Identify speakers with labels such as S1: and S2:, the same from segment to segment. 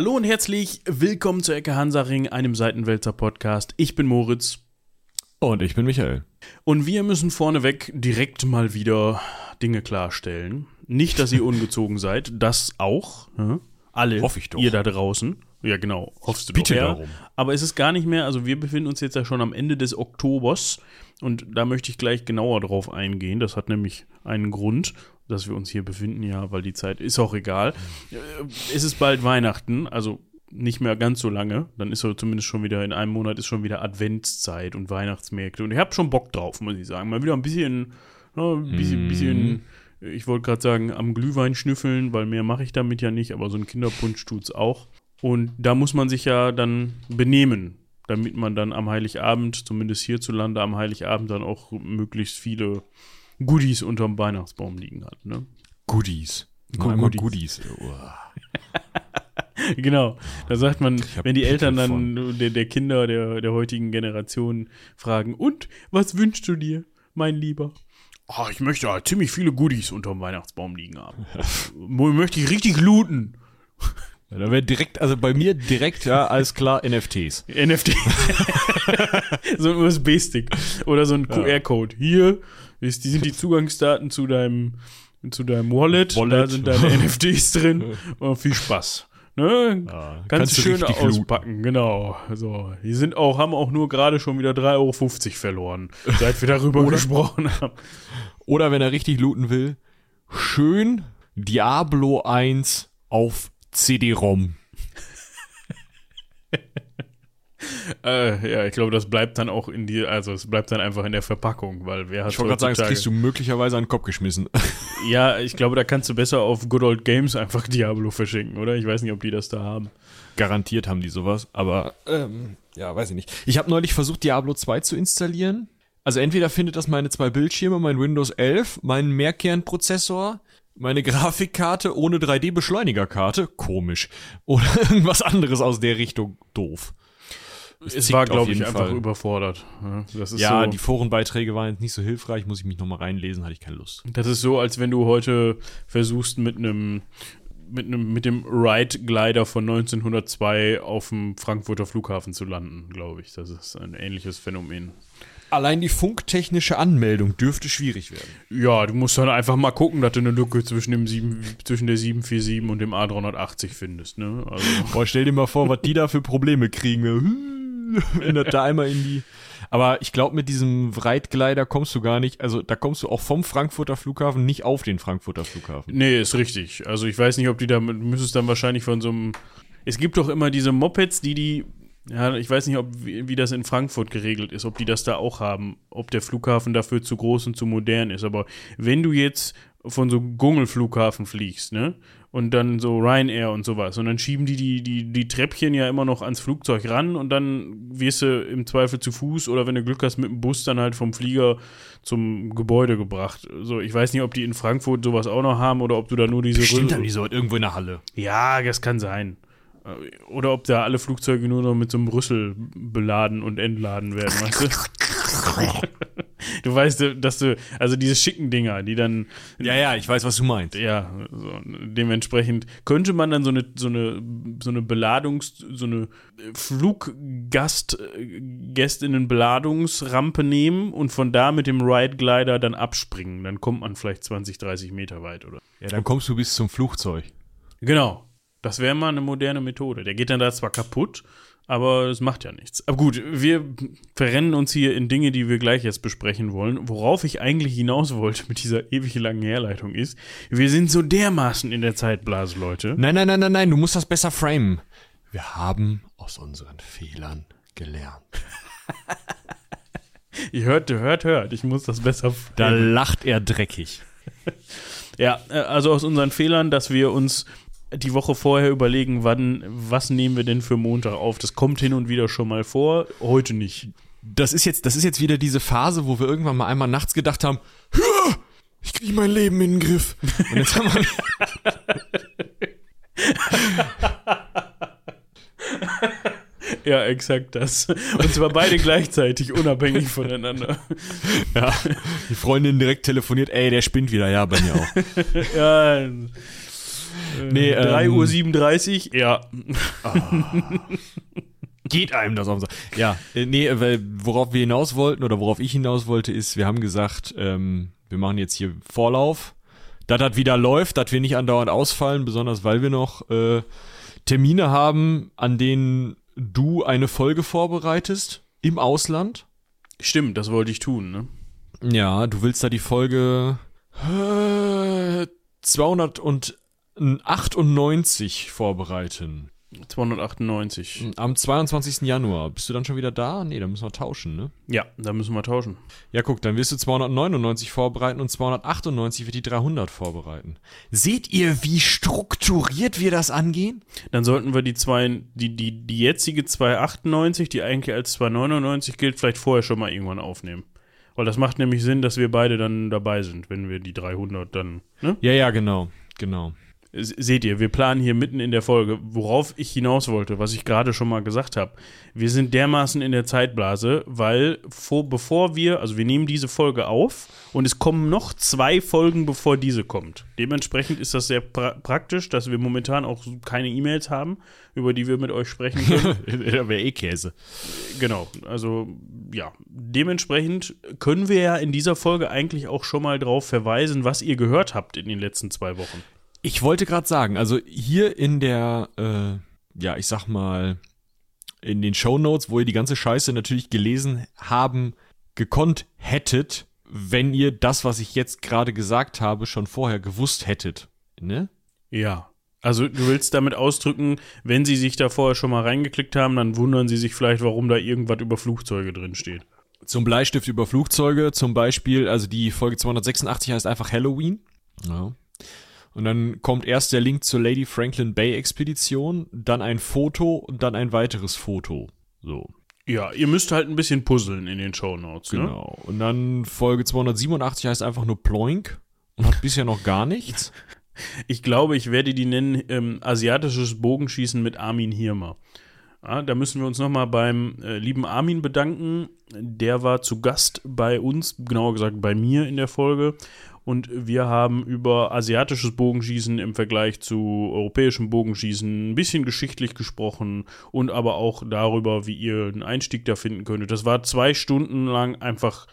S1: Hallo und herzlich willkommen zu Ecke Hansaring, einem Seitenwälzer Podcast. Ich bin Moritz.
S2: Und ich bin Michael.
S1: Und wir müssen vorneweg direkt mal wieder Dinge klarstellen. Nicht, dass ihr ungezogen seid, das auch. Ne? Alle, Hoff ich doch. ihr da draußen. Ja, genau, hoffst du Bitte doch. Darum.
S2: Aber es ist gar nicht mehr, also wir befinden uns jetzt ja schon am Ende des Oktobers und da möchte ich gleich genauer drauf eingehen. Das hat nämlich einen Grund dass wir uns hier befinden, ja, weil die Zeit ist auch egal. Äh, es ist bald Weihnachten, also nicht mehr ganz so lange. Dann ist er zumindest schon wieder, in einem Monat ist schon wieder Adventszeit und Weihnachtsmärkte. Und ich habe schon Bock drauf, muss ich sagen. Mal wieder ein bisschen, na, ne, ein bisschen, mm. bisschen ich wollte gerade sagen, am Glühwein schnüffeln, weil mehr mache ich damit ja nicht, aber so ein Kinderpunsch tut es auch. Und da muss man sich ja dann benehmen, damit man dann am Heiligabend, zumindest hierzulande am Heiligabend, dann auch möglichst viele Goodies unterm Weihnachtsbaum liegen hat.
S1: Ne? Goodies.
S2: Go Goodies. Goodies. genau. Da sagt man, wenn die Eltern dann der, der, Kinder der, der heutigen Generation fragen, und was wünschst du dir, mein Lieber?
S1: Oh, ich möchte halt ziemlich viele Goodies unterm Weihnachtsbaum liegen haben.
S2: möchte ich richtig looten.
S1: Ja, da wäre direkt, also bei mir direkt, ja, alles klar, NFTs. NFTs.
S2: so ein USB-Stick oder so ein QR-Code. Hier, ist, die sind die Zugangsdaten zu deinem, zu deinem Wallet, Wallet. da sind deine NFTs drin und oh, viel Spaß. Ne?
S1: Ja, Ganz schön auspacken,
S2: looten. genau. So, die sind auch, haben auch nur gerade schon wieder 3,50 Euro verloren, seit wir darüber oder, gesprochen haben.
S1: Oder wenn er richtig looten will, schön Diablo 1 auf CD-ROM.
S2: Äh, ja, ich glaube, das bleibt dann auch in die, also es bleibt dann einfach in der Verpackung, weil wer hat
S1: Ich
S2: wollte
S1: gerade sagen, das kriegst du möglicherweise an den Kopf geschmissen.
S2: ja, ich glaube, da kannst du besser auf Good Old Games einfach Diablo verschenken, oder? Ich weiß nicht, ob die das da haben. Garantiert haben die sowas, aber ähm, ja, weiß ich nicht. Ich habe neulich versucht, Diablo 2 zu installieren. Also entweder findet das meine zwei Bildschirme, mein Windows 11, meinen Mehrkernprozessor, meine Grafikkarte ohne 3D-Beschleunigerkarte, komisch, oder irgendwas anderes aus der Richtung, doof
S1: es, war, glaube ich, einfach Fall. überfordert. Ja, ne? ja so, die Forenbeiträge waren jetzt nicht so hilfreich, muss ich mich nochmal reinlesen, hatte ich keine Lust.
S2: Das ist so, als wenn du heute versuchst, mit einem mit, mit dem Wright Glider von 1902 auf dem Frankfurter Flughafen zu landen, glaube ich. Das ist ein ähnliches Phänomen.
S1: Allein die funktechnische Anmeldung dürfte schwierig werden.
S2: Ja, du musst dann einfach mal gucken, dass du eine Lücke zwischen, dem 7, zwischen der 747 und dem A380 findest. Ne? Also. Boah, stell dir mal vor, was die da für Probleme kriegen.
S1: in der Timer in die.
S2: Aber ich glaube, mit diesem Breitgleiter kommst du gar nicht, also da kommst du auch vom Frankfurter Flughafen nicht auf den Frankfurter Flughafen.
S1: Nee, ist richtig. Also ich weiß nicht, ob die da, müsstest dann wahrscheinlich von so einem, es gibt doch immer diese Mopeds, die die, ja, ich weiß nicht, ob, wie, wie das in Frankfurt geregelt ist, ob die das da auch haben, ob der Flughafen dafür zu groß und zu modern ist. Aber wenn du jetzt von so Gungelflughafen fliegst, ne? Und dann so Ryanair und sowas. Und dann schieben die die, die die Treppchen ja immer noch ans Flugzeug ran und dann wirst du im Zweifel zu Fuß oder wenn du Glück hast mit dem Bus dann halt vom Flieger zum Gebäude gebracht. So, ich weiß nicht, ob die in Frankfurt sowas auch noch haben oder ob du da nur diese Bestimmt Rö haben die so irgendwo in der Halle.
S2: Ja, das kann sein. Oder ob da alle Flugzeuge nur noch mit so einem Rüssel beladen und entladen werden, weißt du? du weißt, dass du, also diese schicken Dinger, die dann.
S1: Ja, ja, ich weiß, was du meinst. Ja, so, dementsprechend könnte man dann so eine, so eine, so eine Beladungs-, so eine Fluggast-Gästinnen-Beladungsrampe nehmen und von da mit dem Ride Glider dann abspringen. Dann kommt man vielleicht 20, 30 Meter weit, oder? Ja, dann kommst du bis zum Flugzeug.
S2: Genau. Das wäre mal eine moderne Methode. Der geht dann da zwar kaputt, aber es macht ja nichts. Aber gut, wir verrennen uns hier in Dinge, die wir gleich jetzt besprechen wollen. Worauf ich eigentlich hinaus wollte mit dieser ewig langen Herleitung ist, wir sind so dermaßen in der Zeitblase, Leute.
S1: Nein, nein, nein, nein, nein, du musst das besser framen. Wir haben aus unseren Fehlern gelernt.
S2: Ihr hört, hört, hört. Ich muss das besser.
S1: Framen. Da lacht er dreckig.
S2: ja, äh, also aus unseren Fehlern, dass wir uns die Woche vorher überlegen, wann, was nehmen wir denn für Montag auf? Das kommt hin und wieder schon mal vor, heute nicht.
S1: Das ist jetzt, das ist jetzt wieder diese Phase, wo wir irgendwann mal einmal nachts gedacht haben, ich kriege mein Leben in den Griff. Und jetzt haben wir.
S2: Ja, exakt das. Und zwar beide gleichzeitig, unabhängig voneinander.
S1: Ja, die Freundin direkt telefoniert, ey, der spinnt wieder, ja, bei mir auch. ja,
S2: ähm, nee, 3.37 ähm, Uhr, ja. Ah.
S1: Geht einem das auf den Sack.
S2: Ja, äh, nee, äh, weil worauf wir hinaus wollten oder worauf ich hinaus wollte, ist, wir haben gesagt, ähm, wir machen jetzt hier Vorlauf, dass das wieder läuft, dass wir nicht andauernd ausfallen, besonders weil wir noch äh, Termine haben, an denen du eine Folge vorbereitest im Ausland.
S1: Stimmt, das wollte ich tun, ne?
S2: Ja, du willst da die Folge äh, 200 und 98 vorbereiten.
S1: 298.
S2: Am 22. Januar. Bist du dann schon wieder da? Nee, dann müssen wir tauschen, ne?
S1: Ja, dann müssen wir tauschen.
S2: Ja, guck, dann wirst du 299 vorbereiten und 298 wird die 300 vorbereiten. Seht ihr, wie strukturiert wir das angehen?
S1: Dann sollten wir die, zwei, die, die, die jetzige 298, die eigentlich als 299 gilt, vielleicht vorher schon mal irgendwann aufnehmen. Weil das macht nämlich Sinn, dass wir beide dann dabei sind, wenn wir die 300 dann.
S2: Ne? Ja, ja, genau. Genau
S1: seht ihr, wir planen hier mitten in der Folge, worauf ich hinaus wollte, was ich gerade schon mal gesagt habe. Wir sind dermaßen in der Zeitblase, weil vor, bevor wir, also wir nehmen diese Folge auf und es kommen noch zwei Folgen, bevor diese kommt. Dementsprechend ist das sehr pra praktisch, dass wir momentan auch keine E-Mails haben, über die wir mit euch sprechen können.
S2: da wäre eh Käse.
S1: Genau, also ja, dementsprechend können wir ja in dieser Folge eigentlich auch schon mal darauf verweisen, was ihr gehört habt in den letzten zwei Wochen.
S2: Ich wollte gerade sagen, also hier in der, äh, ja, ich sag mal, in den Show Notes, wo ihr die ganze Scheiße natürlich gelesen haben, gekonnt hättet, wenn ihr das, was ich jetzt gerade gesagt habe, schon vorher gewusst hättet. Ne?
S1: Ja. Also du willst damit ausdrücken, wenn sie sich da vorher schon mal reingeklickt haben, dann wundern sie sich vielleicht, warum da irgendwas über Flugzeuge drin steht.
S2: Zum Bleistift über Flugzeuge, zum Beispiel, also die Folge 286 heißt einfach Halloween. Ja. Und dann kommt erst der Link zur Lady Franklin Bay Expedition, dann ein Foto und dann ein weiteres Foto. So.
S1: Ja, ihr müsst halt ein bisschen puzzeln in den Show Notes.
S2: Ne?
S1: Genau.
S2: Und dann Folge 287 heißt einfach nur Ploink und hat bisher noch gar nichts.
S1: Ich glaube, ich werde die nennen ähm, asiatisches Bogenschießen mit Armin Hirmer. Ja, da müssen wir uns nochmal beim äh, lieben Armin bedanken. Der war zu Gast bei uns, genauer gesagt bei mir in der Folge und wir haben über asiatisches Bogenschießen im Vergleich zu europäischem Bogenschießen ein bisschen geschichtlich gesprochen und aber auch darüber, wie ihr einen Einstieg da finden könntet. Das war zwei Stunden lang einfach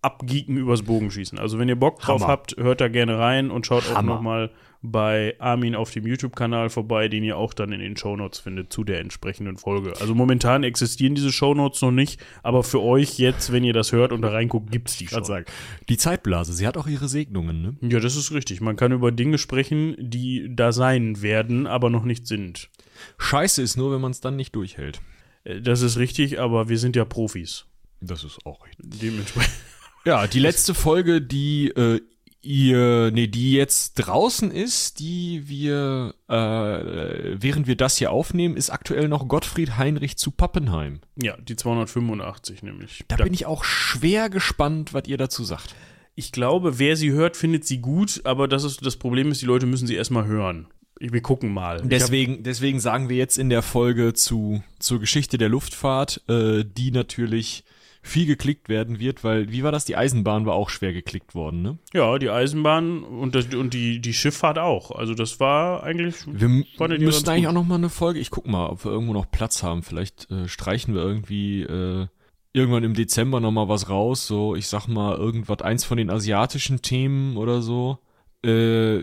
S1: abgeeken übers Bogenschießen. Also wenn ihr Bock drauf Hammer. habt, hört da gerne rein und schaut Hammer. auch nochmal bei Armin auf dem YouTube-Kanal vorbei, den ihr auch dann in den Shownotes findet zu der entsprechenden Folge. Also momentan existieren diese Shownotes noch nicht, aber für euch jetzt, wenn ihr das hört und da reinguckt, gibt es die schon. Sagen. Die Zeitblase, sie hat auch ihre Segnungen, ne?
S2: Ja, das ist richtig. Man kann über Dinge sprechen, die da sein werden, aber noch nicht sind.
S1: Scheiße ist nur, wenn man es dann nicht durchhält.
S2: Äh, das ist richtig, aber wir sind ja Profis.
S1: Das ist auch richtig.
S2: Dementsprechend. Ja, die letzte Folge, die äh, ihr, nee, die jetzt draußen ist, die wir, äh, während wir das hier aufnehmen, ist aktuell noch Gottfried Heinrich zu Pappenheim.
S1: Ja, die 285 nämlich.
S2: Da, da bin ich auch schwer gespannt, was ihr dazu sagt.
S1: Ich glaube, wer sie hört, findet sie gut, aber das ist das Problem ist, die Leute müssen sie erstmal hören. Wir gucken mal.
S2: Deswegen, deswegen sagen wir jetzt in der Folge zu, zur Geschichte der Luftfahrt, äh, die natürlich viel geklickt werden wird, weil, wie war das? Die Eisenbahn war auch schwer geklickt worden, ne?
S1: Ja, die Eisenbahn und, das, und die, die Schifffahrt auch. Also das war eigentlich.
S2: Wir müssen eigentlich auch nochmal eine Folge. Ich guck mal, ob wir irgendwo noch Platz haben. Vielleicht äh, streichen wir irgendwie. Äh, irgendwann im Dezember nochmal was raus, so ich sag mal irgendwas, eins von den asiatischen Themen oder so, äh,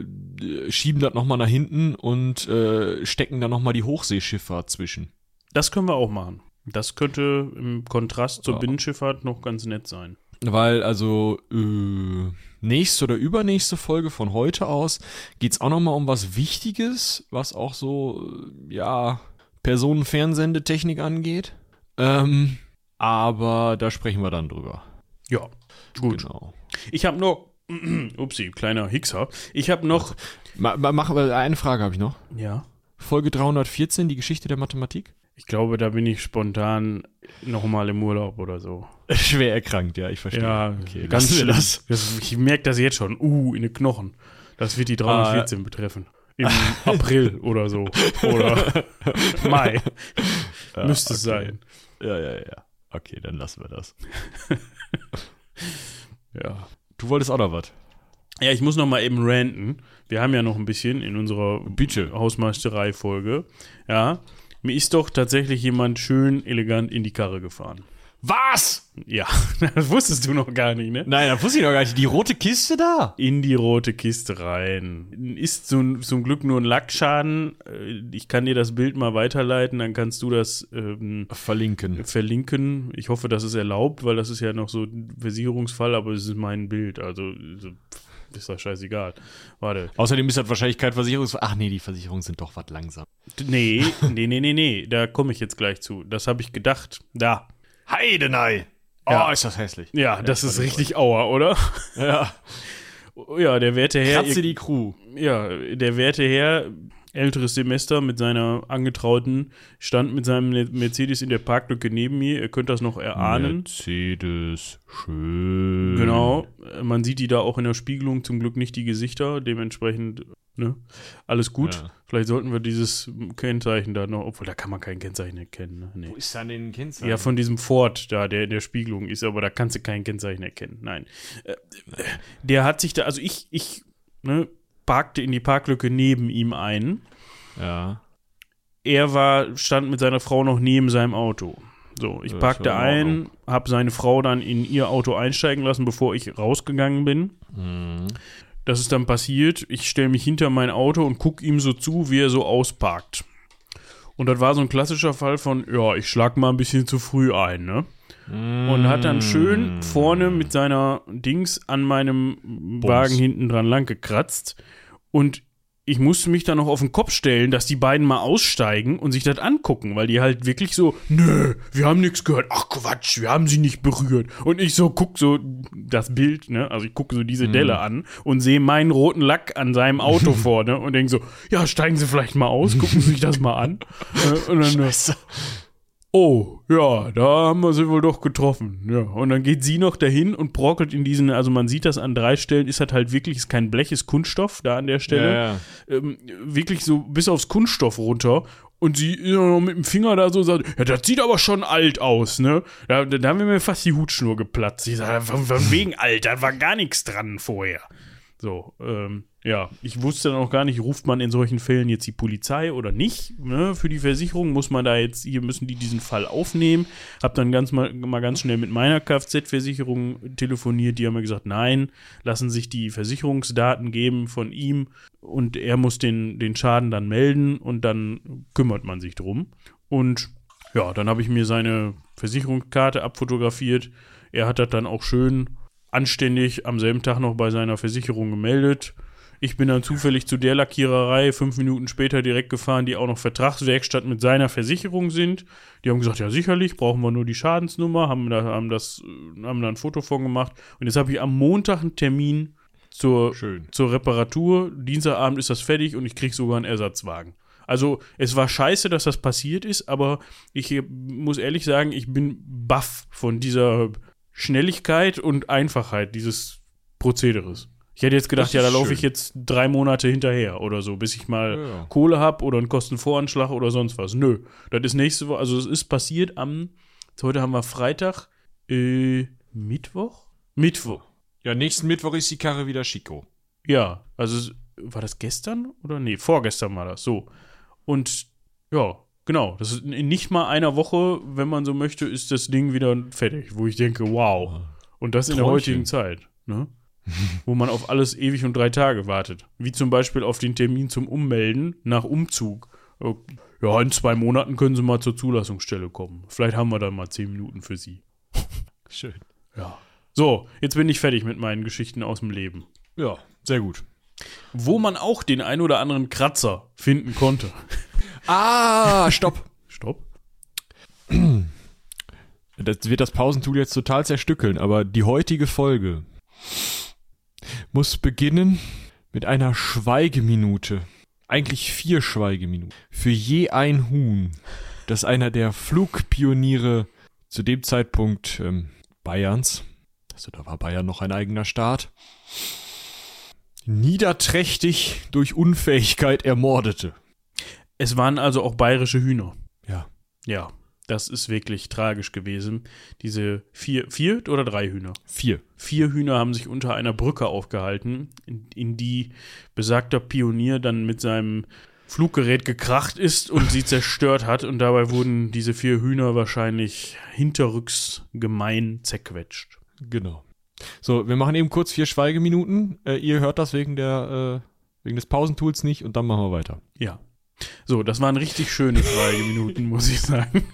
S2: schieben das nochmal nach hinten und äh, stecken dann nochmal die Hochseeschifffahrt zwischen.
S1: Das können wir auch machen. Das könnte im Kontrast zur ja. Binnenschifffahrt noch ganz nett sein.
S2: Weil also äh, nächste oder übernächste Folge von heute aus geht es auch nochmal um was Wichtiges, was auch so, äh, ja, Personenfernsendetechnik angeht. Ähm, aber da sprechen wir dann drüber.
S1: Ja, gut. Genau.
S2: Ich habe nur, upsie, kleiner Hickser. Ich habe noch. Mach, mach,
S1: eine Frage habe ich noch.
S2: Ja.
S1: Folge 314, die Geschichte der Mathematik.
S2: Ich glaube, da bin ich spontan nochmal im Urlaub oder so.
S1: Schwer erkrankt, ja, ich verstehe. Ja, okay,
S2: ganz schlimm. Das?
S1: Ich merke das jetzt schon. Uh, in den Knochen. Das wird die 314 ah. betreffen. Im April oder so. Oder Mai. Ja, Müsste es okay. sein.
S2: Ja, ja, ja. Okay, dann lassen wir das.
S1: ja. Du wolltest auch
S2: noch
S1: was.
S2: Ja, ich muss noch mal eben ranten. Wir haben ja noch ein bisschen in unserer Bitte. Hausmeisterei-Folge. Ja, mir ist doch tatsächlich jemand schön elegant in die Karre gefahren.
S1: Was?
S2: Ja, das wusstest du noch gar nicht, ne?
S1: Nein, das wusste ich noch gar nicht.
S2: Die rote Kiste da?
S1: In die rote Kiste rein. Ist zum, zum Glück nur ein Lackschaden. Äh, ich kann dir das Bild mal weiterleiten, dann kannst du das
S2: ähm, verlinken.
S1: Verlinken. Ich hoffe, das ist erlaubt, weil das ist ja noch so ein Versicherungsfall, aber es ist mein Bild. Also, ist doch scheißegal. Warte.
S2: Außerdem ist
S1: das
S2: wahrscheinlich kein Versicherungs... Ach nee, die Versicherungen sind doch was langsam.
S1: Nee, nee, nee, nee, nee. Da komme ich jetzt gleich zu. Das habe ich gedacht. Da.
S2: Heidenei!
S1: Oh, ist das hässlich.
S2: Ja, ja das, ist richtig auer, oder?
S1: Ja.
S2: Ja, der werte Herr.
S1: Kratze die Crew.
S2: Ja, der werte Herr älteres Semester mit seiner Angetrauten, stand mit seinem Mercedes in der Parklücke neben mir. Ihr könnt das noch erahnen.
S1: Mercedes, schön.
S2: Genau, man sieht die da auch in der Spiegelung, zum Glück nicht die Gesichter, dementsprechend, ne, alles gut. Ja. Vielleicht sollten wir dieses Kennzeichen da noch, obwohl da kann man kein Kennzeichen erkennen. Ne?
S1: Nee. Wo ist dann denn ein Kennzeichen?
S2: Ja, von diesem Ford da, der in der Spiegelung ist, aber da kannst du kein Kennzeichen erkennen, nein. Äh, äh, der hat sich da, also ich, ich, ne, parkte in die Parklücke neben ihm ein.
S1: Ja.
S2: Er war, stand mit seiner Frau noch neben seinem Auto. So, ich parkte ein, habe seine Frau dann in ihr Auto einsteigen lassen, bevor ich rausgegangen bin. Mhm. Das ist dann passiert. Ich stelle mich hinter mein Auto und gucke ihm so zu, wie er so ausparkt. Und das war so ein klassischer Fall von, ja, ich schlag mal ein bisschen zu früh ein, ne? Mm. Und hat dann schön mhm. vorne mit seiner Dings an meinem Bums. Wagen hinten dran lang gekratzt. Und ich musste mich dann noch auf den Kopf stellen, dass die beiden mal aussteigen und sich das angucken, weil die halt wirklich so, nö, wir haben nichts gehört, ach Quatsch, wir haben sie nicht berührt. Und ich so guck so das Bild, ne, also ich gucke so diese mhm. Delle an und sehe meinen roten Lack an seinem Auto vorne und denke so, ja, steigen Sie vielleicht mal aus, gucken Sie sich das mal an. Ne? und dann, Scheiße oh, ja, da haben wir sie wohl doch getroffen. Ja. Und dann geht sie noch dahin und brockelt in diesen, also man sieht das an drei Stellen, ist halt halt wirklich, ist kein Blech, ist Kunststoff da an der Stelle. Ja, ja. Ähm, wirklich so bis aufs Kunststoff runter. Und sie noch mit dem Finger da so sagt, ja, das sieht aber schon alt aus, ne? Da, da haben wir mir fast die Hutschnur geplatzt. Ich sage, von wegen alt, da war gar nichts dran vorher. So, ähm, ja, ich wusste dann auch gar nicht, ruft man in solchen Fällen jetzt die Polizei oder nicht? Ne? Für die Versicherung muss man da jetzt, hier müssen die diesen Fall aufnehmen. Hab dann ganz mal, mal ganz schnell mit meiner Kfz-Versicherung telefoniert. Die haben mir gesagt, nein, lassen sich die Versicherungsdaten geben von ihm und er muss den, den Schaden dann melden und dann kümmert man sich drum. Und ja, dann habe ich mir seine Versicherungskarte abfotografiert. Er hat das dann auch schön anständig am selben Tag noch bei seiner Versicherung gemeldet. Ich bin dann zufällig zu der Lackiererei fünf Minuten später direkt gefahren, die auch noch Vertragswerkstatt mit seiner Versicherung sind. Die haben gesagt, ja sicherlich, brauchen wir nur die Schadensnummer, haben da, haben das, äh, haben da ein Foto von gemacht. Und jetzt habe ich am Montag einen Termin zur, Schön. zur Reparatur. Dienstagabend ist das fertig und ich kriege sogar einen Ersatzwagen. Also es war scheiße, dass das passiert ist, aber ich äh, muss ehrlich sagen, ich bin baff von dieser Schnelligkeit und Einfachheit dieses Prozederes. Ich hätte jetzt gedacht, ja, da laufe ich jetzt drei Monate hinterher oder so, bis ich mal ja. Kohle habe oder einen Kostenvoranschlag oder sonst was. Nö, das ist nächste Woche, also es ist passiert am, heute haben wir Freitag, äh, Mittwoch?
S1: Mittwoch.
S2: Ja, nächsten Mittwoch ist die Karre wieder Schiko.
S1: Ja, also war das gestern oder nee, vorgestern war das, so. Und ja, Genau, das ist in nicht mal einer Woche, wenn man so möchte, ist das Ding wieder fertig, wo ich denke, wow. Und das in der heutigen Zeit, ne? wo man auf alles ewig und drei Tage wartet. Wie zum Beispiel auf den Termin zum Ummelden nach Umzug. Äh, ja, in zwei Monaten können Sie mal zur Zulassungsstelle kommen. Vielleicht haben wir dann mal zehn Minuten für Sie.
S2: Schön. Ja.
S1: So, jetzt bin ich fertig mit meinen Geschichten aus dem Leben.
S2: Ja, sehr gut.
S1: Wo man auch den ein oder anderen Kratzer finden konnte.
S2: Ah, stopp. stopp.
S1: Das wird das Pausentool jetzt total zerstückeln, aber die heutige Folge muss beginnen mit einer Schweigeminute. Eigentlich vier Schweigeminuten. Für je ein Huhn, das einer der Flugpioniere zu dem Zeitpunkt ähm, Bayerns, also da war Bayern noch ein eigener Staat, niederträchtig durch Unfähigkeit ermordete.
S2: Es waren also auch bayerische Hühner.
S1: Ja. Ja, das ist wirklich tragisch gewesen. Diese vier, vier oder drei Hühner?
S2: Vier.
S1: Vier Hühner haben sich unter einer Brücke aufgehalten, in, in die besagter Pionier dann mit seinem Fluggerät gekracht ist und sie zerstört hat. Und dabei wurden diese vier Hühner wahrscheinlich hinterrücks gemein zerquetscht.
S2: Genau. So, wir machen eben kurz vier Schweigeminuten. Äh, ihr hört das wegen der äh, wegen des Pausentools nicht und dann machen wir weiter.
S1: Ja. So, das waren richtig schöne drei Minuten, muss ich sagen.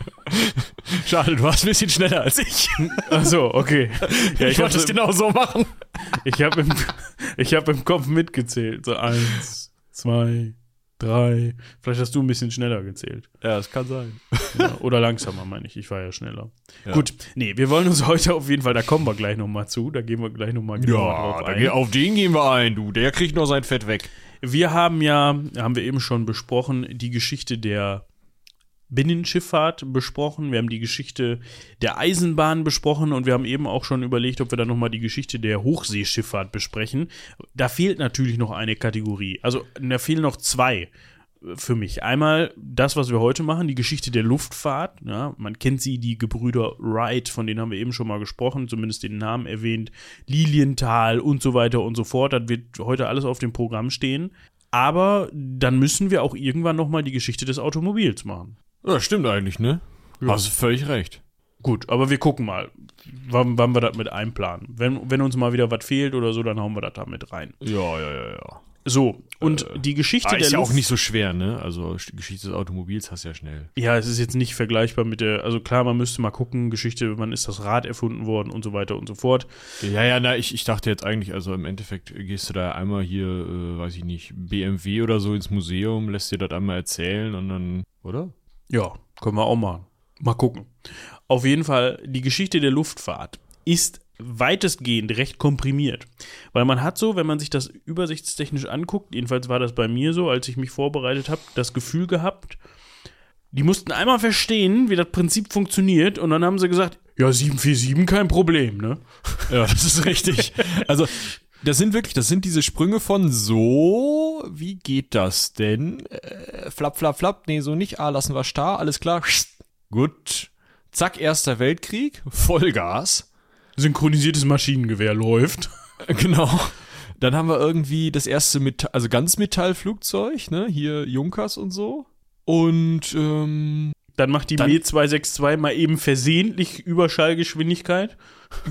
S1: Schade, du warst ein bisschen schneller als ich.
S2: Achso, okay.
S1: Ja, ich,
S2: ich
S1: wollte es genau so machen.
S2: Ich habe im, hab im Kopf mitgezählt. So eins, zwei, drei. Vielleicht hast du ein bisschen schneller gezählt.
S1: Ja, das kann sein. Ja, oder langsamer, meine ich. Ich war ja schneller. Ja. Gut, nee, wir wollen uns heute auf jeden Fall, da kommen wir gleich nochmal zu. Da gehen wir gleich nochmal
S2: genau ja, drauf
S1: ein.
S2: Auf den gehen wir ein, du. Der kriegt
S1: noch
S2: sein Fett weg.
S1: Wir haben ja, haben wir eben schon besprochen, die Geschichte der Binnenschifffahrt besprochen, wir haben die Geschichte der Eisenbahn besprochen und wir haben eben auch schon überlegt, ob wir dann nochmal die Geschichte der Hochseeschifffahrt besprechen. Da fehlt natürlich noch eine Kategorie, also da fehlen noch zwei für mich. Einmal das, was wir heute machen, die Geschichte der Luftfahrt. Ja, man kennt sie, die Gebrüder Wright, von denen haben wir eben schon mal gesprochen, zumindest den Namen erwähnt, Lilienthal und so weiter und so fort. Das wird heute alles auf dem Programm stehen. Aber dann müssen wir auch irgendwann nochmal die Geschichte des Automobils machen.
S2: Ja, stimmt eigentlich, ne? Ja.
S1: Hast völlig recht.
S2: Gut, aber wir gucken mal, wann, wann wir das mit einplanen. Wenn, wenn uns mal wieder was fehlt oder so, dann hauen wir das da mit rein.
S1: Ja, ja, ja, ja.
S2: So, und äh, die Geschichte ah,
S1: der ist ja Luft, auch nicht so schwer, ne? Also Geschichte des Automobils hast du ja schnell.
S2: Ja, es ist jetzt nicht vergleichbar mit der, also klar, man müsste mal gucken, Geschichte, wann ist das Rad erfunden worden und so weiter und so fort.
S1: Ja, ja, na, ich, ich dachte jetzt eigentlich, also im Endeffekt gehst du da einmal hier, äh, weiß ich nicht, BMW oder so ins Museum, lässt dir das einmal erzählen und dann, oder?
S2: Ja, können wir auch mal. Mal gucken. Auf jeden Fall, die Geschichte der Luftfahrt ist weitestgehend recht komprimiert. Weil man hat so, wenn man sich das übersichtstechnisch anguckt, jedenfalls war das bei mir so, als ich mich vorbereitet habe, das Gefühl gehabt, die mussten einmal verstehen, wie das Prinzip funktioniert und dann haben sie gesagt, ja, 747 kein Problem, ne?
S1: Ja, das ist richtig. Also, das sind wirklich, das sind diese Sprünge von so, wie geht das denn? Äh, flap, flap, flap, nee, so nicht, ah, lassen wir starr, alles klar, gut. Zack, Erster Weltkrieg, Vollgas synchronisiertes Maschinengewehr läuft.
S2: Genau.
S1: Dann haben wir irgendwie das erste Metall, also ganz Metallflugzeug, ne? Hier Junkers und so. Und ähm, dann macht die b 262 e mal eben versehentlich Überschallgeschwindigkeit.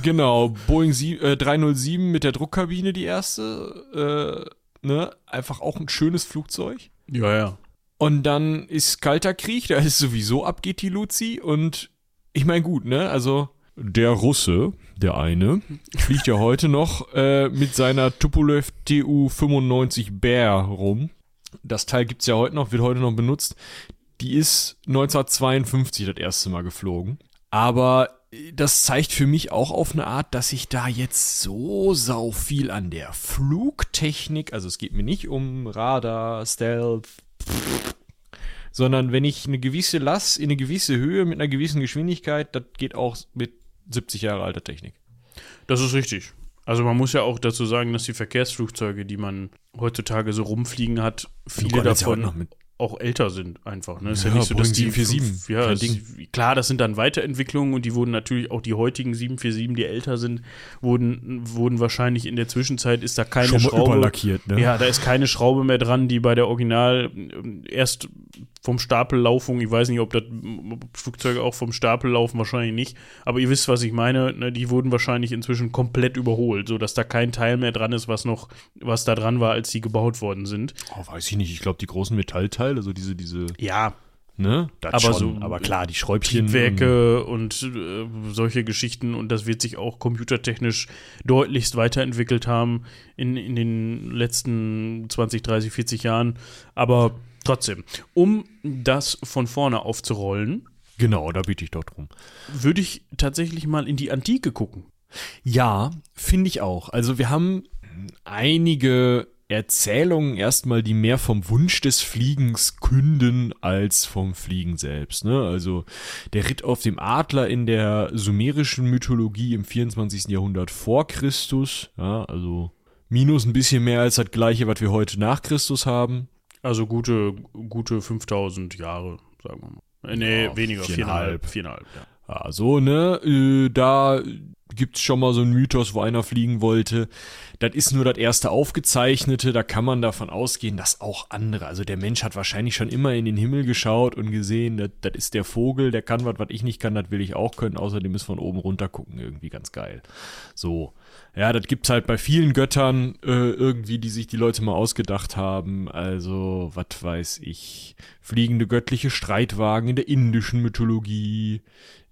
S1: Genau, Boeing sie, äh, 307 mit der Druckkabine die erste. Äh, ne? Einfach auch ein schönes Flugzeug.
S2: Ja, ja.
S1: Und dann ist kalter Krieg, da ist sowieso abgeht die Luzi. Und ich meine, gut, ne? Also der Russe, der eine, fliegt ja heute noch äh, mit seiner Tupolev Tu-95 Bear rum. Das Teil gibt es ja heute noch, wird heute noch benutzt. Die ist 1952 das erste Mal geflogen. Aber äh, das zeigt für mich auch auf eine Art, dass ich da jetzt so sau viel an der Flugtechnik, also es geht mir nicht um Radar, Stealth, sondern wenn ich eine gewisse Last in eine gewisse Höhe mit einer gewissen Geschwindigkeit, das geht auch mit 70 Jahre alte Technik.
S2: Das ist richtig. Also man muss ja auch dazu sagen, dass die Verkehrsflugzeuge, die man heutzutage so rumfliegen hat, viele davon auch älter sind einfach.
S1: Ne? Ist ja, ja nicht so, dass die 747, ja, ist,
S2: klar, das sind dann Weiterentwicklungen und die wurden natürlich auch die heutigen 747, die älter sind, wurden, wurden wahrscheinlich in der Zwischenzeit ist da keine
S1: Schon Schraube. Überlackiert, ne?
S2: Ja, da ist keine Schraube mehr dran, die bei der Original ähm, erst vom Stapellaufung, Ich weiß nicht, ob das Flugzeuge auch vom Stapel laufen, wahrscheinlich nicht. Aber ihr wisst, was ich meine. Ne? Die wurden wahrscheinlich inzwischen komplett überholt, sodass da kein Teil mehr dran ist, was noch, was da dran war, als sie gebaut worden sind.
S1: Oh, weiß ich nicht. Ich glaube, die großen Metallteile, also diese, diese.
S2: Ja,
S1: Ne? aber schon.
S2: so,
S1: aber klar, die Schräubchen. Triebwerke und, äh, solche Geschichten und das wird sich auch computertechnisch deutlichst weiterentwickelt haben in, in den letzten 20, 30, 40 Jahren. Aber Trotzdem, um das von vorne aufzurollen.
S2: Genau, da biete ich doch drum.
S1: Würde ich tatsächlich mal in die Antike gucken.
S2: Ja, finde ich auch. Also wir haben einige Erzählungen erstmal, die mehr vom Wunsch des Fliegens künden als vom Fliegen selbst. Ne? Also der Ritt auf dem Adler in der sumerischen Mythologie im 24. Jahrhundert vor Christus, ja, also minus ein bisschen mehr als das gleiche, was wir heute nach Christus haben.
S1: Also gute, gute 5000 Jahre, sagen wir mal. Äh,
S2: nee, ja, weniger, viereinhalb.
S1: Viereinhalb, ja. ja. So, ne? Äh, da gibt es schon mal so einen Mythos, wo einer fliegen wollte. Das ist nur das erste aufgezeichnete. Da kann man davon ausgehen, dass auch andere, also der Mensch hat wahrscheinlich schon immer in den Himmel geschaut und gesehen, das ist der Vogel, der kann was, was ich nicht kann, das will ich auch können. Außerdem ist von oben runter gucken irgendwie ganz geil. So. Ja, das gibt's halt bei vielen Göttern äh, irgendwie, die sich die Leute mal ausgedacht haben. Also, was weiß ich, fliegende göttliche Streitwagen in der indischen Mythologie,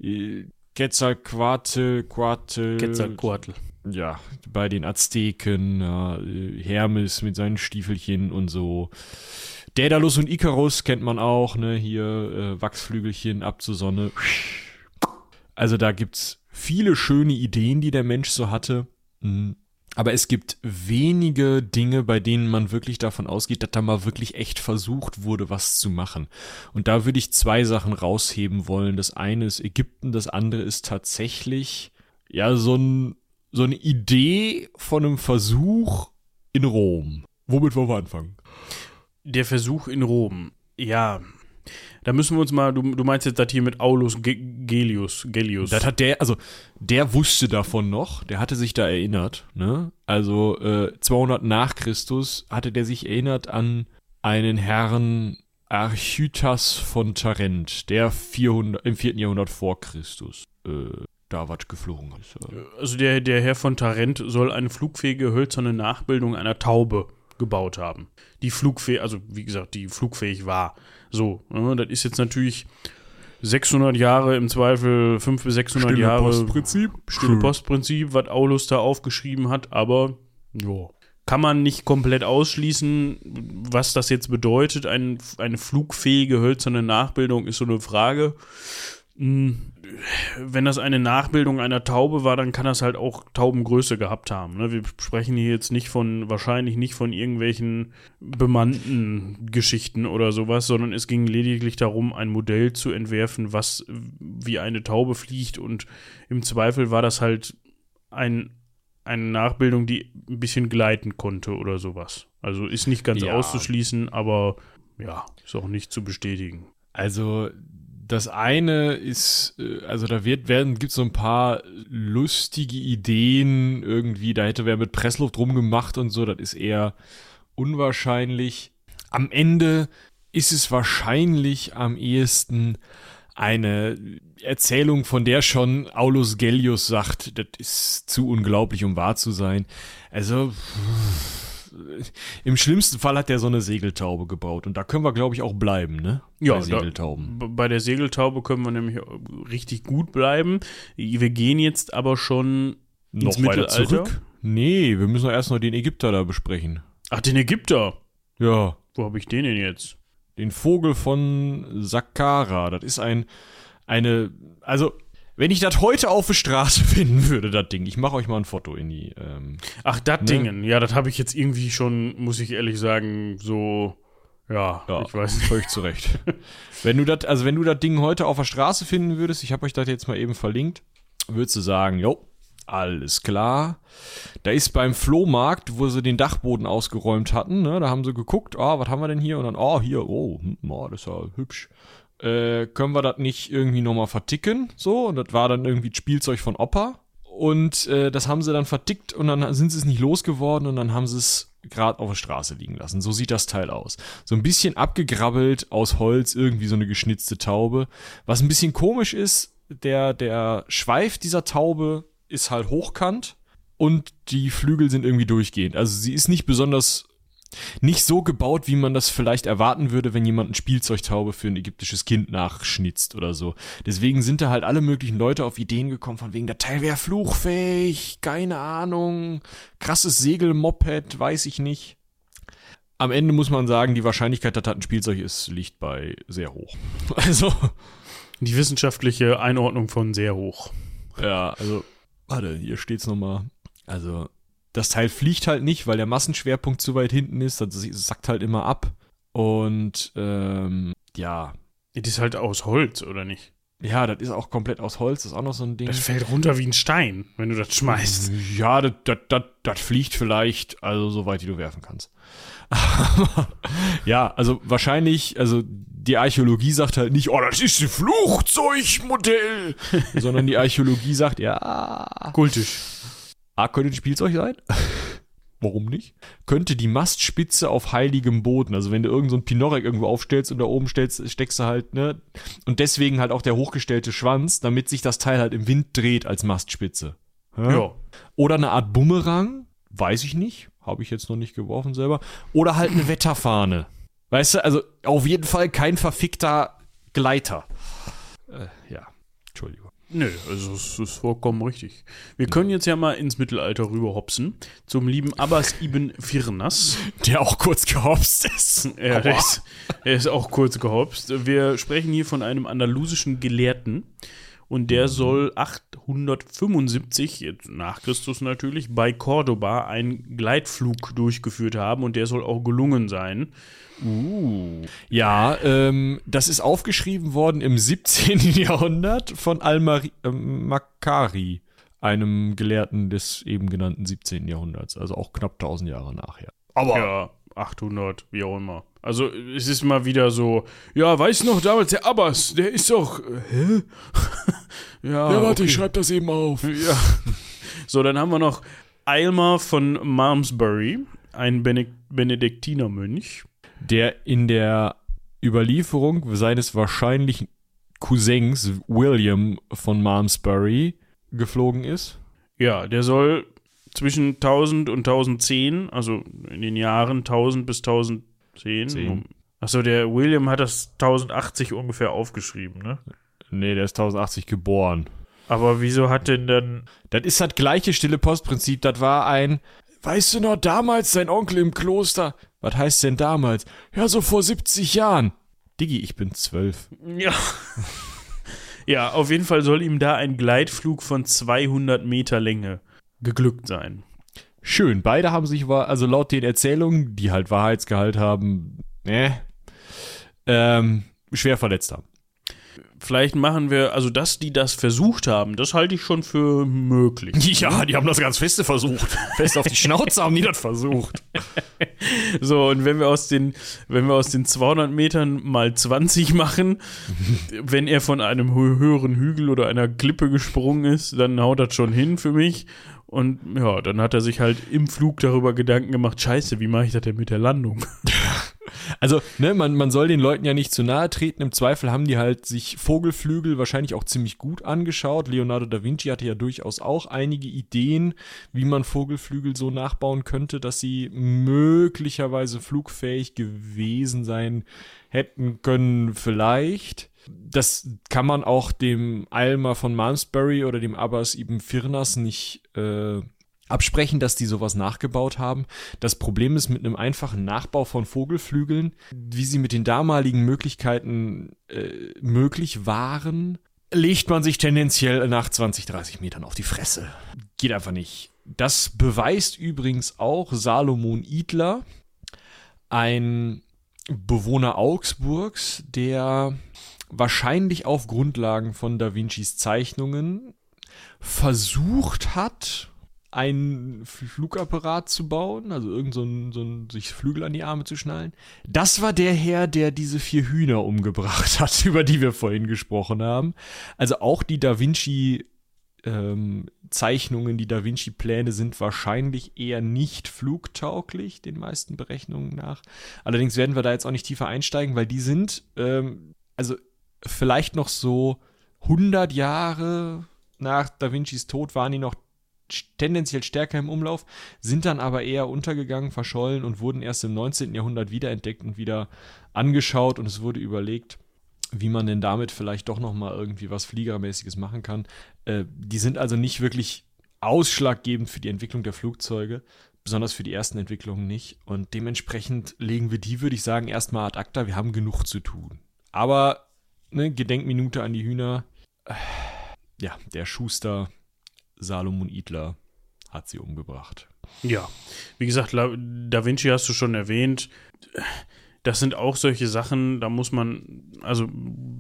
S1: äh, Quetzalcoatl,
S2: Quatl, Quetzalcoatl.
S1: Ja, bei den Azteken, ja, äh, Hermes mit seinen Stiefelchen und so. Daedalus und Icarus kennt man auch, ne, hier äh, Wachsflügelchen ab zur Sonne. Also da gibt's viele schöne Ideen, die der Mensch so hatte. Mhm. Aber es gibt wenige Dinge, bei denen man wirklich davon ausgeht, dass da mal wirklich echt versucht wurde, was zu machen. Und da würde ich zwei Sachen rausheben wollen. Das eine ist Ägypten, das andere ist tatsächlich ja so, ein, so eine Idee von einem Versuch in Rom. Womit wollen wir anfangen?
S2: Der Versuch in Rom. Ja, da müssen wir uns mal, du, du meinst jetzt das hier mit Aulus Ge Gelius, Gelius.
S1: Das hat der, also der wusste davon noch, der hatte sich da erinnert, ne? Also äh, 200 nach Christus hatte der sich erinnert an einen Herrn Archytas von Tarent, der 400, im 4. Jahrhundert vor Christus äh, da was geflogen ist.
S2: Also der, der Herr von Tarent soll eine flugfähige hölzerne Nachbildung einer Taube gebaut haben, die flugfähig, also wie gesagt, die flugfähig war. So, ne? das ist jetzt natürlich 600 Jahre im Zweifel, 500 bis 600 Stille Jahre. Postprinzip. Stille Postprinzip, was Aulus da aufgeschrieben hat, aber ja. Kann man nicht komplett ausschließen, was das jetzt bedeutet. Ein, eine flugfähige hölzerne Nachbildung ist so eine Frage. Hm, wenn das eine Nachbildung einer Taube war, dann kann das halt auch Taubengröße gehabt haben. Ne? Wir sprechen hier jetzt nicht von, wahrscheinlich nicht von irgendwelchen bemannten Geschichten oder sowas, sondern es ging lediglich darum, ein Modell zu entwerfen, was wie eine Taube fliegt. Und im Zweifel war das halt ein, eine Nachbildung, die ein bisschen gleiten konnte oder sowas. Also ist nicht ganz ja. auszuschließen, aber ja, ist auch nicht zu bestätigen.
S1: Also das eine ist, äh, also da wird, werden, gibt es so ein paar lustige Ideen irgendwie, da hätte wer mit Pressluft rumgemacht und so, das ist eher unwahrscheinlich. Am Ende ist es wahrscheinlich am ehesten eine Erzählung, von der schon Aulus Gellius sagt, das ist zu unglaublich, um wahr zu sein. Also. Pff im schlimmsten Fall hat der so eine Segeltaube gebaut. Und da können wir, glaube ich, auch bleiben, ne?
S2: Ja, bei,
S1: Segeltauben.
S2: Da, bei der Segeltaube können wir nämlich richtig gut bleiben. Wir gehen jetzt aber schon ins noch Mittelalter. zurück.
S1: Nee, wir müssen erst noch den Ägypter da besprechen.
S2: Ach, den Ägypter?
S1: Ja.
S2: Wo habe ich den denn jetzt?
S1: Den Vogel von Saqqara. Das ist ein, eine, also wenn ich das heute auf der Straße finden würde, das Ding, ich mache euch mal ein Foto in die. Ähm,
S2: Ach, das ne? Dingen, ja, das habe ich jetzt irgendwie schon, muss ich ehrlich sagen, so. Ja,
S1: ja ich weiß nicht. Völlig zurecht. wenn du das, also wenn du das Ding heute auf der Straße finden würdest, ich habe euch das jetzt mal eben verlinkt, würdest du sagen, jo, alles klar. Da ist beim Flohmarkt, wo sie den Dachboden ausgeräumt hatten, ne, da haben sie geguckt, ah, oh, was haben wir denn hier? Und dann, oh, hier, oh, hm, oh das ist ja hübsch äh, können wir das nicht irgendwie nochmal verticken? So, und das war dann irgendwie Spielzeug von Opa. Und äh, das haben sie dann vertickt und dann sind sie es nicht losgeworden und dann haben sie es gerade auf der Straße liegen lassen. So sieht das Teil aus. So ein bisschen abgegrabbelt aus Holz, irgendwie so eine geschnitzte Taube. Was ein bisschen komisch ist, der, der Schweif dieser Taube ist halt hochkant und die Flügel sind irgendwie durchgehend. Also sie ist nicht besonders nicht so gebaut, wie man das vielleicht erwarten würde, wenn jemand ein Spielzeugtaube für ein ägyptisches Kind nachschnitzt oder so. Deswegen sind da halt alle möglichen Leute auf Ideen gekommen, von wegen, der Teil wäre fluchfähig, keine Ahnung, krasses Segelmoped, weiß ich nicht. Am Ende muss man sagen, die Wahrscheinlichkeit, dass das ein Spielzeug ist, liegt bei sehr hoch. Also.
S2: Die wissenschaftliche Einordnung von sehr hoch.
S1: Ja, also, warte, hier steht's nochmal. Also, das Teil fliegt halt nicht, weil der Massenschwerpunkt zu weit hinten ist. Das sackt halt immer ab. Und ähm, ja. Das
S2: ist halt aus Holz, oder nicht?
S1: Ja, das ist auch komplett aus Holz, das ist auch noch so
S2: ein Ding. Das fällt runter wie ein Stein, wenn du das schmeißt.
S1: Ja, das, das, das, das fliegt vielleicht, also so weit, wie du werfen kannst. ja, also wahrscheinlich, also die Archäologie sagt halt nicht, oh, das ist ein Fluchzeugmodell, sondern die Archäologie sagt, ja.
S2: Kultisch.
S1: A, ah, könnte ein Spielzeug sein. Warum nicht? Könnte die Mastspitze auf heiligem Boden, also wenn du irgendeinen so Pinorek irgendwo aufstellst und da oben stellst, steckst du halt, ne? Und deswegen halt auch der hochgestellte Schwanz, damit sich das Teil halt im Wind dreht als Mastspitze. Ja. ja. Oder eine Art Bumerang, weiß ich nicht, habe ich jetzt noch nicht geworfen selber. Oder halt eine Wetterfahne. Weißt du, also auf jeden Fall kein verfickter Gleiter.
S2: Äh, ja, Entschuldigung.
S1: Nö, also es ist vollkommen richtig. Wir können jetzt ja mal ins Mittelalter rüberhopsen, zum lieben Abbas ibn Firnas.
S2: Der auch kurz gehopst ist.
S1: Ja, der ist, er ist auch kurz gehopst. Wir sprechen hier von einem andalusischen Gelehrten und der soll 875 jetzt nach Christus natürlich bei Cordoba einen Gleitflug durchgeführt haben und der soll auch gelungen sein.
S2: Uh.
S1: Ja, ähm, das ist aufgeschrieben worden im 17. Jahrhundert von Al-Makari, ähm, äh, einem Gelehrten des eben genannten 17. Jahrhunderts, also auch knapp 1000 Jahre nachher.
S2: Aber ja, 800, wie auch immer. Also es ist mal wieder so, ja, weiß noch damals der Abbas, der ist doch, hä?
S1: ja, ja, warte, okay. ich schreib das eben auf.
S2: Ja.
S1: So, dann haben wir noch Aylmer von Malmesbury, ein Benedikt Benediktinermönch
S2: der in der Überlieferung seines wahrscheinlichen Cousins William von Malmesbury geflogen ist.
S1: Ja, der soll zwischen 1000 und 1010, also in den Jahren 1000 bis 1010. 10.
S2: Achso, der William hat das 1080 ungefähr aufgeschrieben, ne?
S1: Nee, der ist 1080 geboren.
S2: Aber wieso hat denn dann.
S1: Das ist das gleiche stille Postprinzip. Das war ein, Weißt du noch damals dein Onkel im Kloster? Was heißt denn damals? Ja, so vor 70 Jahren. Diggi, ich bin zwölf.
S2: Ja.
S1: ja, auf jeden Fall soll ihm da ein Gleitflug von 200 Meter Länge geglückt sein.
S2: Schön, beide haben sich, also laut den Erzählungen, die halt Wahrheitsgehalt haben, äh, ähm, schwer verletzt haben.
S1: Vielleicht machen wir, also dass die das versucht haben, das halte ich schon für möglich.
S2: Ja, die haben das ganz feste versucht. Fest auf die Schnauze haben die das versucht.
S1: So, und wenn wir aus den, wenn wir aus den 200 Metern mal 20 machen, wenn er von einem höheren Hügel oder einer Klippe gesprungen ist, dann haut das schon hin für mich. Und ja, dann hat er sich halt im Flug darüber Gedanken gemacht, scheiße, wie mache ich das denn mit der Landung? Also, ne, man, man soll den Leuten ja nicht zu nahe treten. Im Zweifel haben die halt sich Vogelflügel wahrscheinlich auch ziemlich gut angeschaut. Leonardo da Vinci hatte ja durchaus auch einige Ideen, wie man Vogelflügel so nachbauen könnte, dass sie möglicherweise flugfähig gewesen sein hätten können, vielleicht. Das kann man auch dem Alma von Malmesbury oder dem Abbas Ibn Firnas nicht äh, absprechen, dass die sowas nachgebaut haben. Das Problem ist mit einem einfachen Nachbau von Vogelflügeln, wie sie mit den damaligen Möglichkeiten äh, möglich waren, legt man sich tendenziell nach 20, 30 Metern auf die Fresse. Geht einfach nicht. Das beweist übrigens auch Salomon Idler, ein Bewohner Augsburgs, der wahrscheinlich auf Grundlagen von Da Vincis Zeichnungen versucht hat, einen Flugapparat zu bauen, also irgend so ein, so ein, sich Flügel an die Arme zu schnallen. Das war der Herr, der diese vier Hühner umgebracht hat, über die wir vorhin gesprochen haben. Also auch die Da Vinci ähm, Zeichnungen, die Da Vinci Pläne sind wahrscheinlich eher nicht flugtauglich, den meisten Berechnungen nach. Allerdings werden wir da jetzt auch nicht tiefer einsteigen, weil die sind, ähm, also vielleicht noch so 100 Jahre nach Da Vincis Tod waren die noch tendenziell stärker im Umlauf, sind dann aber eher untergegangen, verschollen und wurden erst im 19. Jahrhundert wiederentdeckt und wieder angeschaut und es wurde überlegt, wie man denn damit vielleicht doch noch mal irgendwie was Fliegermäßiges machen kann. Äh, die sind also nicht wirklich ausschlaggebend für die Entwicklung der Flugzeuge, besonders für die ersten Entwicklungen nicht. Und dementsprechend legen wir die, würde ich sagen, erstmal ad acta. Wir haben genug zu tun. Aber ne, Gedenkminute an die Hühner. Ja, der Schuster Salomon Idler hat sie umgebracht.
S2: Ja, wie gesagt, Da Vinci hast du schon erwähnt. Das sind auch solche Sachen, da muss man, also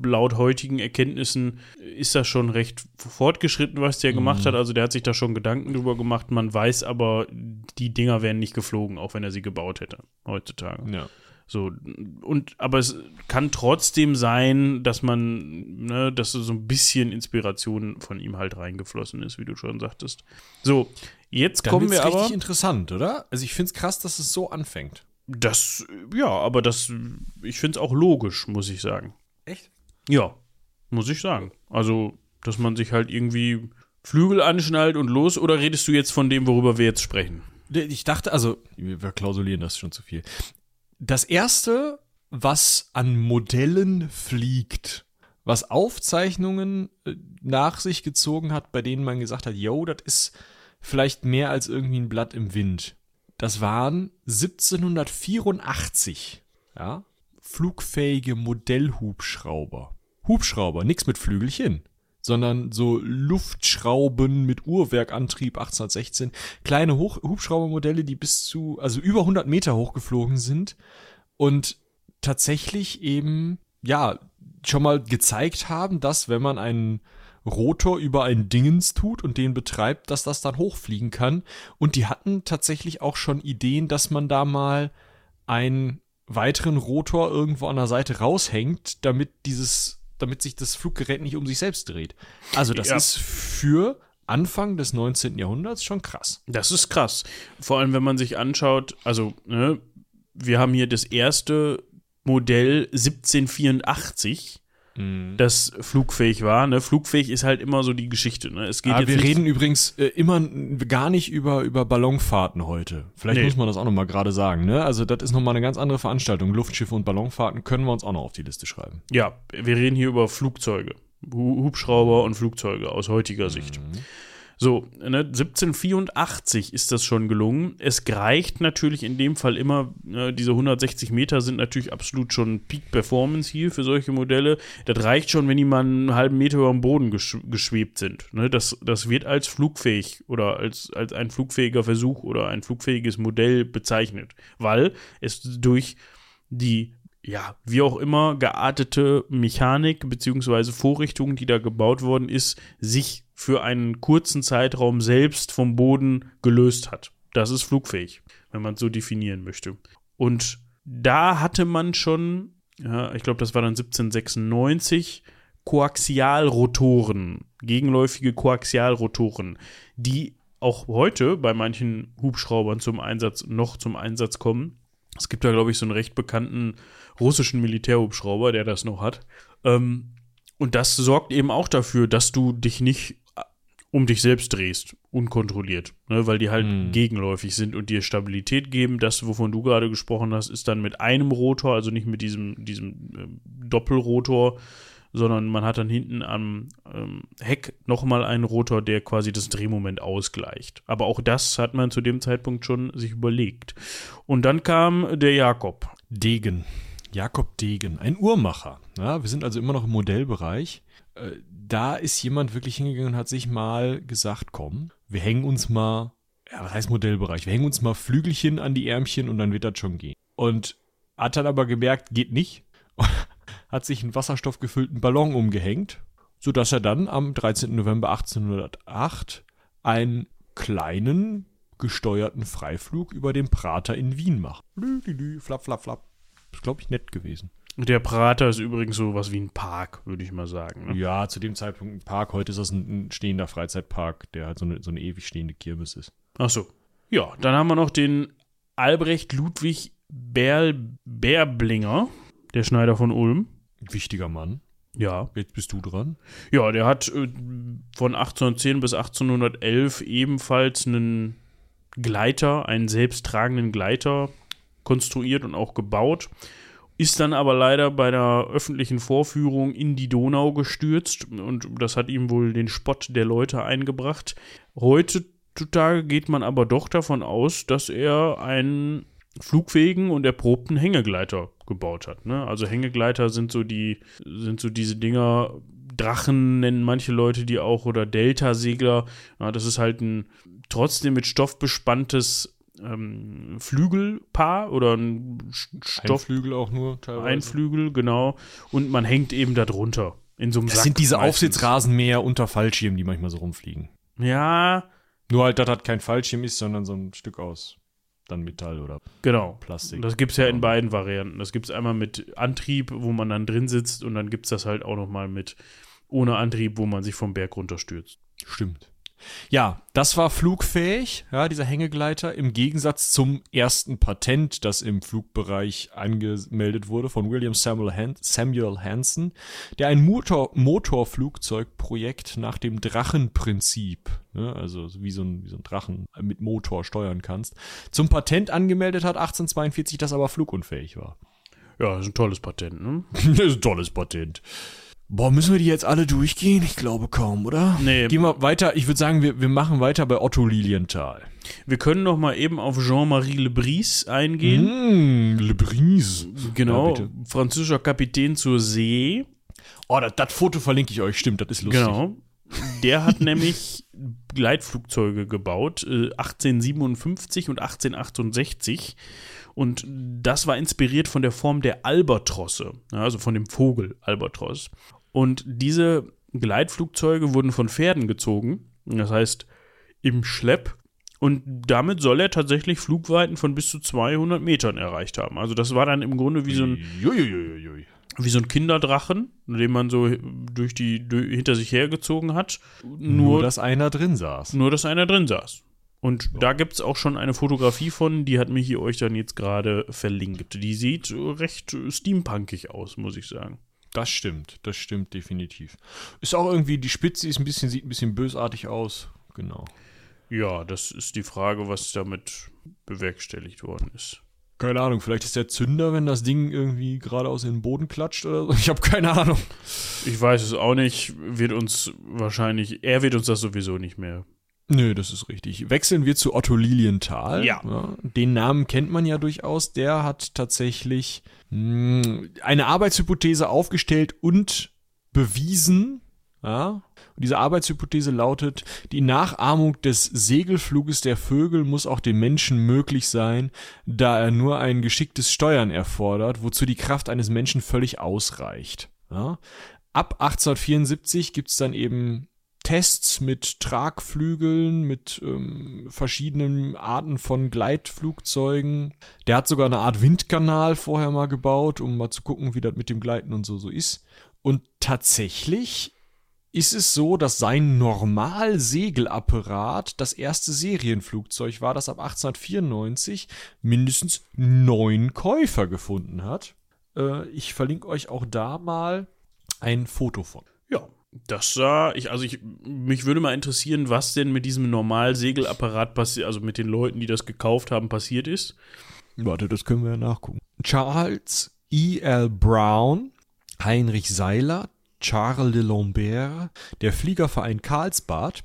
S2: laut heutigen Erkenntnissen ist das schon recht fortgeschritten, was der mhm. gemacht hat. Also der hat sich da schon Gedanken drüber gemacht. Man weiß aber, die Dinger wären nicht geflogen, auch wenn er sie gebaut hätte heutzutage. Ja. So, und, aber es kann trotzdem sein, dass man, ne, dass so ein bisschen Inspiration von ihm halt reingeflossen ist, wie du schon sagtest. So, jetzt Dann kommen wir aber. Das ist
S1: interessant, oder? Also, ich finde es krass, dass es so anfängt.
S2: Das, ja, aber das, ich finde es auch logisch, muss ich sagen. Echt? Ja, muss ich sagen. Also, dass man sich halt irgendwie Flügel anschnallt und los, oder redest du jetzt von dem, worüber wir jetzt sprechen?
S1: Ich dachte, also, wir klausulieren das schon zu viel. Das erste, was an Modellen fliegt, was Aufzeichnungen äh, nach sich gezogen hat, bei denen man gesagt hat, yo, das ist vielleicht mehr als irgendwie ein Blatt im Wind. Das waren 1784, ja, flugfähige Modellhubschrauber. Hubschrauber, nichts mit Flügelchen sondern so Luftschrauben mit Uhrwerkantrieb 1816, kleine Hoch Hubschraubermodelle, die bis zu, also über 100 Meter hochgeflogen sind und tatsächlich eben, ja, schon mal gezeigt haben, dass wenn man einen Rotor über ein Dingens tut und den betreibt, dass das dann hochfliegen kann. Und die hatten tatsächlich auch schon Ideen, dass man da mal einen weiteren Rotor irgendwo an der Seite raushängt, damit dieses damit sich das Fluggerät nicht um sich selbst dreht. Also das ja. ist für Anfang des 19. Jahrhunderts schon krass.
S2: Das ist krass. Vor allem, wenn man sich anschaut, also ne, wir haben hier das erste Modell 1784 Mhm. das flugfähig war. Ne? Flugfähig ist halt immer so die Geschichte. Ne?
S1: Es geht Aber ah, wir reden übrigens äh, immer gar nicht über, über Ballonfahrten heute. Vielleicht nee. muss man das auch nochmal gerade sagen. Ne? Also das ist nochmal eine ganz andere Veranstaltung. Luftschiffe und Ballonfahrten können wir uns auch noch auf die Liste schreiben.
S2: Ja, wir reden hier über Flugzeuge. Hubschrauber und Flugzeuge aus heutiger Sicht. Mhm. So, ne, 1784 ist das schon gelungen. Es reicht natürlich in dem Fall immer, ne, diese 160 Meter sind natürlich absolut schon Peak Performance hier für solche Modelle. Das reicht schon, wenn die mal einen halben Meter über dem Boden gesch geschwebt sind. Ne, das, das wird als flugfähig oder als, als ein flugfähiger Versuch oder ein flugfähiges Modell bezeichnet, weil es durch die ja, wie auch immer geartete Mechanik bzw. Vorrichtung, die da gebaut worden ist, sich für einen kurzen Zeitraum selbst vom Boden gelöst hat. Das ist flugfähig, wenn man es so definieren möchte. Und da hatte man schon, ja, ich glaube, das war dann 1796, Koaxialrotoren, gegenläufige Koaxialrotoren, die auch heute bei manchen Hubschraubern zum Einsatz, noch zum Einsatz kommen. Es gibt da, glaube ich, so einen recht bekannten russischen Militärhubschrauber, der das noch hat. Ähm, und das sorgt eben auch dafür, dass du dich nicht um dich selbst drehst, unkontrolliert, ne, weil die halt mhm. gegenläufig sind und dir Stabilität geben. Das, wovon du gerade gesprochen hast, ist dann mit einem Rotor, also nicht mit diesem, diesem äh, Doppelrotor, sondern man hat dann hinten am ähm, Heck nochmal einen Rotor, der quasi das Drehmoment ausgleicht. Aber auch das hat man zu dem Zeitpunkt schon sich überlegt. Und dann kam der Jakob. Degen. Jakob Degen, ein Uhrmacher. Ja, wir sind also immer noch im Modellbereich. Äh, da ist jemand wirklich hingegangen und hat sich mal gesagt, komm, wir hängen uns mal, ja, was heißt Modellbereich, wir hängen uns mal Flügelchen an die Ärmchen und dann wird das schon gehen. Und hat dann aber gemerkt, geht nicht. hat sich einen wasserstoffgefüllten Ballon umgehängt, sodass er dann am 13. November 1808 einen kleinen gesteuerten Freiflug über den Prater in Wien macht. Lü, lü, lü, flap, flap, flap. Ist, glaube ich, nett gewesen.
S1: Der Prater ist übrigens so was wie ein Park, würde ich mal sagen.
S2: Ne? Ja, zu dem Zeitpunkt ein Park. Heute ist das ein, ein stehender Freizeitpark, der halt so eine, so eine ewig stehende Kirmes ist.
S1: Ach so. Ja, dann haben wir noch den Albrecht Ludwig Berl Berblinger, der Schneider von Ulm.
S2: Wichtiger Mann.
S1: Ja. Jetzt bist du dran.
S2: Ja, der hat äh, von 1810 bis 1811 ebenfalls einen Gleiter, einen selbsttragenden Gleiter konstruiert und auch gebaut ist dann aber leider bei der öffentlichen Vorführung in die Donau gestürzt und das hat ihm wohl den Spott der Leute eingebracht. Heutzutage geht man aber doch davon aus, dass er einen flugfähigen und erprobten Hängegleiter gebaut hat. Ne? Also Hängegleiter sind so die, sind so diese Dinger, Drachen nennen manche Leute die auch oder Delta-Segler. Ja, das ist halt ein trotzdem mit Stoff bespanntes ähm, Flügelpaar oder ein
S1: Stoff. Ein Flügel auch nur
S2: teilweise. Ein Flügel, genau. Und man hängt eben da drunter. In so einem das
S1: Sack sind diese meistens. Aufsitzrasenmäher unter Fallschirmen, die manchmal so rumfliegen.
S2: Ja.
S1: Nur halt, dass das kein Fallschirm ist, sondern so ein Stück aus dann Metall oder
S2: genau. Plastik.
S1: Das gibt es ja in genau. beiden Varianten. Das gibt es einmal mit Antrieb, wo man dann drin sitzt, und dann gibt es das halt auch nochmal mit ohne Antrieb, wo man sich vom Berg
S2: runterstürzt. Stimmt. Ja, das war flugfähig, ja, dieser Hängegleiter, im Gegensatz zum ersten Patent, das im Flugbereich angemeldet wurde von William Samuel, Han Samuel Hansen, der ein Motor Motorflugzeugprojekt nach dem Drachenprinzip, ne, also wie so, ein, wie so ein Drachen mit Motor steuern kannst, zum Patent angemeldet hat, 1842, das aber flugunfähig war.
S1: Ja, das ist ein tolles Patent, ne?
S2: das ist ein tolles Patent. Boah, müssen wir die jetzt alle durchgehen? Ich glaube kaum, oder?
S1: Nee. Gehen wir weiter. Ich würde sagen, wir, wir machen weiter bei Otto Lilienthal.
S2: Wir können noch mal eben auf Jean-Marie Lebris eingehen.
S1: Mm, Le Genau. Ja,
S2: französischer Kapitän zur See.
S1: Oh, das, Foto verlinke ich euch. Stimmt, das ist lustig. Genau.
S2: Der hat nämlich Gleitflugzeuge gebaut, 1857 äh, und 1868. Und das war inspiriert von der Form der Albatrosse, also von dem Vogel Albatros. Und diese Gleitflugzeuge wurden von Pferden gezogen, das heißt im Schlepp. Und damit soll er tatsächlich Flugweiten von bis zu 200 Metern erreicht haben. Also das war dann im Grunde wie so ein, wie so ein Kinderdrachen, den man so durch die durch, hinter sich hergezogen hat.
S1: Nur, nur dass einer drin saß.
S2: Nur dass einer drin saß. Und so. da gibt es auch schon eine Fotografie von, die hat mich hier euch dann jetzt gerade verlinkt. Die sieht recht steampunkig aus, muss ich sagen.
S1: Das stimmt, das stimmt definitiv. Ist auch irgendwie, die Spitze ist ein bisschen, sieht ein bisschen bösartig aus. Genau.
S2: Ja, das ist die Frage, was damit bewerkstelligt worden ist.
S1: Keine Ahnung, vielleicht ist der Zünder, wenn das Ding irgendwie geradeaus in den Boden klatscht oder so. Ich habe keine Ahnung.
S2: Ich weiß es auch nicht. Wird uns wahrscheinlich, er wird uns das sowieso nicht mehr
S1: Nö, das ist richtig. Wechseln wir zu Otto Lilienthal.
S2: Ja.
S1: Den Namen kennt man ja durchaus. Der hat tatsächlich mm, eine Arbeitshypothese aufgestellt und bewiesen. Ja. Und diese Arbeitshypothese lautet, die Nachahmung des Segelfluges der Vögel muss auch dem Menschen möglich sein, da er nur ein geschicktes Steuern erfordert, wozu die Kraft eines Menschen völlig ausreicht. Ja. Ab 1874 gibt es dann eben Tests mit Tragflügeln, mit ähm, verschiedenen Arten von Gleitflugzeugen. Der hat sogar eine Art Windkanal vorher mal gebaut, um mal zu gucken, wie das mit dem Gleiten und so so ist. Und tatsächlich ist es so, dass sein Normalsegelapparat das erste Serienflugzeug war, das ab 1894 mindestens neun Käufer gefunden hat. Äh, ich verlinke euch auch da mal ein Foto von.
S2: Ja, das sah ich, also ich, mich würde mal interessieren, was denn mit diesem Normalsegelapparat passiert, also mit den Leuten, die das gekauft haben, passiert ist.
S1: Warte, das können wir ja nachgucken. Charles E. L. Brown, Heinrich Seiler, Charles de Lambert, der Fliegerverein Karlsbad,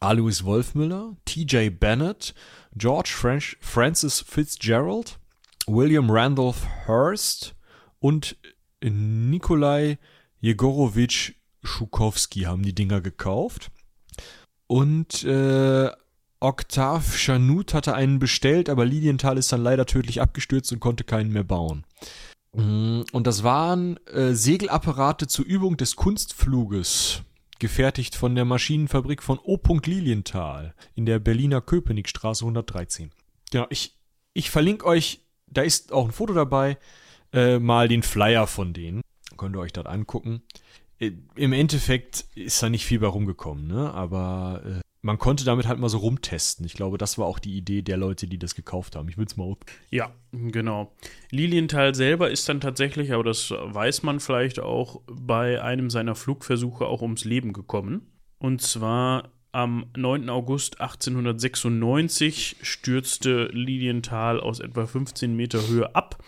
S1: Alois Wolfmüller, T.J. Bennett, George French, Francis Fitzgerald, William Randolph Hearst und Nikolai Jegorowitsch Schukowski haben die Dinger gekauft. Und äh, Octave Chanut hatte einen bestellt, aber Lilienthal ist dann leider tödlich abgestürzt und konnte keinen mehr bauen. Mm, und das waren äh, Segelapparate zur Übung des Kunstfluges, gefertigt von der Maschinenfabrik von O. Lilienthal in der Berliner Köpenickstraße 113. Genau, ich, ich verlinke euch, da ist auch ein Foto dabei, äh, mal den Flyer von denen. Könnt ihr euch das angucken. Äh, im Endeffekt ist da nicht viel bei rumgekommen, ne? Aber äh, man konnte damit halt mal so rumtesten. Ich glaube, das war auch die Idee der Leute, die das gekauft haben. Ich will es mal.
S2: Ja, genau. Lilienthal selber ist dann tatsächlich, aber das weiß man vielleicht auch, bei einem seiner Flugversuche auch ums Leben gekommen. Und zwar am 9. August 1896 stürzte Lilienthal aus etwa 15 Meter Höhe ab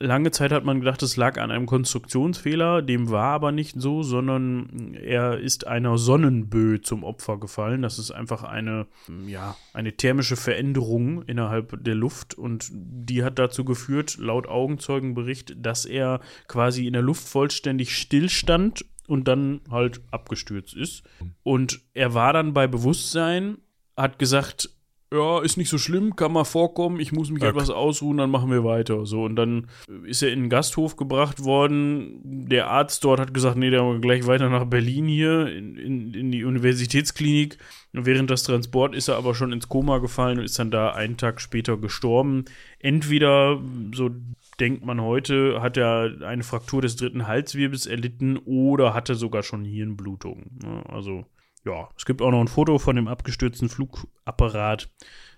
S2: lange Zeit hat man gedacht, es lag an einem Konstruktionsfehler, dem war aber nicht so, sondern er ist einer Sonnenböe zum Opfer gefallen. Das ist einfach eine, ja, eine thermische Veränderung innerhalb der Luft und die hat dazu geführt, laut Augenzeugenbericht, dass er quasi in der Luft vollständig stillstand und dann halt abgestürzt ist. Und er war dann bei Bewusstsein, hat gesagt, ja, ist nicht so schlimm, kann mal vorkommen, ich muss mich okay. etwas ausruhen, dann machen wir weiter. So, und dann ist er in den Gasthof gebracht worden. Der Arzt dort hat gesagt, nee, der muss gleich weiter nach Berlin hier, in, in, in die Universitätsklinik. Während des Transport ist er aber schon ins Koma gefallen und ist dann da einen Tag später gestorben. Entweder, so denkt man heute, hat er eine Fraktur des dritten Halswirbels erlitten oder hatte sogar schon Hirnblutung. Ne? Also ja, es gibt auch noch ein Foto von dem abgestürzten Flugapparat.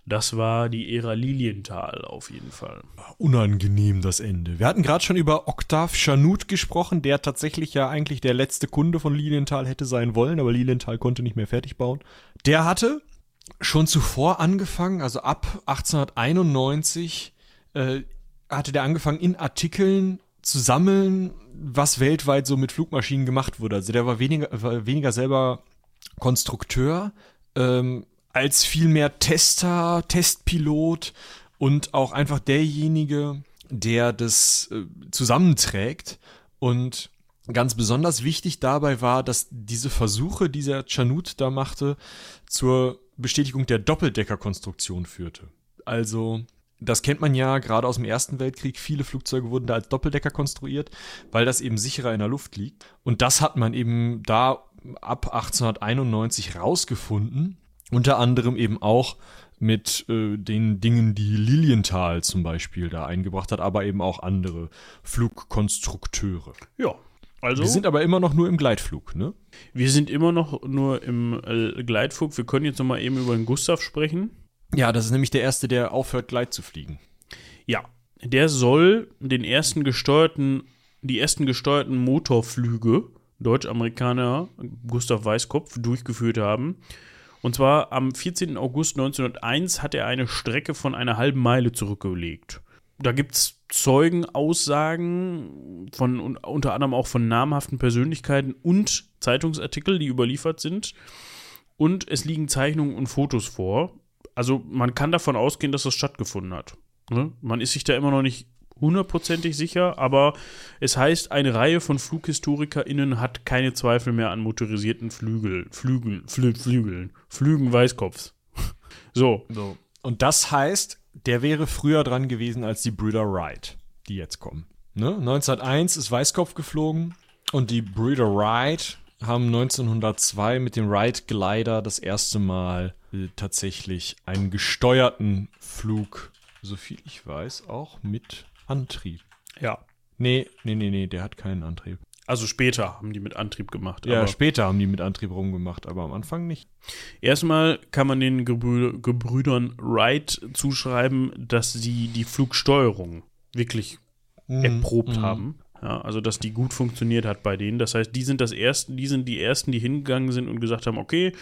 S2: Das war die Ära Lilienthal auf jeden Fall.
S1: Unangenehm das Ende. Wir hatten gerade schon über Oktav Schanut gesprochen, der tatsächlich ja eigentlich der letzte Kunde von Lilienthal hätte sein wollen, aber Lilienthal konnte nicht mehr fertig bauen. Der hatte schon zuvor angefangen, also ab 1891 äh, hatte der angefangen in Artikeln zu sammeln, was weltweit so mit Flugmaschinen gemacht wurde. Also der war weniger, war weniger selber Konstrukteur, ähm, als vielmehr Tester, Testpilot und auch einfach derjenige, der das äh, zusammenträgt. Und ganz besonders wichtig dabei war, dass diese Versuche, die der Chanut da machte, zur Bestätigung der Doppeldeckerkonstruktion führte. Also, das kennt man ja gerade aus dem Ersten Weltkrieg. Viele Flugzeuge wurden da als Doppeldecker konstruiert, weil das eben sicherer in der Luft liegt. Und das hat man eben da ab 1891 rausgefunden. Unter anderem eben auch mit äh, den Dingen, die Lilienthal zum Beispiel da eingebracht hat, aber eben auch andere Flugkonstrukteure.
S2: Ja. Also,
S1: wir sind aber immer noch nur im Gleitflug, ne?
S2: Wir sind immer noch nur im äh, Gleitflug. Wir können jetzt nochmal eben über den Gustav sprechen.
S1: Ja, das ist nämlich der erste, der aufhört, Gleit zu fliegen.
S2: Ja, der soll den ersten gesteuerten, die ersten gesteuerten Motorflüge Deutsch-Amerikaner Gustav Weißkopf durchgeführt haben. Und zwar am 14. August 1901 hat er eine Strecke von einer halben Meile zurückgelegt. Da gibt es Zeugenaussagen von unter anderem auch von namhaften Persönlichkeiten und Zeitungsartikel, die überliefert sind. Und es liegen Zeichnungen und Fotos vor. Also man kann davon ausgehen, dass das stattgefunden hat. Ne? Man ist sich da immer noch nicht hundertprozentig sicher, aber es heißt, eine Reihe von FlughistorikerInnen hat keine Zweifel mehr an motorisierten Flügel, Flügel, Flü, Flügeln, Flügen Weißkopfs.
S1: so. so. Und das heißt, der wäre früher dran gewesen als die Brüder Wright, die jetzt kommen. Ne? 1901 ist Weißkopf geflogen und die Brüder Wright haben 1902 mit dem Wright Glider das erste Mal äh, tatsächlich einen gesteuerten Flug, so viel ich weiß, auch mit Antrieb.
S2: Ja.
S1: Nee, nee, nee, nee, der hat keinen Antrieb.
S2: Also später haben die mit Antrieb gemacht.
S1: Ja, später haben die mit Antrieb rumgemacht, aber am Anfang nicht.
S2: Erstmal kann man den Gebrüdern Wright zuschreiben, dass sie die Flugsteuerung wirklich mhm. erprobt mhm. haben. Ja, also dass die gut funktioniert hat bei denen. Das heißt, die sind das ersten, die sind die ersten, die hingegangen sind und gesagt haben, okay,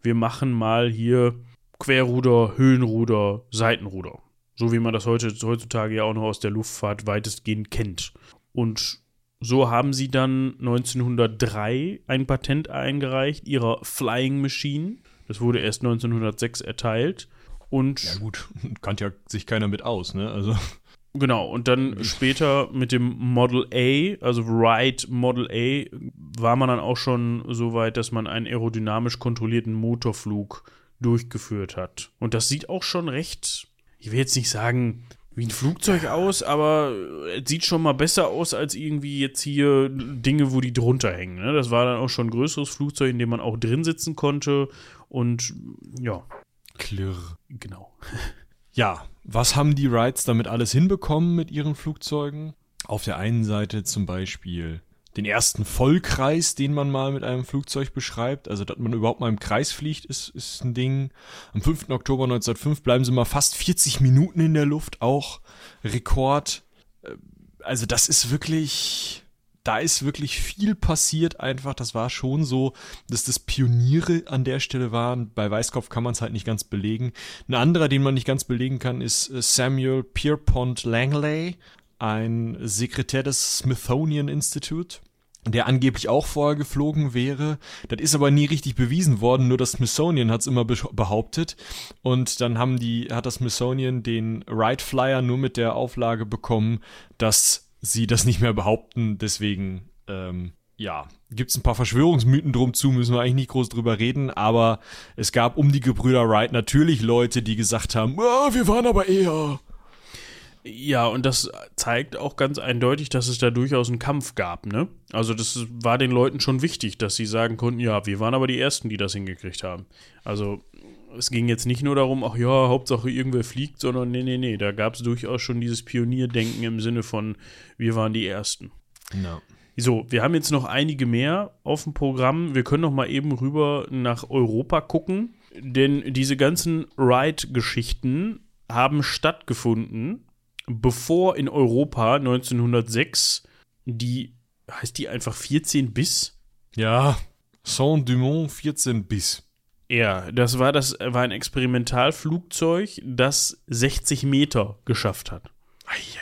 S2: wir machen mal hier Querruder, Höhenruder, Seitenruder. So wie man das heute, heutzutage ja auch noch aus der Luftfahrt weitestgehend kennt. Und so haben sie dann 1903 ein Patent eingereicht, ihrer Flying Machine. Das wurde erst 1906 erteilt. Und
S1: ja gut, kannte ja sich keiner mit aus, ne? Also.
S2: Genau, und dann später mit dem Model A, also Wright Model A, war man dann auch schon so weit, dass man einen aerodynamisch kontrollierten Motorflug durchgeführt hat. Und das sieht auch schon recht ich will jetzt nicht sagen, wie ein Flugzeug aus, aber es sieht schon mal besser aus als irgendwie jetzt hier Dinge, wo die drunter hängen. Ne? Das war dann auch schon ein größeres Flugzeug, in dem man auch drin sitzen konnte und ja.
S1: Klirr. Genau. ja, was haben die Wrights damit alles hinbekommen mit ihren Flugzeugen? Auf der einen Seite zum Beispiel den ersten Vollkreis, den man mal mit einem Flugzeug beschreibt. Also, dass man überhaupt mal im Kreis fliegt, ist, ist ein Ding. Am 5. Oktober 1905 bleiben sie mal fast 40 Minuten in der Luft, auch Rekord. Äh, also, das ist wirklich, da ist wirklich viel passiert einfach. Das war schon so, dass das Pioniere an der Stelle waren. Bei Weißkopf kann man es halt nicht ganz belegen. Ein anderer, den man nicht ganz belegen kann, ist äh, Samuel Pierpont Langley, ein Sekretär des Smithsonian Institute der angeblich auch vorher geflogen wäre. Das ist aber nie richtig bewiesen worden, nur das Smithsonian hat es immer behauptet. Und dann haben die, hat das Smithsonian den Wright Flyer nur mit der Auflage bekommen, dass sie das nicht mehr behaupten. Deswegen, ähm, ja, gibt es ein paar Verschwörungsmythen drum zu, müssen wir eigentlich nicht groß drüber reden, aber es gab um die Gebrüder Wright natürlich Leute, die gesagt haben, oh, wir waren aber eher
S2: ja, und das zeigt auch ganz eindeutig, dass es da durchaus einen Kampf gab, ne? Also das war den Leuten schon wichtig, dass sie sagen konnten, ja, wir waren aber die Ersten, die das hingekriegt haben. Also es ging jetzt nicht nur darum, ach ja, Hauptsache irgendwer fliegt, sondern nee, nee, nee, da gab es durchaus schon dieses Pionierdenken im Sinne von, wir waren die Ersten. No. So, wir haben jetzt noch einige mehr auf dem Programm. Wir können noch mal eben rüber nach Europa gucken, denn diese ganzen Ride-Geschichten haben stattgefunden bevor in Europa 1906 die, heißt die einfach 14 bis?
S1: Ja, Saint-Dumont 14 bis.
S2: Ja, das war, das war ein Experimentalflugzeug, das 60 Meter geschafft hat.
S1: Eieiei,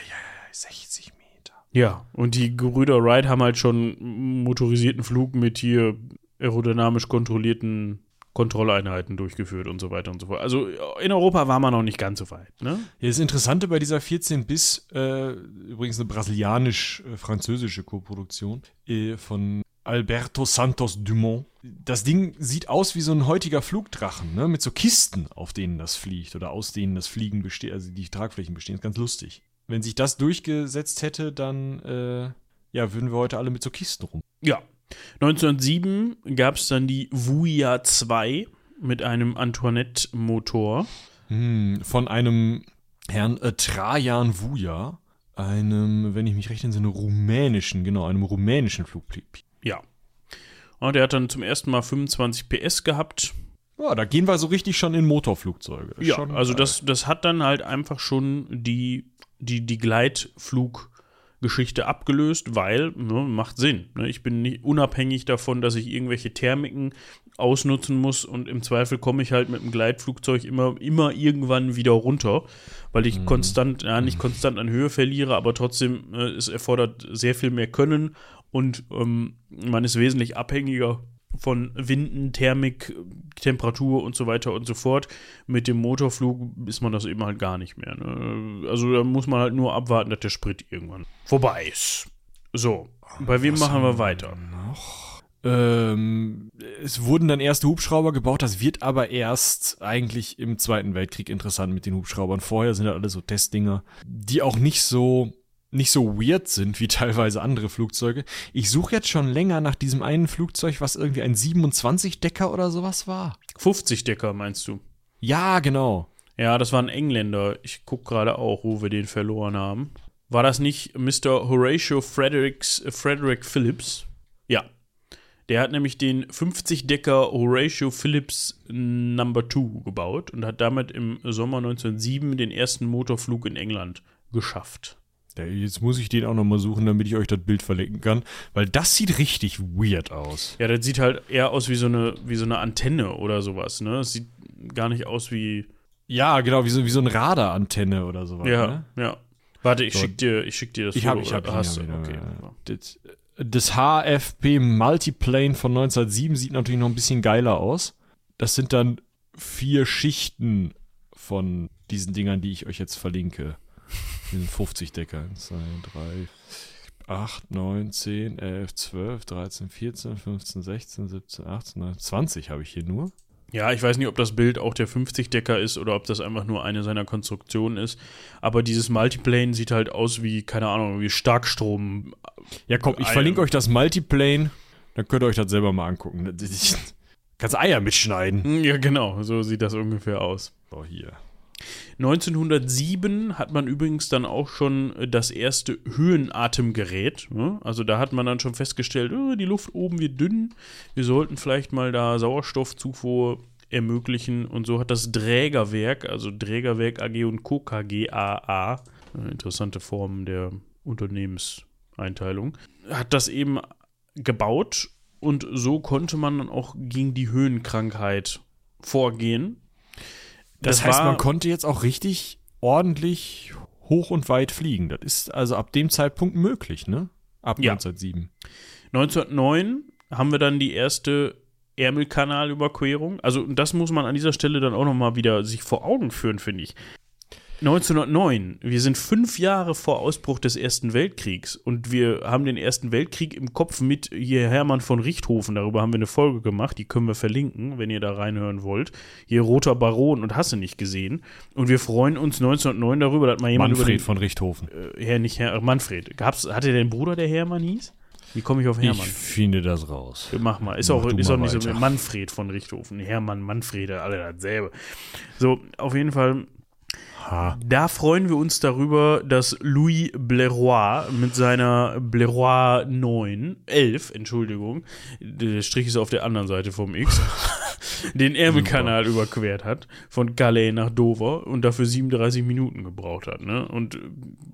S1: 60 Meter.
S2: Ja, und die Gerüder Wright haben halt schon motorisierten Flug mit hier aerodynamisch kontrollierten Kontrolleinheiten durchgeführt und so weiter und so fort. Also in Europa war man noch nicht ganz so weit. Ne?
S1: Ja, das Interessante bei dieser 14 bis, äh, übrigens eine brasilianisch-französische Koproduktion äh, von Alberto Santos Dumont. Das Ding sieht aus wie so ein heutiger Flugdrachen, ne? mit so Kisten, auf denen das fliegt oder aus denen das Fliegen besteht, also die Tragflächen bestehen. Ist ganz lustig. Wenn sich das durchgesetzt hätte, dann äh, ja, würden wir heute alle mit so Kisten rum.
S2: Ja, 1907 gab es dann die Vuia 2 mit einem Antoinette-Motor.
S1: Hm, von einem Herrn äh, Trajan Vuja, einem, wenn ich mich recht entsinne, rumänischen, genau, einem rumänischen Flugpiloten.
S2: Ja. Und der hat dann zum ersten Mal 25 PS gehabt.
S1: Ja, da gehen wir so richtig schon in Motorflugzeuge.
S2: Ja,
S1: schon,
S2: also das, das hat dann halt einfach schon die, die, die Gleitflug- Geschichte abgelöst, weil ne, macht Sinn. Ne? Ich bin nicht unabhängig davon, dass ich irgendwelche Thermiken ausnutzen muss und im Zweifel komme ich halt mit dem Gleitflugzeug immer, immer irgendwann wieder runter, weil ich mhm. konstant, ja, nicht mhm. konstant an Höhe verliere, aber trotzdem, äh, es erfordert sehr viel mehr Können und ähm, man ist wesentlich abhängiger von Winden, Thermik, Temperatur und so weiter und so fort. Mit dem Motorflug ist man das eben halt gar nicht mehr. Ne? Also da muss man halt nur abwarten, dass der Sprit irgendwann
S1: vorbei ist. So, bei wem Was machen wir weiter?
S2: Noch? Ähm, es wurden dann erste Hubschrauber gebaut, das wird aber erst eigentlich im Zweiten Weltkrieg interessant mit den Hubschraubern. Vorher sind ja alle so Testdinger, die auch nicht so nicht so weird sind wie teilweise andere Flugzeuge. Ich suche jetzt schon länger nach diesem einen Flugzeug, was irgendwie ein 27-Decker oder sowas war.
S1: 50-Decker meinst du?
S2: Ja, genau.
S1: Ja, das war ein Engländer. Ich gucke gerade auch, wo wir den verloren haben. War das nicht Mr. Horatio Fredericks, äh, Frederick Phillips?
S2: Ja. Der hat nämlich den 50-Decker Horatio Phillips Number 2 gebaut und hat damit im Sommer 1907 den ersten Motorflug in England geschafft.
S1: Jetzt muss ich den auch nochmal suchen, damit ich euch das Bild verlinken kann, weil das sieht richtig weird aus.
S2: Ja, das sieht halt eher aus wie so eine, wie so eine Antenne oder sowas, ne? Das sieht gar nicht aus wie.
S1: Ja, genau, wie so, wie so eine Radarantenne oder sowas.
S2: Ja, ne? ja. Warte, ich so, schick dir, ich schick dir das
S1: ich Foto. Hab, ich habe, äh, Okay. Das, das HFP Multiplane von 1907 sieht natürlich noch ein bisschen geiler aus. Das sind dann vier Schichten von diesen Dingern, die ich euch jetzt verlinke diesen 50-Decker. 1, 2, 3, 8, 9, 10, 11, 12, 13, 14, 15, 16, 17, 18, 19, 20 habe ich hier nur.
S2: Ja, ich weiß nicht, ob das Bild auch der 50-Decker ist oder ob das einfach nur eine seiner Konstruktionen ist. Aber dieses Multiplane sieht halt aus wie, keine Ahnung, wie Starkstrom.
S1: Ja, komm, ich verlinke euch das Multiplane. Dann könnt ihr euch das selber mal angucken.
S2: Kannst Eier mitschneiden.
S1: Ja, genau. So sieht das ungefähr aus. Oh, hier. 1907 hat man übrigens dann auch schon äh, das erste Höhenatemgerät. Ne? Also da hat man dann schon festgestellt, äh, die Luft oben wird dünn, wir sollten vielleicht mal da Sauerstoffzufuhr ermöglichen. Und so hat das Drägerwerk, also Drägerwerk AG und Co. KGAA, interessante Form der Unternehmenseinteilung, hat das eben gebaut und so konnte man dann auch gegen die Höhenkrankheit vorgehen
S2: das, das heißt, war, man konnte jetzt auch richtig ordentlich hoch und weit fliegen. Das ist also ab dem Zeitpunkt möglich, ne? Ab ja. 1907. 1909 haben wir dann die erste Ärmelkanalüberquerung. Also das muss man an dieser Stelle dann auch nochmal wieder sich vor Augen führen, finde ich. 1909. Wir sind fünf Jahre vor Ausbruch des Ersten Weltkriegs und wir haben den Ersten Weltkrieg im Kopf mit hier Hermann von Richthofen. Darüber haben wir eine Folge gemacht, die können wir verlinken, wenn ihr da reinhören wollt. Hier Roter Baron und Hasse nicht gesehen. Und wir freuen uns 1909 darüber,
S1: dass mal jemand Manfred den, von Richthofen.
S2: Äh, Herr, nicht Herr, äh, Manfred. Gab's, hatte der einen Bruder, der Hermann hieß? Wie komme ich auf Hermann? Ich
S1: finde das raus.
S2: Mach mal. Ist Mach auch, ist auch nicht
S1: weiter.
S2: so
S1: Manfred von Richthofen. Hermann, Manfrede, alle dasselbe. So, auf jeden Fall
S2: Aha. Da freuen wir uns darüber, dass Louis Bleroy mit seiner Bleroy 9, 11, Entschuldigung, der Strich ist auf der anderen Seite vom X, den Ärmelkanal Super. überquert hat, von Calais nach Dover und dafür 37 Minuten gebraucht hat. Ne? Und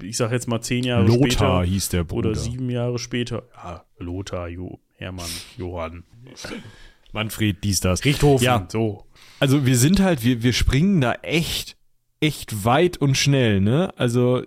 S2: ich sag jetzt mal zehn Jahre Lothar später. Lothar
S1: hieß der
S2: Bruder. Oder sieben Jahre später. Ja, Lothar, jo, Hermann, Johann.
S1: Manfred, dies, das.
S2: Richthofen. Ja,
S1: so. Also wir sind halt, wir, wir springen da echt echt weit und schnell, ne? Also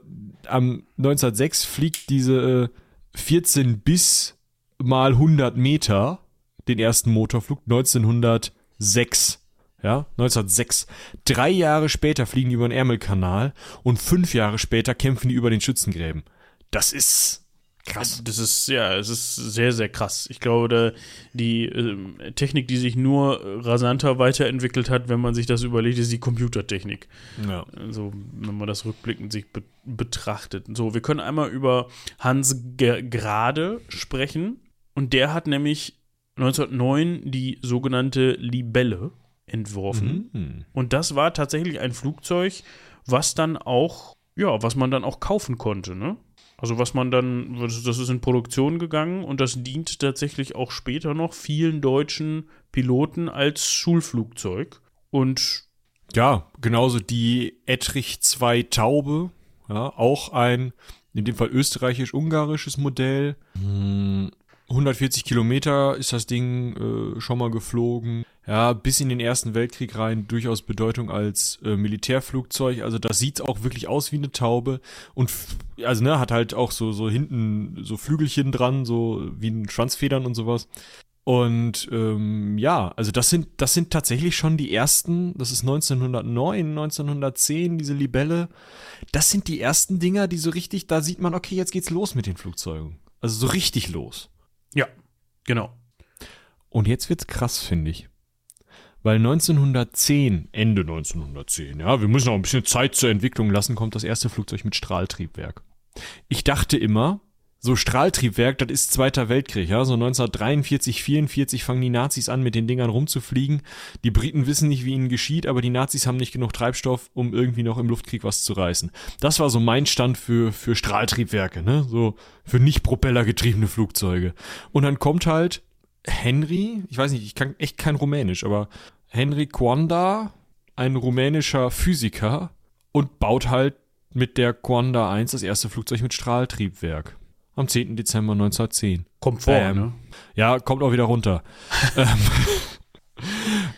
S1: am 1906 fliegt diese 14 äh, bis mal 100 Meter den ersten Motorflug 1906. Ja, 1906. Drei Jahre später fliegen die über den Ärmelkanal und fünf Jahre später kämpfen die über den Schützengräben. Das ist Krass. Also,
S2: das ist, ja, es ist sehr, sehr krass. Ich glaube, da die ähm, Technik, die sich nur rasanter weiterentwickelt hat, wenn man sich das überlegt, ist die Computertechnik. Ja. Also, wenn man das rückblickend sich be betrachtet. So, wir können einmal über Hans Ger Grade sprechen. Und der hat nämlich 1909 die sogenannte Libelle entworfen. Mhm. Und das war tatsächlich ein Flugzeug, was dann auch, ja, was man dann auch kaufen konnte, ne? Also was man dann, das ist in Produktion gegangen und das dient tatsächlich auch später noch vielen deutschen Piloten als Schulflugzeug. Und ja, genauso die Ettrich 2 Taube, ja, auch ein in dem Fall österreichisch-ungarisches Modell. Hm, 140 Kilometer ist das Ding äh, schon mal geflogen. Ja, bis in den Ersten Weltkrieg rein durchaus Bedeutung als äh, Militärflugzeug. Also das sieht auch wirklich aus wie eine Taube und also ne hat halt auch so so hinten so Flügelchen dran, so wie ein Schwanzfedern und sowas. Und ähm, ja, also das sind das sind tatsächlich schon die ersten. Das ist 1909, 1910 diese Libelle. Das sind die ersten Dinger, die so richtig. Da sieht man, okay, jetzt geht's los mit den Flugzeugen. Also so richtig los.
S1: Ja, genau.
S2: Und jetzt wird's krass, finde ich. Weil 1910, Ende 1910, ja, wir müssen auch ein bisschen Zeit zur Entwicklung lassen, kommt das erste Flugzeug mit Strahltriebwerk. Ich dachte immer, so Strahltriebwerk, das ist Zweiter Weltkrieg, ja, so 1943, 44 fangen die Nazis an, mit den Dingern rumzufliegen. Die Briten wissen nicht, wie ihnen geschieht, aber die Nazis haben nicht genug Treibstoff, um irgendwie noch im Luftkrieg was zu reißen. Das war so mein Stand für, für Strahltriebwerke, ne, so für nicht propellergetriebene Flugzeuge. Und dann kommt halt Henry, ich weiß nicht, ich kann echt kein Rumänisch, aber Henry Quanda, ein rumänischer Physiker, und baut halt mit der Quanda 1 das erste Flugzeug mit Strahltriebwerk am 10. Dezember 1910.
S1: Kommt vor, ähm, ne?
S2: Ja, kommt auch wieder runter. Ähm,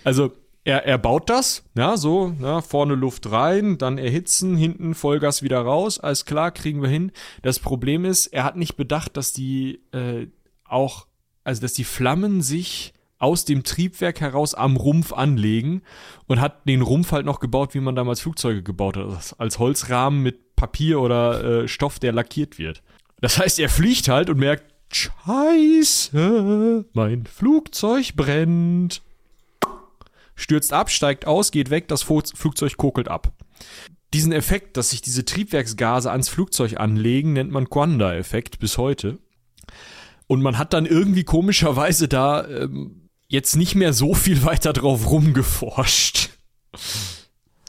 S2: also er, er baut das, ja, so, ja, vorne Luft rein, dann erhitzen, hinten Vollgas wieder raus, alles klar, kriegen wir hin. Das Problem ist, er hat nicht bedacht, dass die äh, auch, also dass die Flammen sich aus dem Triebwerk heraus am Rumpf anlegen und hat den Rumpf halt noch gebaut, wie man damals Flugzeuge gebaut hat, als Holzrahmen mit Papier oder äh, Stoff, der lackiert wird. Das heißt, er fliegt halt und merkt, Scheiße, mein Flugzeug brennt. Stürzt ab, steigt aus, geht weg, das Flugzeug kokelt ab. Diesen Effekt, dass sich diese Triebwerksgase ans Flugzeug anlegen, nennt man Quanda-Effekt bis heute. Und man hat dann irgendwie komischerweise da ähm, jetzt nicht mehr so viel weiter drauf rumgeforscht.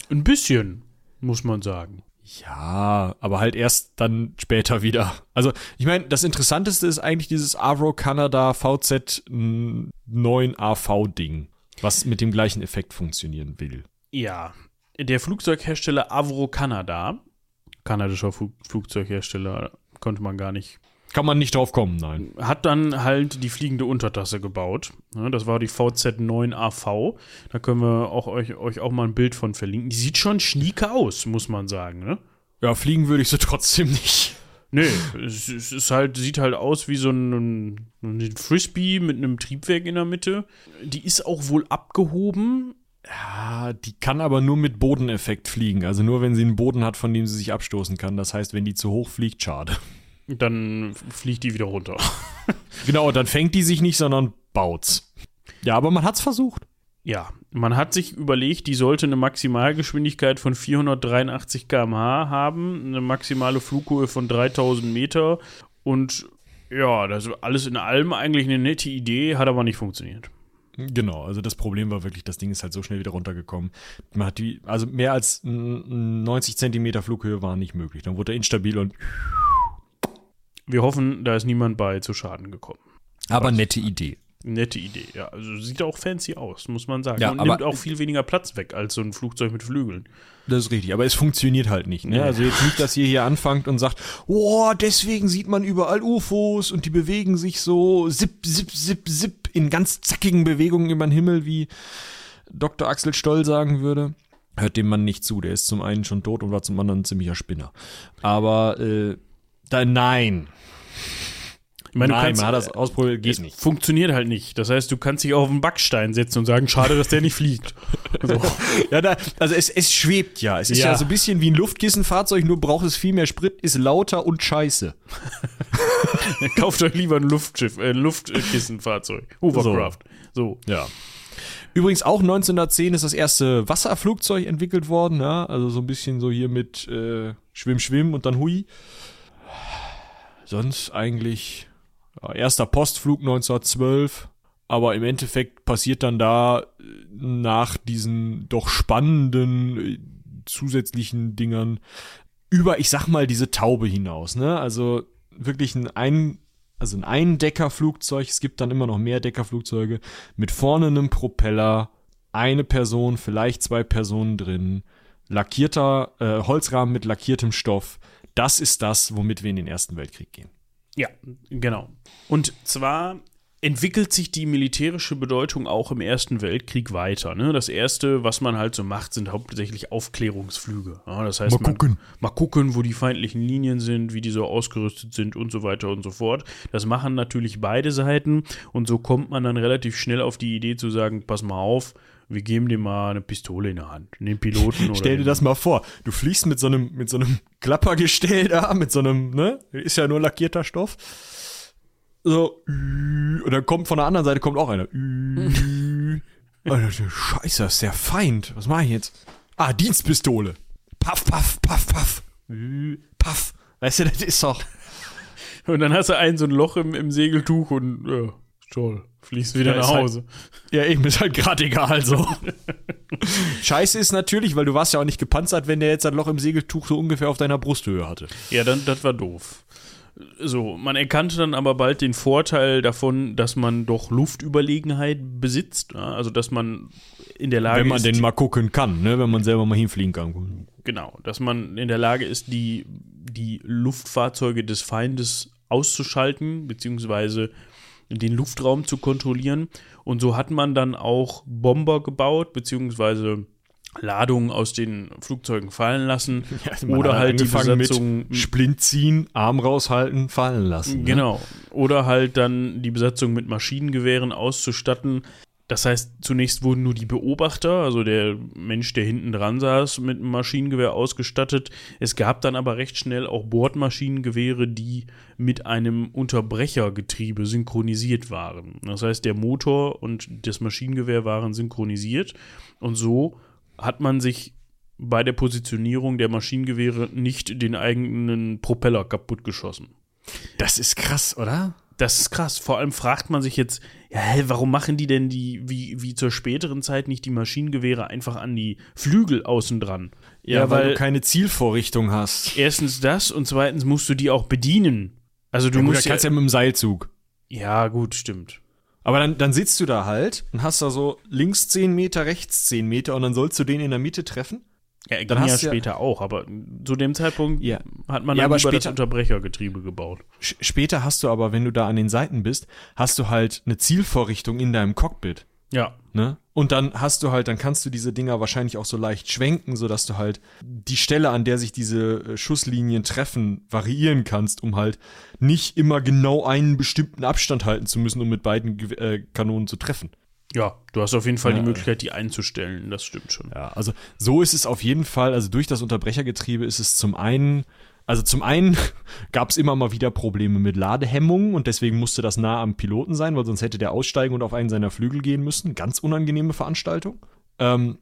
S1: Ein bisschen, muss man sagen.
S2: Ja, aber halt erst dann später wieder. Also, ich meine, das Interessanteste ist eigentlich dieses Avro Canada VZ 9AV-Ding, was mit dem gleichen Effekt funktionieren will.
S1: Ja, der Flugzeughersteller Avro Canada, kanadischer Flugzeughersteller, konnte man gar nicht
S2: kann man nicht drauf kommen, nein.
S1: Hat dann halt die fliegende Untertasse gebaut. Ne, das war die VZ9AV. Da können wir auch euch, euch auch mal ein Bild von verlinken. Die sieht schon schnieke aus, muss man sagen. Ne?
S2: Ja, fliegen würde ich sie trotzdem nicht.
S1: Nee, es, es ist halt, sieht halt aus wie so ein, ein Frisbee mit einem Triebwerk in der Mitte. Die ist auch wohl abgehoben. Ja, die kann aber nur mit Bodeneffekt fliegen. Also nur, wenn sie einen Boden hat, von dem sie sich abstoßen kann. Das heißt, wenn die zu hoch fliegt, schade.
S2: Dann fliegt die wieder runter.
S1: genau, dann fängt die sich nicht, sondern baut's. Ja, aber man hat's versucht.
S2: Ja, man hat sich überlegt, die sollte eine Maximalgeschwindigkeit von 483 km/h haben, eine maximale Flughöhe von 3000 Meter und ja, das alles in allem eigentlich eine nette Idee, hat aber nicht funktioniert.
S1: Genau, also das Problem war wirklich, das Ding ist halt so schnell wieder runtergekommen. Man hat die, also mehr als 90 Zentimeter Flughöhe war nicht möglich. Dann wurde er instabil und
S2: wir hoffen, da ist niemand bei zu Schaden gekommen.
S1: Aber Was? nette Idee.
S2: Nette Idee, ja. Also sieht auch fancy aus, muss man sagen. Ja, Und nimmt auch viel weniger Platz weg als so ein Flugzeug mit Flügeln.
S1: Das ist richtig, aber es funktioniert halt nicht. Ne? Nee.
S2: Also jetzt nicht, dass ihr hier anfangt und sagt, oh, deswegen sieht man überall UFOs und die bewegen sich so zip, zip, zip, zip in ganz zackigen Bewegungen über den Himmel, wie Dr. Axel Stoll sagen würde. Hört dem Mann nicht zu, der ist zum einen schon tot und war zum anderen ein ziemlicher Spinner. Aber äh, da, nein.
S1: Ich meine, Nein, kannst, man hat das ausprobiert, geht nicht.
S2: Funktioniert halt nicht. Das heißt, du kannst dich auch auf einen Backstein setzen und sagen, schade, dass der nicht fliegt.
S1: So. ja, da, also es, es schwebt ja. Es ist ja. ja so ein bisschen wie ein Luftkissenfahrzeug, nur braucht es viel mehr Sprit, ist lauter und scheiße.
S2: kauft euch lieber ein Luftschiff, äh, Luftkissenfahrzeug.
S1: Hovercraft. So. so. Ja. Übrigens auch 1910 ist das erste Wasserflugzeug entwickelt worden, ja. Ne? Also so ein bisschen so hier mit äh, Schwimm, Schwimm und dann Hui sonst eigentlich ja, erster Postflug 1912, aber im Endeffekt passiert dann da äh, nach diesen doch spannenden äh, zusätzlichen Dingern über, ich sag mal, diese Taube hinaus, ne? Also wirklich ein, ein also ein Eindeckerflugzeug, es gibt dann immer noch mehr Deckerflugzeuge, mit vorne einem Propeller, eine Person, vielleicht zwei Personen drin, lackierter, äh, Holzrahmen mit lackiertem Stoff, das ist das, womit wir in den Ersten Weltkrieg gehen.
S2: Ja, genau. Und zwar entwickelt sich die militärische Bedeutung auch im Ersten Weltkrieg weiter. Ne? Das Erste, was man halt so macht, sind hauptsächlich Aufklärungsflüge.
S1: Ja, das heißt, mal gucken. Man, mal gucken, wo die feindlichen Linien sind, wie die so ausgerüstet sind und so weiter und so fort. Das machen natürlich beide Seiten und so kommt man dann relativ schnell auf die Idee zu sagen, pass mal auf, wir geben dir mal eine Pistole in die Hand, den Piloten. oder
S2: Stell dir das mal vor, du fliegst mit so einem, mit so einem Klappergestell da, mit so einem, ne, ist ja nur lackierter Stoff. So, und dann kommt von der anderen Seite kommt auch einer. Scheiße, das ist der Feind. Was mache ich jetzt?
S1: Ah, Dienstpistole. Paff, paff, paff, paff.
S2: Paff. Weißt du, das ist doch.
S1: Und dann hast du einen so ein Loch im, im Segeltuch und ja, Joel, fließt wieder halt ja, nach Hause.
S2: Halt, ja, eben ist halt gerade egal so. Scheiße ist natürlich, weil du warst ja auch nicht gepanzert, wenn der jetzt ein Loch im Segeltuch so ungefähr auf deiner Brusthöhe hatte.
S1: Ja, dann das war doof. So, man erkannte dann aber bald den Vorteil davon, dass man doch Luftüberlegenheit besitzt, also dass man in der Lage ist. Wenn
S2: man ist, denn mal gucken kann, ne? wenn man selber mal hinfliegen kann.
S1: Genau, dass man in der Lage ist, die, die Luftfahrzeuge des Feindes auszuschalten, beziehungsweise den Luftraum zu kontrollieren. Und so hat man dann auch Bomber gebaut, beziehungsweise Ladungen aus den Flugzeugen fallen lassen
S2: ja, also oder halt die Besatzung
S1: mit Splint ziehen, Arm raushalten, fallen lassen.
S2: Ne? Genau. Ne? Oder halt dann die Besatzung mit Maschinengewehren auszustatten, das heißt, zunächst wurden nur die Beobachter, also der Mensch, der hinten dran saß, mit einem Maschinengewehr ausgestattet. Es gab dann aber recht schnell auch Bordmaschinengewehre, die mit einem Unterbrechergetriebe synchronisiert waren. Das heißt, der Motor und das Maschinengewehr waren synchronisiert und so hat man sich bei der Positionierung der Maschinengewehre nicht den eigenen Propeller kaputtgeschossen.
S1: Das ist krass, oder?
S2: Das ist krass. Vor allem fragt man sich jetzt, ja, hä, warum machen die denn die, wie, wie zur späteren Zeit nicht die Maschinengewehre einfach an die Flügel außen dran?
S1: Ja, ja weil, weil, du keine Zielvorrichtung hast.
S2: Erstens das und zweitens musst du die auch bedienen.
S1: Also du ja, gut, musst. kannst
S2: ja, ja
S1: mit
S2: dem Seilzug.
S1: Ja, gut, stimmt.
S2: Aber dann, dann sitzt du da halt und hast da so links 10 Meter, rechts 10 Meter und dann sollst du den in der Mitte treffen.
S1: Ja, dann ja später auch, aber zu dem Zeitpunkt ja. hat man
S2: ja, dann aber später, das
S1: Unterbrechergetriebe gebaut.
S2: Später hast du aber, wenn du da an den Seiten bist, hast du halt eine Zielvorrichtung in deinem Cockpit.
S1: Ja.
S2: Ne? Und dann hast du halt, dann kannst du diese Dinger wahrscheinlich auch so leicht schwenken, sodass du halt die Stelle, an der sich diese äh, Schusslinien treffen, variieren kannst, um halt nicht immer genau einen bestimmten Abstand halten zu müssen, um mit beiden äh, Kanonen zu treffen.
S1: Ja, du hast auf jeden Fall ja, die Möglichkeit, die einzustellen, das stimmt schon.
S2: Ja, also so ist es auf jeden Fall, also durch das Unterbrechergetriebe ist es zum einen, also zum einen gab es immer mal wieder Probleme mit Ladehemmungen und deswegen musste das nah am Piloten sein, weil sonst hätte der aussteigen und auf einen seiner Flügel gehen müssen. Ganz unangenehme Veranstaltung. Ähm,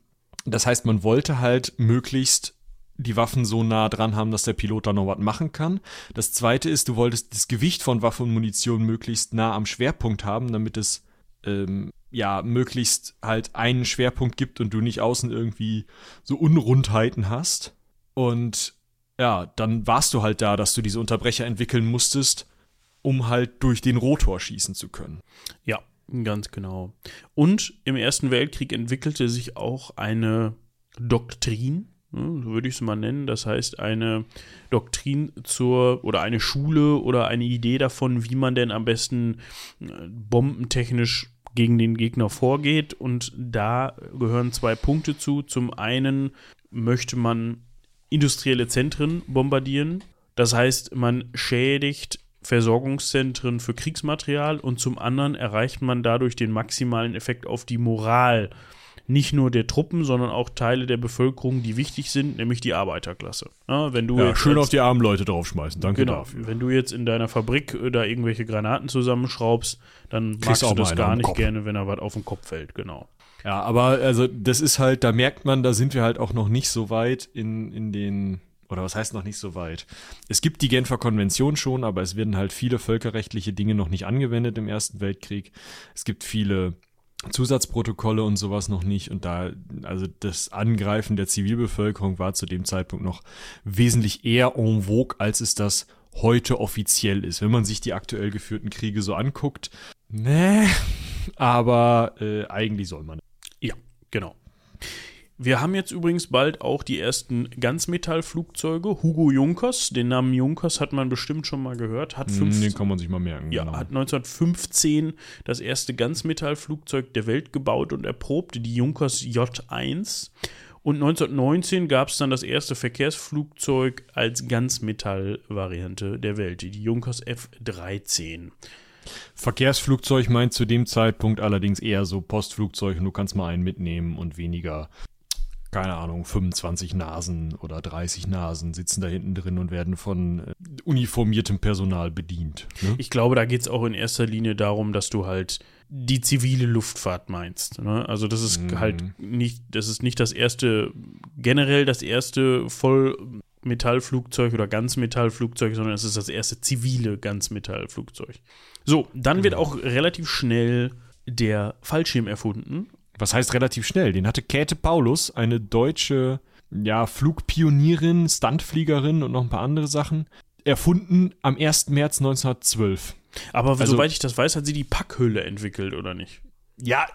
S2: das heißt, man wollte halt möglichst die Waffen so nah dran haben, dass der Pilot da noch was machen kann. Das zweite ist, du wolltest das Gewicht von Waffe und Munition möglichst nah am Schwerpunkt haben, damit es ähm, ja, möglichst halt einen Schwerpunkt gibt und du nicht außen irgendwie so Unrundheiten hast. Und ja, dann warst du halt da, dass du diese Unterbrecher entwickeln musstest, um halt durch den Rotor schießen zu können.
S1: Ja, ganz genau. Und im Ersten Weltkrieg entwickelte sich auch eine Doktrin, ne, so würde ich es mal nennen. Das heißt, eine Doktrin zur oder eine Schule oder eine Idee davon, wie man denn am besten äh, bombentechnisch gegen den Gegner vorgeht. Und da gehören zwei Punkte zu. Zum einen möchte man industrielle Zentren bombardieren. Das heißt, man schädigt Versorgungszentren für Kriegsmaterial und zum anderen erreicht man dadurch den maximalen Effekt auf die Moral nicht nur der Truppen, sondern auch Teile der Bevölkerung, die wichtig sind, nämlich die Arbeiterklasse.
S2: Ja, wenn du ja, schön auf die armen Leute draufschmeißen, danke
S1: genau, dafür. Wenn du jetzt in deiner Fabrik äh, da irgendwelche Granaten zusammenschraubst, dann
S2: Kriegst magst du das gar nicht gerne, wenn er was auf den Kopf fällt, genau.
S1: Ja, aber also das ist halt, da merkt man, da sind wir halt auch noch nicht so weit in, in den oder was heißt noch nicht so weit? Es gibt die Genfer Konvention schon, aber es werden halt viele völkerrechtliche Dinge noch nicht angewendet im Ersten Weltkrieg. Es gibt viele Zusatzprotokolle und sowas noch nicht. Und da, also das Angreifen der Zivilbevölkerung war zu dem Zeitpunkt noch wesentlich eher en vogue, als es das heute offiziell ist. Wenn man sich die aktuell geführten Kriege so anguckt, ne, aber äh, eigentlich soll man.
S2: Ja, genau. Wir haben jetzt übrigens bald auch die ersten Ganzmetallflugzeuge. Hugo Junkers, den Namen Junkers hat man bestimmt schon mal gehört, hat 15,
S1: den kann man sich mal merken.
S2: Ja, genau. hat 1915 das erste Ganzmetallflugzeug der Welt gebaut und erprobte die Junkers J1. Und 1919 gab es dann das erste Verkehrsflugzeug als Ganzmetallvariante der Welt, die Junkers F-13.
S1: Verkehrsflugzeug meint zu dem Zeitpunkt allerdings eher so Postflugzeug und du kannst mal einen mitnehmen und weniger keine Ahnung, 25 Nasen oder 30 Nasen sitzen da hinten drin und werden von äh, uniformiertem Personal bedient.
S2: Ne? Ich glaube, da geht es auch in erster Linie darum, dass du halt die zivile Luftfahrt meinst. Ne? Also das ist mhm. halt nicht, das ist nicht das erste, generell das erste voll Metallflugzeug oder Ganzmetallflugzeug, sondern es ist das erste zivile Ganzmetallflugzeug. So, dann mhm. wird genau. auch relativ schnell der Fallschirm erfunden
S1: was heißt relativ schnell? Den hatte Käthe Paulus, eine deutsche ja, Flugpionierin, Stuntfliegerin und noch ein paar andere Sachen, erfunden am 1. März 1912.
S2: Aber also, soweit ich das weiß, hat sie die Packhülle entwickelt, oder nicht?
S1: Ja,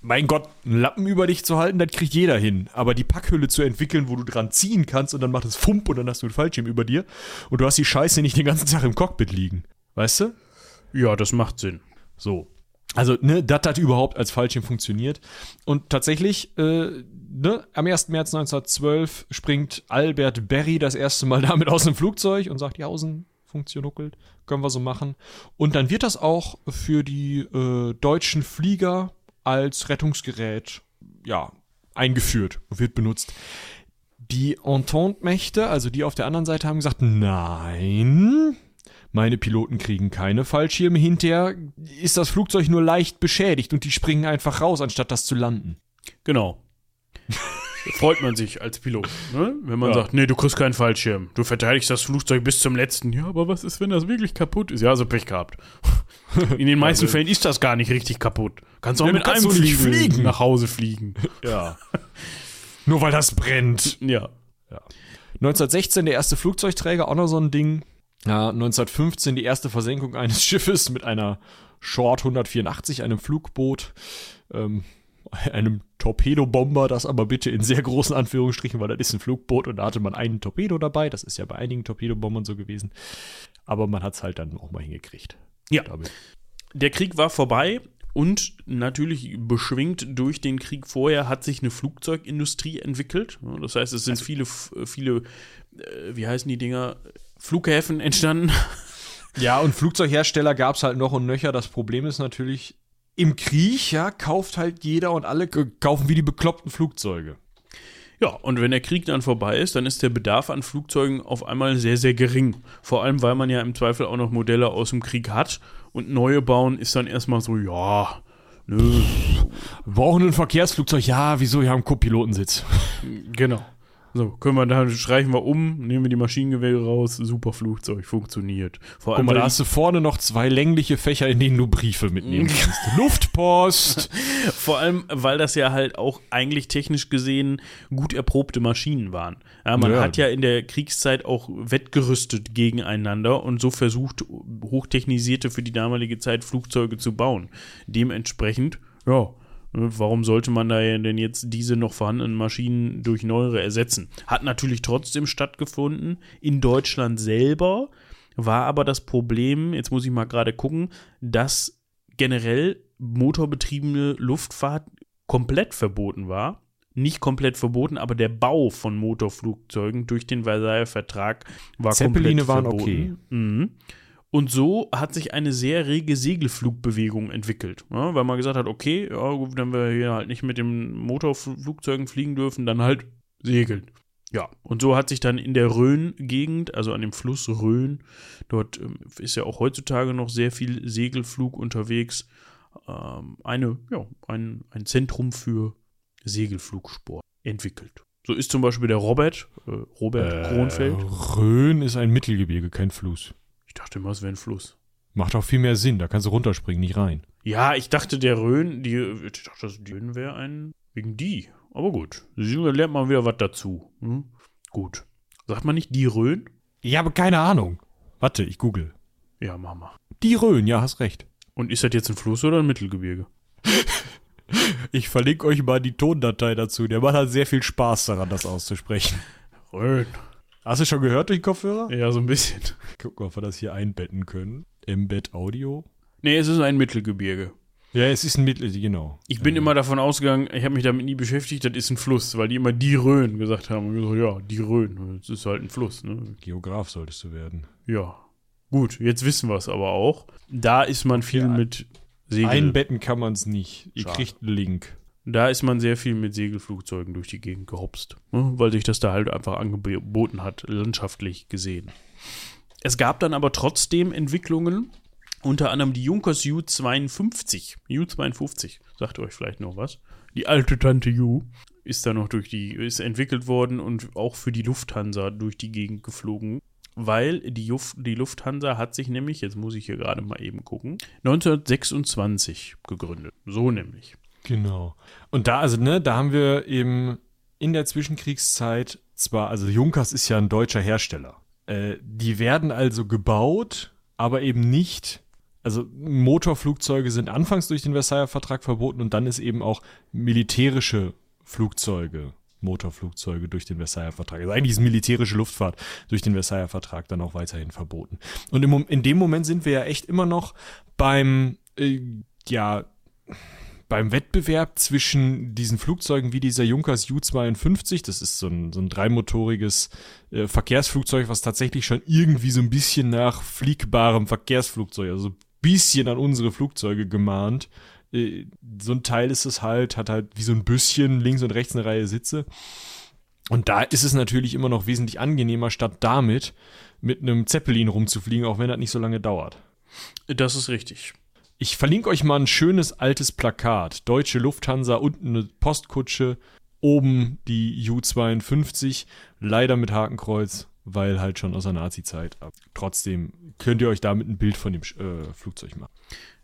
S1: mein Gott, einen Lappen über dich zu halten, das kriegt jeder hin. Aber die Packhülle zu entwickeln, wo du dran ziehen kannst und dann macht es Fump und dann hast du einen Fallschirm über dir und du hast die Scheiße nicht den ganzen Tag im Cockpit liegen. Weißt du?
S2: Ja, das macht Sinn. So.
S1: Also, ne, dass das überhaupt als Fallschirm funktioniert. Und tatsächlich, äh, ne, am 1. März 1912 springt Albert Berry das erste Mal damit aus dem Flugzeug und sagt, Jausen, funktioniert, können wir so machen. Und dann wird das auch für die äh, deutschen Flieger als Rettungsgerät, ja, eingeführt und wird benutzt. Die Entente-Mächte, also die auf der anderen Seite, haben gesagt, nein, meine Piloten kriegen keine Fallschirme. Hinterher ist das Flugzeug nur leicht beschädigt und die springen einfach raus, anstatt das zu landen.
S2: Genau. Freut man sich als Pilot, ne? wenn man ja. sagt, nee, du kriegst keinen Fallschirm. Du verteidigst das Flugzeug bis zum letzten. Ja, aber was ist, wenn das wirklich kaputt ist? Ja, also Pech gehabt.
S1: In den meisten also Fällen ist das gar nicht richtig kaputt.
S2: Kannst auch ja, mit kannst einem fliegen, fliegen
S1: nach Hause fliegen.
S2: Ja. Nur weil das brennt. Ja. ja.
S1: 1916 der erste Flugzeugträger, auch noch so ein Ding. Ja, 1915 die erste Versenkung eines Schiffes mit einer Short 184, einem Flugboot, ähm, einem Torpedobomber, das aber bitte in sehr großen Anführungsstrichen, weil das ist ein Flugboot und da hatte man einen Torpedo dabei. Das ist ja bei einigen Torpedobombern so gewesen. Aber man hat es halt dann auch mal hingekriegt.
S2: Ja. Damit.
S1: Der Krieg war vorbei und natürlich beschwingt durch den Krieg vorher hat sich eine Flugzeugindustrie entwickelt. Das heißt, es sind also, viele, viele, äh, wie heißen die Dinger? Flughäfen entstanden.
S2: Ja, und Flugzeughersteller gab es halt noch und nöcher. Das Problem ist natürlich, im Krieg, ja, kauft halt jeder und alle kaufen wie die bekloppten Flugzeuge. Ja, und wenn der Krieg dann vorbei ist, dann ist der Bedarf an Flugzeugen auf einmal sehr, sehr gering. Vor allem, weil man ja im Zweifel auch noch Modelle aus dem Krieg hat und neue bauen ist dann erstmal so, ja, nö. Wir brauchen ein Verkehrsflugzeug, ja, wieso, wir haben Co-Pilotensitz.
S1: Genau. So, können wir dann streichen wir um, nehmen wir die Maschinengewehre raus, super Flugzeug, funktioniert.
S2: Vor allem, Guck mal, da hast du vorne noch zwei längliche Fächer, in denen du Briefe mitnehmen kannst.
S1: Luftpost!
S2: Vor allem, weil das ja halt auch eigentlich technisch gesehen gut erprobte Maschinen waren. Ja, man ja. hat ja in der Kriegszeit auch wettgerüstet gegeneinander und so versucht, hochtechnisierte für die damalige Zeit Flugzeuge zu bauen. Dementsprechend, ja, Ne? Warum sollte man da denn jetzt diese noch vorhandenen Maschinen durch neuere ersetzen? Hat natürlich trotzdem stattgefunden in Deutschland selber, war aber das Problem, jetzt muss ich mal gerade gucken, dass generell motorbetriebene Luftfahrt komplett verboten war. Nicht komplett verboten, aber der Bau von Motorflugzeugen durch den Versailler Vertrag war
S1: Zeppeline komplett verboten. Zeppeline waren okay. Mhm.
S2: Und so hat sich eine sehr rege Segelflugbewegung entwickelt, ja, ne? weil man gesagt hat, okay, ja, gut, wenn wir hier halt nicht mit den Motorflugzeugen fliegen dürfen, dann halt segeln. Ja, und so hat sich dann in der Rhön-Gegend, also an dem Fluss Rhön, dort ähm, ist ja auch heutzutage noch sehr viel Segelflug unterwegs, ähm, eine, ja, ein, ein Zentrum für Segelflugsport entwickelt. So ist zum Beispiel der Robert, äh, Robert äh, Kronfeld.
S1: Rhön ist ein Mittelgebirge, kein Fluss.
S2: Ich dachte immer, es wäre ein Fluss.
S1: Macht auch viel mehr Sinn, da kannst du runterspringen, nicht rein.
S2: Ja, ich dachte, der Rhön, die, ich dachte, das Rhön wäre ein, wegen die. Aber gut, da lernt man wieder was dazu. Hm? Gut. Sagt man nicht die Rhön?
S1: Ich habe keine Ahnung. Warte, ich google.
S2: Ja, Mama.
S1: Die Rhön, ja, hast recht.
S2: Und ist das jetzt ein Fluss oder ein Mittelgebirge?
S1: ich verlinke euch mal die Tondatei dazu. Der Mann hat sehr viel Spaß daran, das auszusprechen. Rhön.
S2: Hast du schon gehört durch den Kopfhörer?
S1: Ja, so ein bisschen.
S2: Gucken, ob wir das hier einbetten können. Embed Audio.
S1: Nee, es ist ein Mittelgebirge.
S2: Ja, es ist ein Mittelgebirge, genau.
S1: Ich bin ähm. immer davon ausgegangen, ich habe mich damit nie beschäftigt, das ist ein Fluss, weil die immer die Rhön gesagt haben. Und gesagt, ja, die Rhön, das ist halt ein Fluss. Ne?
S2: Geograf solltest du werden.
S1: Ja. Gut, jetzt wissen wir es aber auch. Da ist man viel ja, mit
S2: Segel. Einbetten kann man es nicht. Ihr Schade. kriegt einen Link
S1: da ist man sehr viel mit Segelflugzeugen durch die Gegend gehopst, ne? weil sich das da halt einfach angeboten hat, landschaftlich gesehen. Es gab dann aber trotzdem Entwicklungen, unter anderem die Junkers U52. U52, sagt euch vielleicht noch was. Die alte Tante U ist da noch durch die, ist entwickelt worden und auch für die Lufthansa durch die Gegend geflogen. Weil die, Juf, die Lufthansa hat sich nämlich, jetzt muss ich hier gerade mal eben gucken, 1926 gegründet. So nämlich.
S2: Genau. Und da, also, ne, da haben wir eben in der Zwischenkriegszeit zwar, also Junkers ist ja ein deutscher Hersteller. Äh, die werden also gebaut, aber eben nicht. Also Motorflugzeuge sind anfangs durch den Versailler Vertrag verboten und dann ist eben auch militärische Flugzeuge, Motorflugzeuge durch den Versailler Vertrag. Also eigentlich ist militärische Luftfahrt durch den Versailler Vertrag dann auch weiterhin verboten. Und im, in dem Moment sind wir ja echt immer noch beim, äh, ja, beim Wettbewerb zwischen diesen Flugzeugen wie dieser Junkers U-52, das ist so ein, so ein dreimotoriges äh, Verkehrsflugzeug, was tatsächlich schon irgendwie so ein bisschen nach fliegbarem Verkehrsflugzeug, also ein bisschen an unsere Flugzeuge gemahnt. Äh, so ein Teil ist es halt, hat halt wie so ein Büsschen links und rechts eine Reihe Sitze. Und da ist es natürlich immer noch wesentlich angenehmer, statt damit mit einem Zeppelin rumzufliegen, auch wenn das nicht so lange dauert.
S1: Das ist richtig.
S2: Ich verlinke euch mal ein schönes altes Plakat. Deutsche Lufthansa, unten eine Postkutsche, oben die U52, leider mit Hakenkreuz, weil halt schon aus der Nazi-Zeit. Trotzdem könnt ihr euch damit ein Bild von dem äh, Flugzeug machen.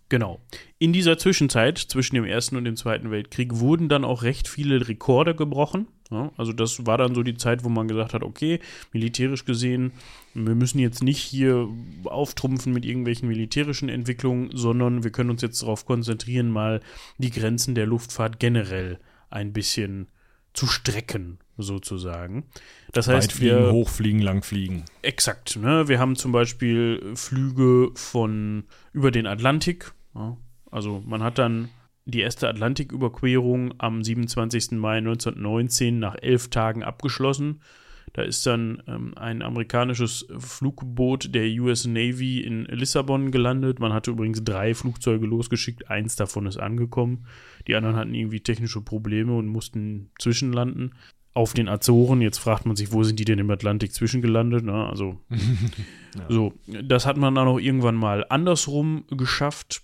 S1: Genau. In dieser Zwischenzeit zwischen dem Ersten und dem Zweiten Weltkrieg wurden dann auch recht viele Rekorde gebrochen. Ja, also das war dann so die Zeit, wo man gesagt hat, okay, militärisch gesehen, wir müssen jetzt nicht hier auftrumpfen mit irgendwelchen militärischen Entwicklungen, sondern wir können uns jetzt darauf konzentrieren, mal die Grenzen der Luftfahrt generell ein bisschen zu strecken, sozusagen.
S2: Das heißt, Weitfliegen, wir hochfliegen, langfliegen.
S1: Exakt. Ne? Wir haben zum Beispiel Flüge von über den Atlantik ja. Also man hat dann die erste Atlantiküberquerung am 27. Mai 1919 nach elf Tagen abgeschlossen. Da ist dann ähm, ein amerikanisches Flugboot der US Navy in Lissabon gelandet. Man hatte übrigens drei Flugzeuge losgeschickt, eins davon ist angekommen. Die anderen hatten irgendwie technische Probleme und mussten zwischenlanden. Auf den Azoren, jetzt fragt man sich, wo sind die denn im Atlantik zwischengelandet? Na, ne? also, ja. so, das hat man dann auch irgendwann mal andersrum geschafft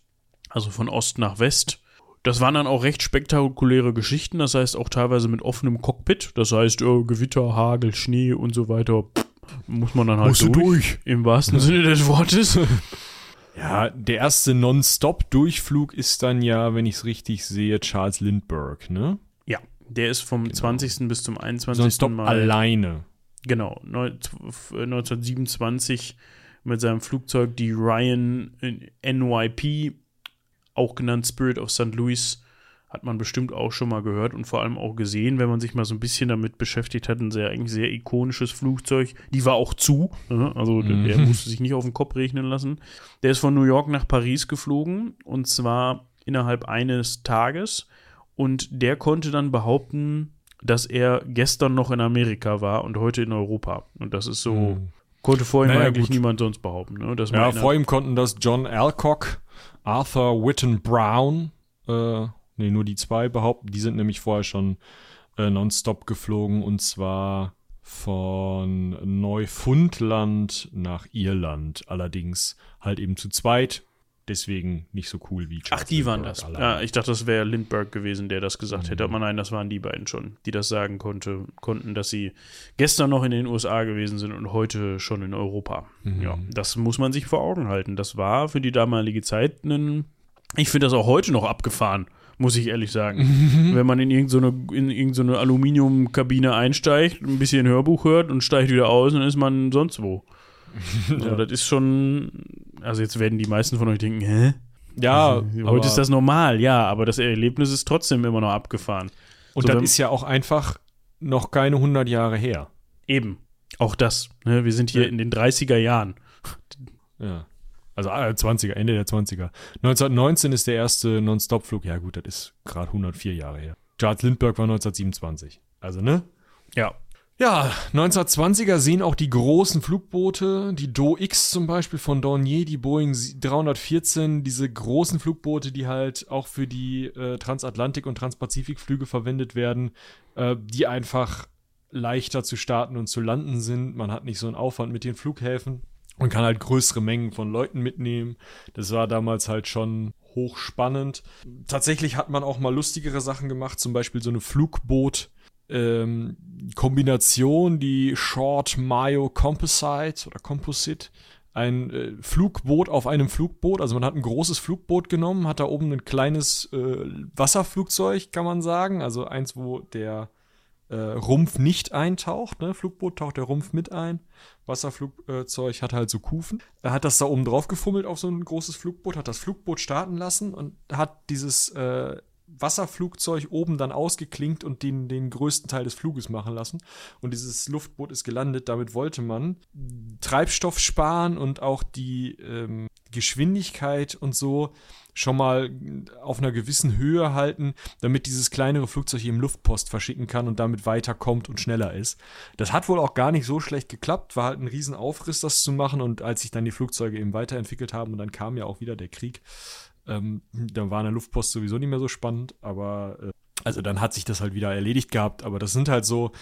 S1: also von Ost nach West. Das waren dann auch recht spektakuläre Geschichten, das heißt auch teilweise mit offenem Cockpit, das heißt äh, Gewitter, Hagel, Schnee und so weiter. Pff,
S2: muss man dann halt durch, durch.
S1: Im wahrsten Sinne des Wortes.
S2: Ja, der erste Non-Stop-Durchflug ist dann ja, wenn ich es richtig sehe, Charles Lindbergh, ne?
S1: Ja, der ist vom genau. 20. bis zum 21. Non-Stop
S2: Mal alleine.
S1: Genau, 1927 äh, mit seinem Flugzeug die Ryan äh, NYP auch genannt Spirit of St. Louis, hat man bestimmt auch schon mal gehört und vor allem auch gesehen, wenn man sich mal so ein bisschen damit beschäftigt hat. Ein sehr, eigentlich sehr ikonisches Flugzeug. Die war auch zu, ne? also mhm. der musste sich nicht auf den Kopf rechnen lassen. Der ist von New York nach Paris geflogen und zwar innerhalb eines Tages und der konnte dann behaupten, dass er gestern noch in Amerika war und heute in Europa. Und das ist so, mhm. konnte vor ihm naja, eigentlich gut. niemand sonst behaupten. Ne?
S2: ja, vor ihm konnten das John Alcock Arthur Witten Brown, äh, nee, nur die zwei behaupten, die sind nämlich vorher schon äh, nonstop geflogen und zwar von Neufundland nach Irland, allerdings halt eben zu zweit deswegen nicht so cool wie
S1: Charles Ach, die Lindbergh waren das. Allein. Ah, ich dachte, das wäre Lindbergh gewesen, der das gesagt mhm. hätte. Aber nein, das waren die beiden schon, die das sagen konnte, konnten, dass sie gestern noch in den USA gewesen sind und heute schon in Europa. Mhm. Ja, das muss man sich vor Augen halten. Das war für die damalige Zeit ein. Ich finde das auch heute noch abgefahren muss ich ehrlich sagen. Mhm. Wenn man in irgendeine in irgend Aluminiumkabine einsteigt, ein bisschen Hörbuch hört und steigt wieder aus, dann ist man sonst wo. Also ja. das ist schon. Also jetzt werden die meisten von euch denken, hä? Ja, ja also, heute ist das normal, ja, aber das Erlebnis ist trotzdem immer noch abgefahren.
S2: Und so, das ist ja auch einfach noch keine 100 Jahre her.
S1: Eben, auch das. Ne? Wir sind hier ja. in den 30er Jahren.
S2: Ja. Also 20er, ah, Ende der 20er. 1919 ist der erste Non-Stop-Flug. Ja, gut, das ist gerade 104 Jahre her. Charles Lindbergh war 1927. Also, ne?
S1: Ja. Ja, 1920er sehen auch die großen Flugboote, die Do-X zum Beispiel von Dornier, die Boeing 314, diese großen Flugboote, die halt auch für die äh, Transatlantik- und Transpazifikflüge verwendet werden, äh, die einfach leichter zu starten und zu landen sind. Man hat nicht so einen Aufwand mit den Flughäfen und kann halt größere Mengen von Leuten mitnehmen. Das war damals halt schon hochspannend. Tatsächlich hat man auch mal lustigere Sachen gemacht, zum Beispiel so eine Flugboot- ähm, Kombination, die Short Mayo Composite oder Composite, ein äh, Flugboot auf einem Flugboot. Also man hat ein großes Flugboot genommen, hat da oben ein kleines äh, Wasserflugzeug, kann man sagen. Also eins, wo der äh, Rumpf nicht eintaucht. Ne? Flugboot taucht der Rumpf mit ein. Wasserflugzeug äh, hat halt so Kufen. Er hat das da oben drauf gefummelt auf so ein großes Flugboot, hat das Flugboot starten lassen und hat dieses äh, Wasserflugzeug oben dann ausgeklinkt und den, den größten Teil des Fluges machen lassen. Und dieses Luftboot ist gelandet. Damit wollte man Treibstoff sparen und auch die ähm, Geschwindigkeit und so schon mal auf einer gewissen Höhe halten, damit dieses kleinere Flugzeug eben Luftpost verschicken kann und damit weiterkommt und schneller ist. Das hat wohl auch gar nicht so schlecht geklappt, war halt ein Riesenaufriss, das zu machen und als sich dann die Flugzeuge eben weiterentwickelt haben und dann kam ja auch wieder der Krieg, ähm, dann war in der Luftpost sowieso nicht mehr so spannend, aber äh, also dann hat sich das halt wieder erledigt gehabt. Aber das sind halt so,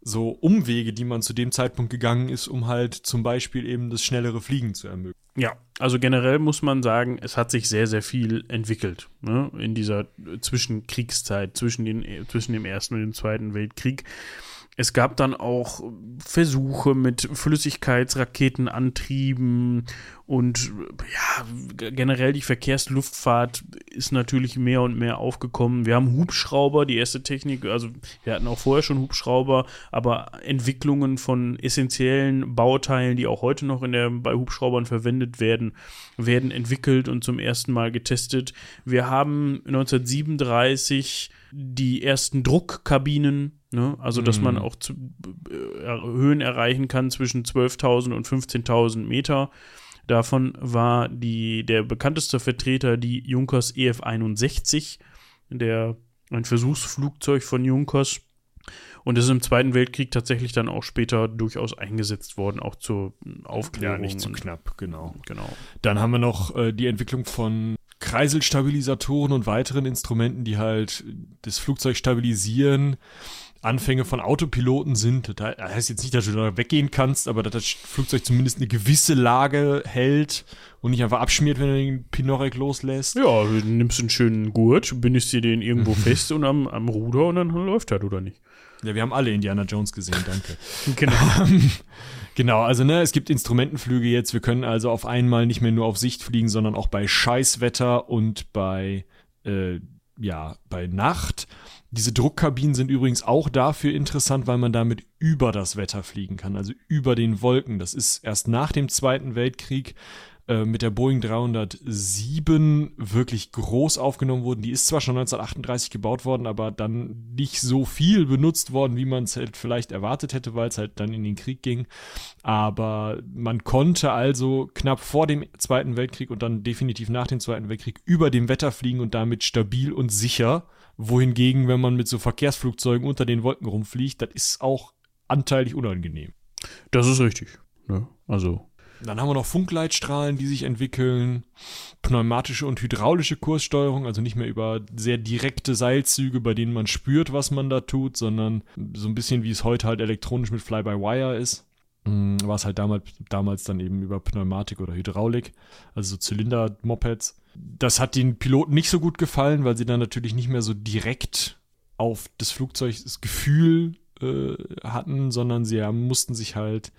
S1: so Umwege, die man zu dem Zeitpunkt gegangen ist, um halt zum Beispiel eben das schnellere Fliegen zu ermöglichen.
S2: Ja, also generell muss man sagen, es hat sich sehr, sehr viel entwickelt ne? in dieser Zwischenkriegszeit, zwischen, den, zwischen dem Ersten und dem Zweiten Weltkrieg. Es gab dann auch Versuche mit Flüssigkeitsraketenantrieben und ja, generell die Verkehrsluftfahrt ist natürlich mehr und mehr aufgekommen. Wir haben Hubschrauber, die erste Technik, also wir hatten auch vorher schon Hubschrauber, aber Entwicklungen von essentiellen Bauteilen, die auch heute noch in der, bei Hubschraubern verwendet werden, werden entwickelt und zum ersten Mal getestet. Wir haben 1937 die ersten Druckkabinen Ne? Also, dass man mhm. auch zu, äh, Höhen erreichen kann zwischen 12.000 und 15.000 Meter. Davon war die, der bekannteste Vertreter die Junkers EF-61, der, ein Versuchsflugzeug von Junkers. Und ist im Zweiten Weltkrieg tatsächlich dann auch später durchaus eingesetzt worden, auch zur Aufklärung. Ja, nicht zu knapp, genau. genau.
S1: Dann haben wir noch äh, die Entwicklung von Kreiselstabilisatoren und weiteren Instrumenten, die halt das Flugzeug stabilisieren Anfänge von Autopiloten sind. Da heißt jetzt nicht, dass du da weggehen kannst, aber dass das Flugzeug zumindest eine gewisse Lage hält und nicht einfach abschmiert, wenn du den Pinorek loslässt.
S2: Ja,
S1: du
S2: nimmst einen schönen Gurt, bindest dir den irgendwo fest und am, am Ruder und dann läuft das, halt, oder nicht?
S1: Ja, wir haben alle Indiana Jones gesehen, danke.
S2: genau. Ähm, genau, also ne, es gibt Instrumentenflüge jetzt. Wir können also auf einmal nicht mehr nur auf Sicht fliegen, sondern auch bei Scheißwetter und bei, äh, ja, bei Nacht. Diese Druckkabinen sind übrigens auch dafür interessant, weil man damit über das Wetter fliegen kann, also über den Wolken. Das ist erst nach dem Zweiten Weltkrieg äh, mit der Boeing 307 wirklich groß aufgenommen wurden. Die ist zwar schon 1938 gebaut worden, aber dann nicht so viel benutzt worden, wie man es halt vielleicht erwartet hätte, weil es halt dann in den Krieg ging. Aber man konnte also knapp vor dem Zweiten Weltkrieg und dann definitiv nach dem Zweiten Weltkrieg über dem Wetter fliegen und damit stabil und sicher wohingegen, wenn man mit so Verkehrsflugzeugen unter den Wolken rumfliegt, das ist auch anteilig unangenehm.
S1: Das ist richtig. Ne? Also.
S2: Dann haben wir noch Funkleitstrahlen, die sich entwickeln, pneumatische und hydraulische Kurssteuerung, also nicht mehr über sehr direkte Seilzüge, bei denen man spürt, was man da tut, sondern so ein bisschen wie es heute halt elektronisch mit Fly-by-Wire ist. Mm, war es halt damals, damals dann eben über Pneumatik oder Hydraulik, also so Zylinder-Mopeds. Das hat den Piloten nicht so gut gefallen, weil sie dann natürlich nicht mehr so direkt auf das Flugzeug das Gefühl äh, hatten, sondern sie mussten sich halt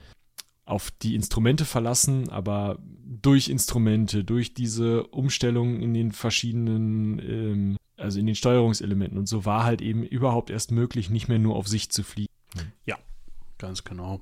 S2: auf die Instrumente verlassen, aber durch Instrumente, durch diese Umstellung in den verschiedenen, ähm, also in den Steuerungselementen und so war halt eben überhaupt erst möglich, nicht mehr nur auf Sicht zu fliegen. Hm.
S1: Ja, ganz genau.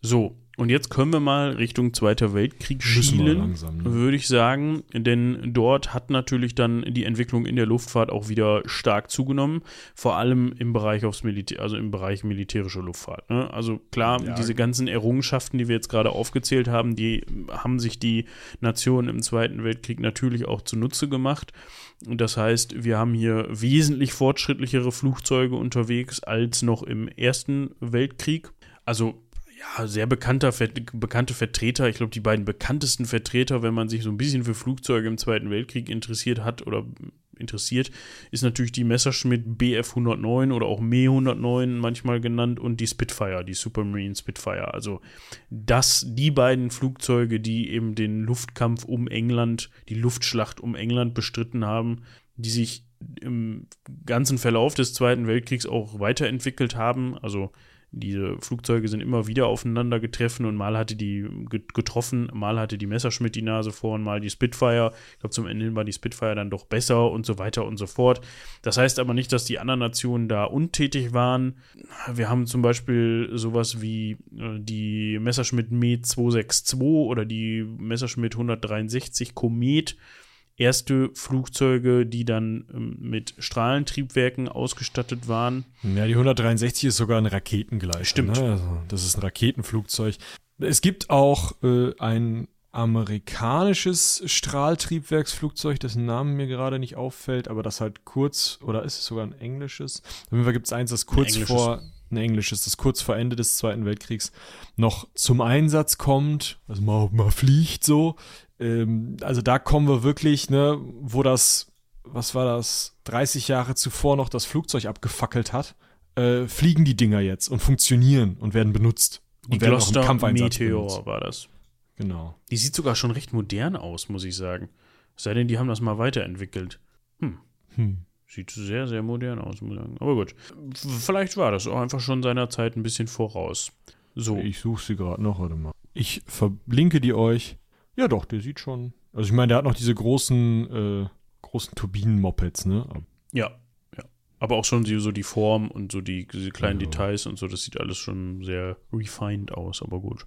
S1: So, und jetzt können wir mal Richtung Zweiter Weltkrieg schielen, ne? würde ich sagen, denn dort hat natürlich dann die Entwicklung in der Luftfahrt auch wieder stark zugenommen, vor allem im Bereich aufs Militär, also im Bereich militärische Luftfahrt. Ne? Also klar, ja. diese ganzen Errungenschaften, die wir jetzt gerade aufgezählt haben, die haben sich die Nationen im Zweiten Weltkrieg natürlich auch zunutze gemacht. Das heißt, wir haben hier wesentlich fortschrittlichere Flugzeuge unterwegs als noch im Ersten Weltkrieg. Also ja, sehr bekannter, bekannte Vertreter, ich glaube, die beiden bekanntesten Vertreter, wenn man sich so ein bisschen für Flugzeuge im Zweiten Weltkrieg interessiert hat oder mm, interessiert, ist natürlich die Messerschmitt Bf 109 oder auch Me 109 manchmal genannt und die Spitfire, die Supermarine Spitfire. Also dass die beiden Flugzeuge, die eben den Luftkampf um England, die Luftschlacht um England bestritten haben, die sich im ganzen Verlauf des Zweiten Weltkriegs auch weiterentwickelt haben. Also diese Flugzeuge sind immer wieder aufeinander getroffen und mal hatte die getroffen, mal hatte die Messerschmitt die Nase vor und mal die Spitfire. Ich glaube, zum Ende hin war die Spitfire dann doch besser und so weiter und so fort. Das heißt aber nicht, dass die anderen Nationen da untätig waren. Wir haben zum Beispiel sowas wie äh, die Messerschmitt Me 262 oder die Messerschmitt 163 Komet erste Flugzeuge, die dann ähm, mit Strahlentriebwerken ausgestattet waren.
S2: Ja, die 163 ist sogar ein Raketengleich. Stimmt.
S1: Ne? Also, das ist ein Raketenflugzeug. Es gibt auch äh, ein amerikanisches Strahltriebwerksflugzeug, dessen Namen mir gerade nicht auffällt, aber das halt kurz, oder ist es sogar ein englisches? Auf jeden Fall gibt es eins, das kurz ein vor ein englisches, das kurz vor Ende des Zweiten Weltkriegs noch zum Einsatz kommt, also mal, mal fliegt so, ähm, also da kommen wir wirklich, ne, wo das, was war das, 30 Jahre zuvor noch das Flugzeug abgefackelt hat, äh, fliegen die Dinger jetzt und funktionieren und werden benutzt.
S2: Und die werden auch im Kampfeinsatz Meteor benutzt. war das.
S1: Genau.
S2: Die sieht sogar schon recht modern aus, muss ich sagen. Sei denn, die haben das mal weiterentwickelt. Hm. Hm. Sieht sehr, sehr modern aus, muss ich sagen. Aber gut. Vielleicht war das auch einfach schon seiner Zeit ein bisschen voraus. So.
S1: Ich suche sie gerade noch, warte mal.
S2: Ich verlinke die euch. Ja, doch, der sieht schon. Also ich meine, der hat noch diese großen, äh, großen Turbinen-Mopeds, ne?
S1: Ja, ja. Aber auch schon die, so die Form und so die, diese kleinen ja. Details und so, das sieht alles schon sehr refined aus, aber gut.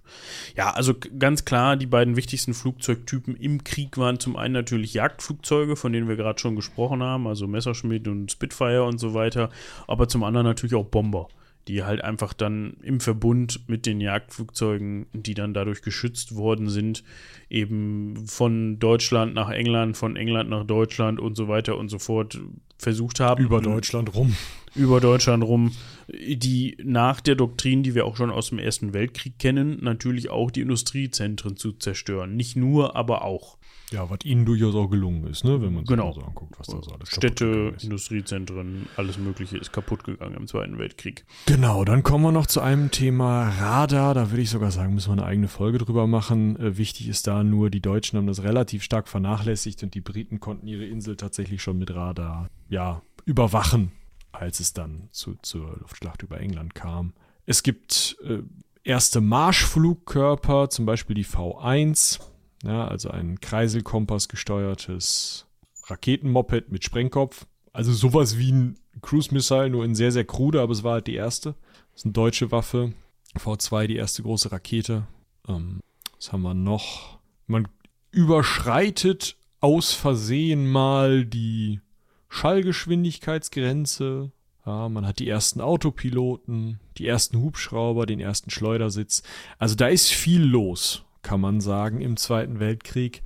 S1: Ja, also ganz klar, die beiden wichtigsten Flugzeugtypen im Krieg waren zum einen natürlich Jagdflugzeuge, von denen wir gerade schon gesprochen haben, also Messerschmitt und Spitfire und so weiter, aber zum anderen natürlich auch Bomber die halt einfach dann im Verbund mit den Jagdflugzeugen, die dann dadurch geschützt worden sind, eben von Deutschland nach England, von England nach Deutschland und so weiter und so fort versucht haben.
S2: Über Deutschland rum.
S1: Über Deutschland rum, die nach der Doktrin, die wir auch schon aus dem Ersten Weltkrieg kennen, natürlich auch die Industriezentren zu zerstören. Nicht nur, aber auch.
S2: Ja, was ihnen durchaus auch gelungen ist, ne? wenn man sich genau. so anguckt, was da so
S1: alles Städte, Industriezentren, alles Mögliche ist kaputt gegangen im Zweiten Weltkrieg.
S2: Genau, dann kommen wir noch zu einem Thema Radar. Da würde ich sogar sagen, müssen wir eine eigene Folge drüber machen. Äh, wichtig ist da nur, die Deutschen haben das relativ stark vernachlässigt und die Briten konnten ihre Insel tatsächlich schon mit Radar ja, überwachen, als es dann zu, zur Luftschlacht über England kam. Es gibt äh, erste Marschflugkörper, zum Beispiel die V1 ja, also ein Kreiselkompass gesteuertes Raketenmoped mit Sprengkopf. Also sowas wie ein Cruise Missile, nur in sehr, sehr krude, aber es war halt die erste. Das ist eine deutsche Waffe. V2, die erste große Rakete. Ähm, was haben wir noch? Man überschreitet aus Versehen mal die Schallgeschwindigkeitsgrenze. Ja, man hat die ersten Autopiloten, die ersten Hubschrauber, den ersten Schleudersitz. Also da ist viel los kann man sagen, im Zweiten Weltkrieg.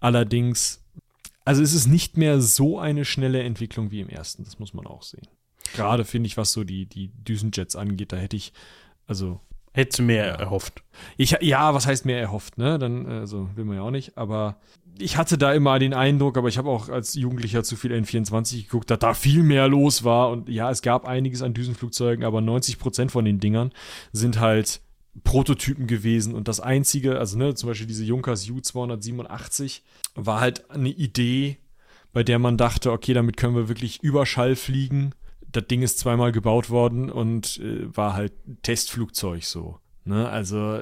S2: Allerdings, also es ist nicht mehr so eine schnelle Entwicklung wie im Ersten, das muss man auch sehen. Gerade finde ich, was so die, die Düsenjets angeht, da hätte ich, also. Hättest du mehr ja. erhofft. Ich, ja, was heißt mehr erhofft, ne? Dann, also will man ja auch nicht, aber ich hatte da immer den Eindruck, aber ich habe auch als Jugendlicher zu viel N24 geguckt, dass da viel mehr los war. Und ja, es gab einiges an Düsenflugzeugen, aber 90 Prozent von den Dingern sind halt Prototypen gewesen und das einzige, also ne, zum Beispiel diese Junkers U287, war halt eine Idee, bei der man dachte, okay, damit können wir wirklich Überschall fliegen. Das Ding ist zweimal gebaut worden und äh, war halt Testflugzeug so. Ne? Also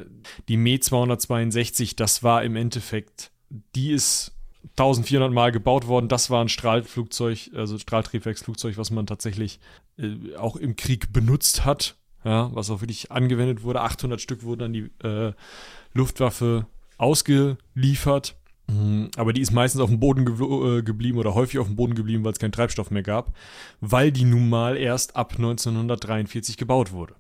S2: die Me 262, das war im Endeffekt, die ist 1400 Mal gebaut worden. Das war ein Strahlflugzeug, also Strahltriebwerksflugzeug, was man tatsächlich äh, auch im Krieg benutzt hat ja, was auch wirklich angewendet wurde. 800 Stück wurden an die äh, Luftwaffe ausgeliefert. Mhm. Aber die ist meistens auf dem Boden ge äh, geblieben oder häufig auf dem Boden geblieben, weil es keinen Treibstoff mehr gab, weil die nun mal erst ab 1943 gebaut wurde.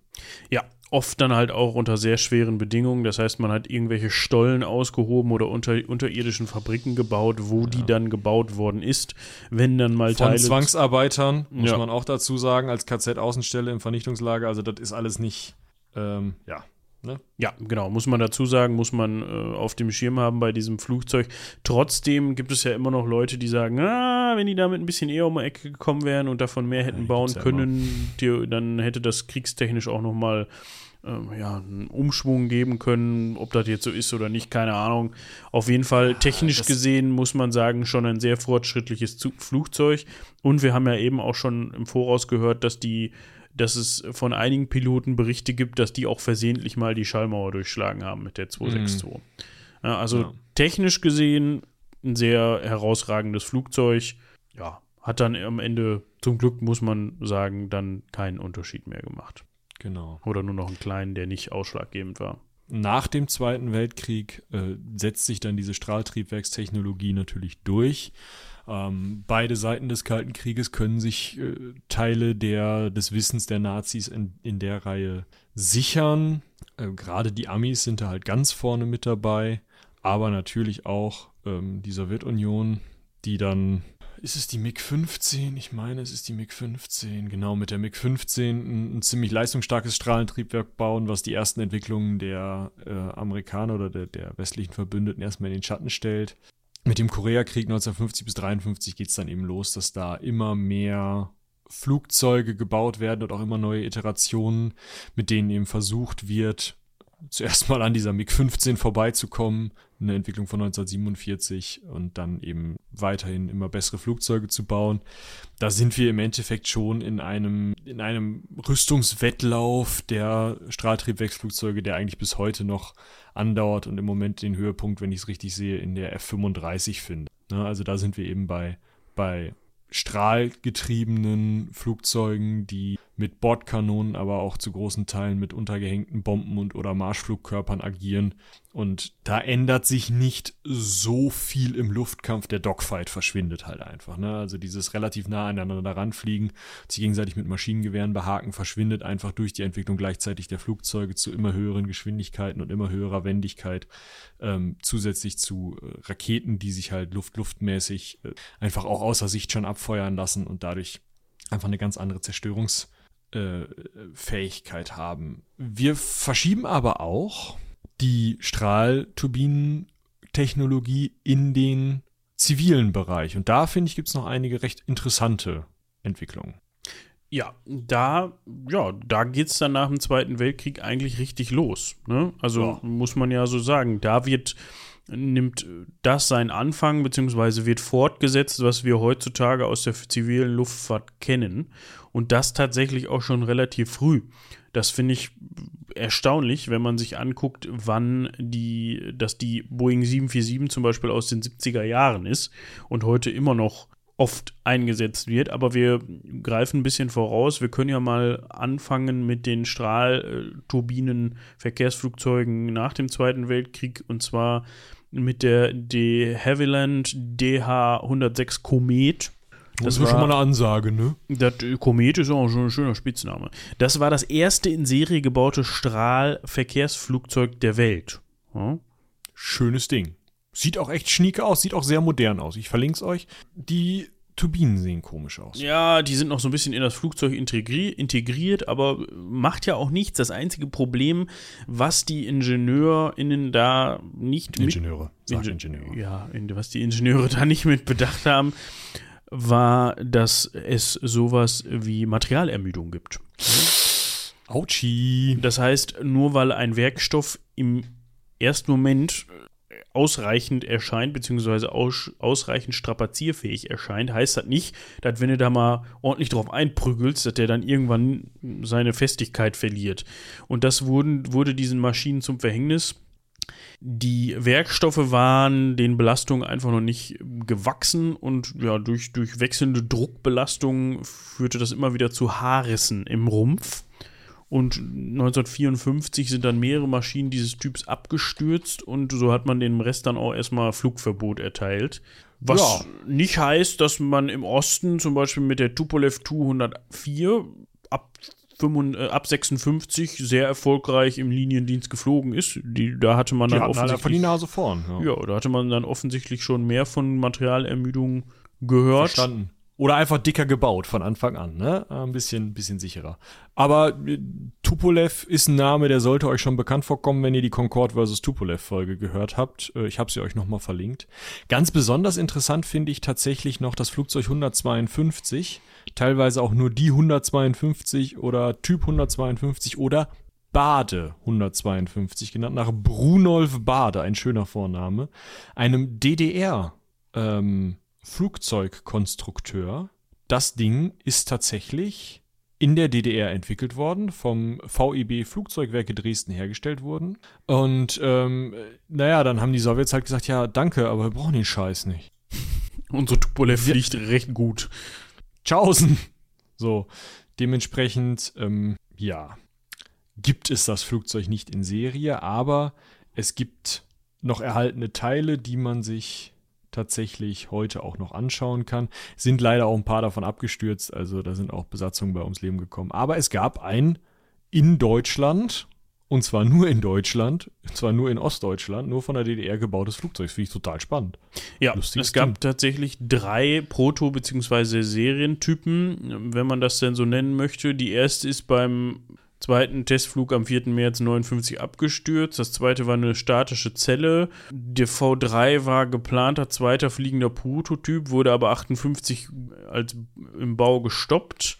S1: Ja, oft dann halt auch unter sehr schweren Bedingungen. Das heißt, man hat irgendwelche Stollen ausgehoben oder unter, unterirdischen Fabriken gebaut, wo ja. die dann gebaut worden ist, wenn dann mal
S2: Von Teile. Zwangsarbeitern, muss ja. man auch dazu sagen, als KZ-Außenstelle im Vernichtungslager. Also, das ist alles nicht, ähm, ja.
S1: Ne? Ja, genau, muss man dazu sagen, muss man äh, auf dem Schirm haben bei diesem Flugzeug. Trotzdem gibt es ja immer noch Leute, die sagen, ah, wenn die damit ein bisschen eher um die Ecke gekommen wären und davon mehr hätten ja, bauen können, die, dann hätte das kriegstechnisch auch noch mal ähm, ja, einen Umschwung geben können. Ob das jetzt so ist oder nicht, keine Ahnung. Auf jeden Fall, ah, technisch das gesehen, muss man sagen, schon ein sehr fortschrittliches Flugzeug. Und wir haben ja eben auch schon im Voraus gehört, dass die dass es von einigen Piloten Berichte gibt, dass die auch versehentlich mal die Schallmauer durchschlagen haben mit der 262. Mhm. Also ja. technisch gesehen ein sehr herausragendes Flugzeug. Ja, hat dann am Ende, zum Glück muss man sagen, dann keinen Unterschied mehr gemacht. Genau. Oder nur noch einen kleinen, der nicht ausschlaggebend war.
S2: Nach dem Zweiten Weltkrieg äh, setzt sich dann diese Strahltriebwerkstechnologie natürlich durch. Ähm, beide Seiten des Kalten Krieges können sich äh, Teile der, des Wissens der Nazis in, in der Reihe sichern. Äh, Gerade die Amis sind da halt ganz vorne mit dabei, aber natürlich auch ähm, die Sowjetunion, die dann ist es die MiG-15? Ich meine, es ist die MiG-15. Genau, mit der MiG-15 ein, ein, ziemlich leistungsstarkes Strahlentriebwerk bauen, was die ersten Entwicklungen der äh, Amerikaner oder der, der, westlichen Verbündeten erstmal in den Schatten stellt mit dem Koreakrieg 1950 bis 1953 geht es dann eben los, dass da immer mehr Flugzeuge gebaut werden und auch immer neue Iterationen, mit denen eben versucht wird, zuerst mal an dieser MiG-15 vorbeizukommen, eine Entwicklung von 1947 und dann eben weiterhin immer bessere Flugzeuge zu bauen. Da sind wir im Endeffekt schon in einem, in einem Rüstungswettlauf der Strahltriebwerksflugzeuge, der eigentlich bis heute noch andauert und im Moment den Höhepunkt, wenn ich es richtig sehe, in der F35 finde. Ne, also da sind wir eben bei, bei strahlgetriebenen Flugzeugen, die mit Bordkanonen, aber auch zu großen Teilen mit untergehängten Bomben und oder Marschflugkörpern agieren. Und da ändert sich nicht so viel im Luftkampf. Der Dogfight verschwindet halt einfach. Ne? Also dieses relativ nah aneinander ranfliegen, sich gegenseitig mit Maschinengewehren behaken, verschwindet einfach durch die Entwicklung gleichzeitig der Flugzeuge zu immer höheren Geschwindigkeiten und immer höherer Wendigkeit. Ähm, zusätzlich zu äh, Raketen, die sich halt luftluftmäßig äh, einfach auch außer Sicht schon abfeuern lassen und dadurch einfach eine ganz andere Zerstörungs- äh, Fähigkeit haben. Wir verschieben aber auch die Strahlturbinentechnologie in den zivilen Bereich. Und da, finde ich, gibt es noch einige recht interessante Entwicklungen.
S1: Ja, da, ja, da geht es dann nach dem Zweiten Weltkrieg eigentlich richtig los. Ne? Also ja. muss man ja so sagen, da wird, nimmt das seinen Anfang, beziehungsweise wird fortgesetzt, was wir heutzutage aus der zivilen Luftfahrt kennen und das tatsächlich auch schon relativ früh. Das finde ich erstaunlich, wenn man sich anguckt, wann die, dass die Boeing 747 zum Beispiel aus den 70er Jahren ist und heute immer noch oft eingesetzt wird. Aber wir greifen ein bisschen voraus. Wir können ja mal anfangen mit den Strahlturbinen-Verkehrsflugzeugen nach dem Zweiten Weltkrieg und zwar mit der de Havilland DH106 Komet
S2: das war schon mal eine Ansage, ne? Das
S1: äh, Komet ist auch schon ein schöner Spitzname. Das war das erste in Serie gebaute Strahlverkehrsflugzeug der Welt.
S2: Ja? Schönes Ding. Sieht auch echt schnieke aus, sieht auch sehr modern aus. Ich verlinke es euch. Die Turbinen sehen komisch aus.
S1: Ja, die sind noch so ein bisschen in das Flugzeug integri integriert, aber macht ja auch nichts. Das einzige Problem, was die IngenieurInnen da nicht.
S2: Ingenieure.
S1: Mit, Inge Ingenieure. Ja, in, was die Ingenieure da nicht mit bedacht haben, war, dass es sowas wie Materialermüdung gibt.
S2: Autschi.
S1: Das heißt, nur weil ein Werkstoff im ersten Moment ausreichend erscheint, beziehungsweise aus, ausreichend strapazierfähig erscheint, heißt das nicht, dass wenn du da mal ordentlich drauf einprügelst, dass der dann irgendwann seine Festigkeit verliert. Und das wurden, wurde diesen Maschinen zum Verhängnis, die Werkstoffe waren den Belastungen einfach noch nicht gewachsen und ja, durch, durch wechselnde Druckbelastungen führte das immer wieder zu Haarrissen im Rumpf. Und 1954 sind dann mehrere Maschinen dieses Typs abgestürzt und so hat man dem Rest dann auch erstmal Flugverbot erteilt. Was ja. nicht heißt, dass man im Osten zum Beispiel mit der Tupolev Tu 104 ab äh, ab 56 sehr erfolgreich im Liniendienst geflogen ist. Die, da hatte man die dann offensichtlich. Von
S2: die Nase vorn.
S1: Ja. ja, da hatte man dann offensichtlich schon mehr von Materialermüdung gehört.
S2: Verstanden. Oder einfach dicker gebaut von Anfang an, ne? Äh, ein bisschen, bisschen sicherer. Aber äh, Tupolev ist ein Name, der sollte euch schon bekannt vorkommen, wenn ihr die Concorde vs. Tupolev-Folge gehört habt. Äh, ich habe sie euch nochmal verlinkt. Ganz besonders interessant finde ich tatsächlich noch das Flugzeug 152. Teilweise auch nur die 152 oder Typ 152 oder Bade 152 genannt, nach Brunolf Bade, ein schöner Vorname, einem DDR- ähm, Flugzeugkonstrukteur. Das Ding ist tatsächlich in der DDR entwickelt worden, vom VEB Flugzeugwerke Dresden hergestellt worden. Und ähm, naja, dann haben die Sowjets halt gesagt, ja, danke, aber wir brauchen den Scheiß nicht. Unsere Tupolev fliegt ja. recht gut. Tschaußen! So, dementsprechend, ähm, ja, gibt es das Flugzeug nicht in Serie, aber es gibt noch erhaltene Teile, die man sich tatsächlich heute auch noch anschauen kann. Sind leider auch ein paar davon abgestürzt, also da sind auch Besatzungen bei ums Leben gekommen. Aber es gab ein in Deutschland, und zwar nur in Deutschland, und zwar nur in Ostdeutschland, nur von der DDR gebautes Flugzeug. Das finde ich total spannend.
S1: Ja, Lustiges es gab Ding. tatsächlich drei Proto- bzw. Serientypen, wenn man das denn so nennen möchte. Die erste ist beim zweiten Testflug am 4. März 59 abgestürzt. Das zweite war eine statische Zelle. Der V3 war geplanter zweiter fliegender Prototyp, wurde aber 58 als im Bau gestoppt.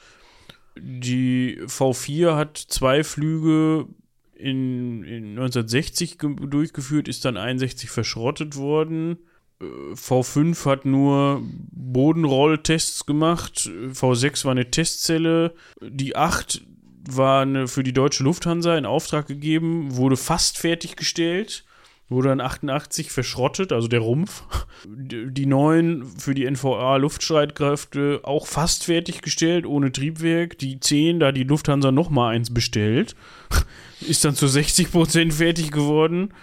S1: Die V4 hat zwei Flüge in, in 1960 durchgeführt, ist dann 61 verschrottet worden. Äh, V5 hat nur Bodenrolltests gemacht, V6 war eine Testzelle, die 8 war eine, für die deutsche Lufthansa in Auftrag gegeben, wurde fast fertiggestellt, wurde dann 88 verschrottet, also der Rumpf. Die neuen für die NVA Luftstreitkräfte auch fast fertiggestellt, ohne Triebwerk. Die 10, da die Lufthansa nochmal eins bestellt, ist dann zu 60% Prozent fertig geworden.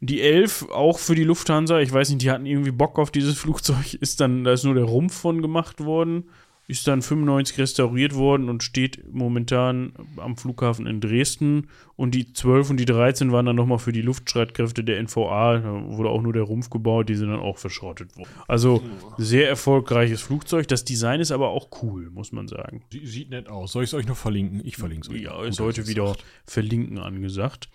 S1: Die 11 auch für die Lufthansa, ich weiß nicht, die hatten irgendwie Bock auf dieses Flugzeug, ist dann, da ist nur der Rumpf von gemacht worden ist dann 95 restauriert worden und steht momentan am Flughafen in Dresden. Und die 12 und die 13 waren dann nochmal für die Luftstreitkräfte der NVA. Da wurde auch nur der Rumpf gebaut, die sind dann auch verschrottet worden. Also sehr erfolgreiches Flugzeug. Das Design ist aber auch cool, muss man sagen.
S2: Sieht nett aus. Soll ich es euch noch verlinken? Ich verlinke es euch. Ja, ist heute wieder verlinken angesagt.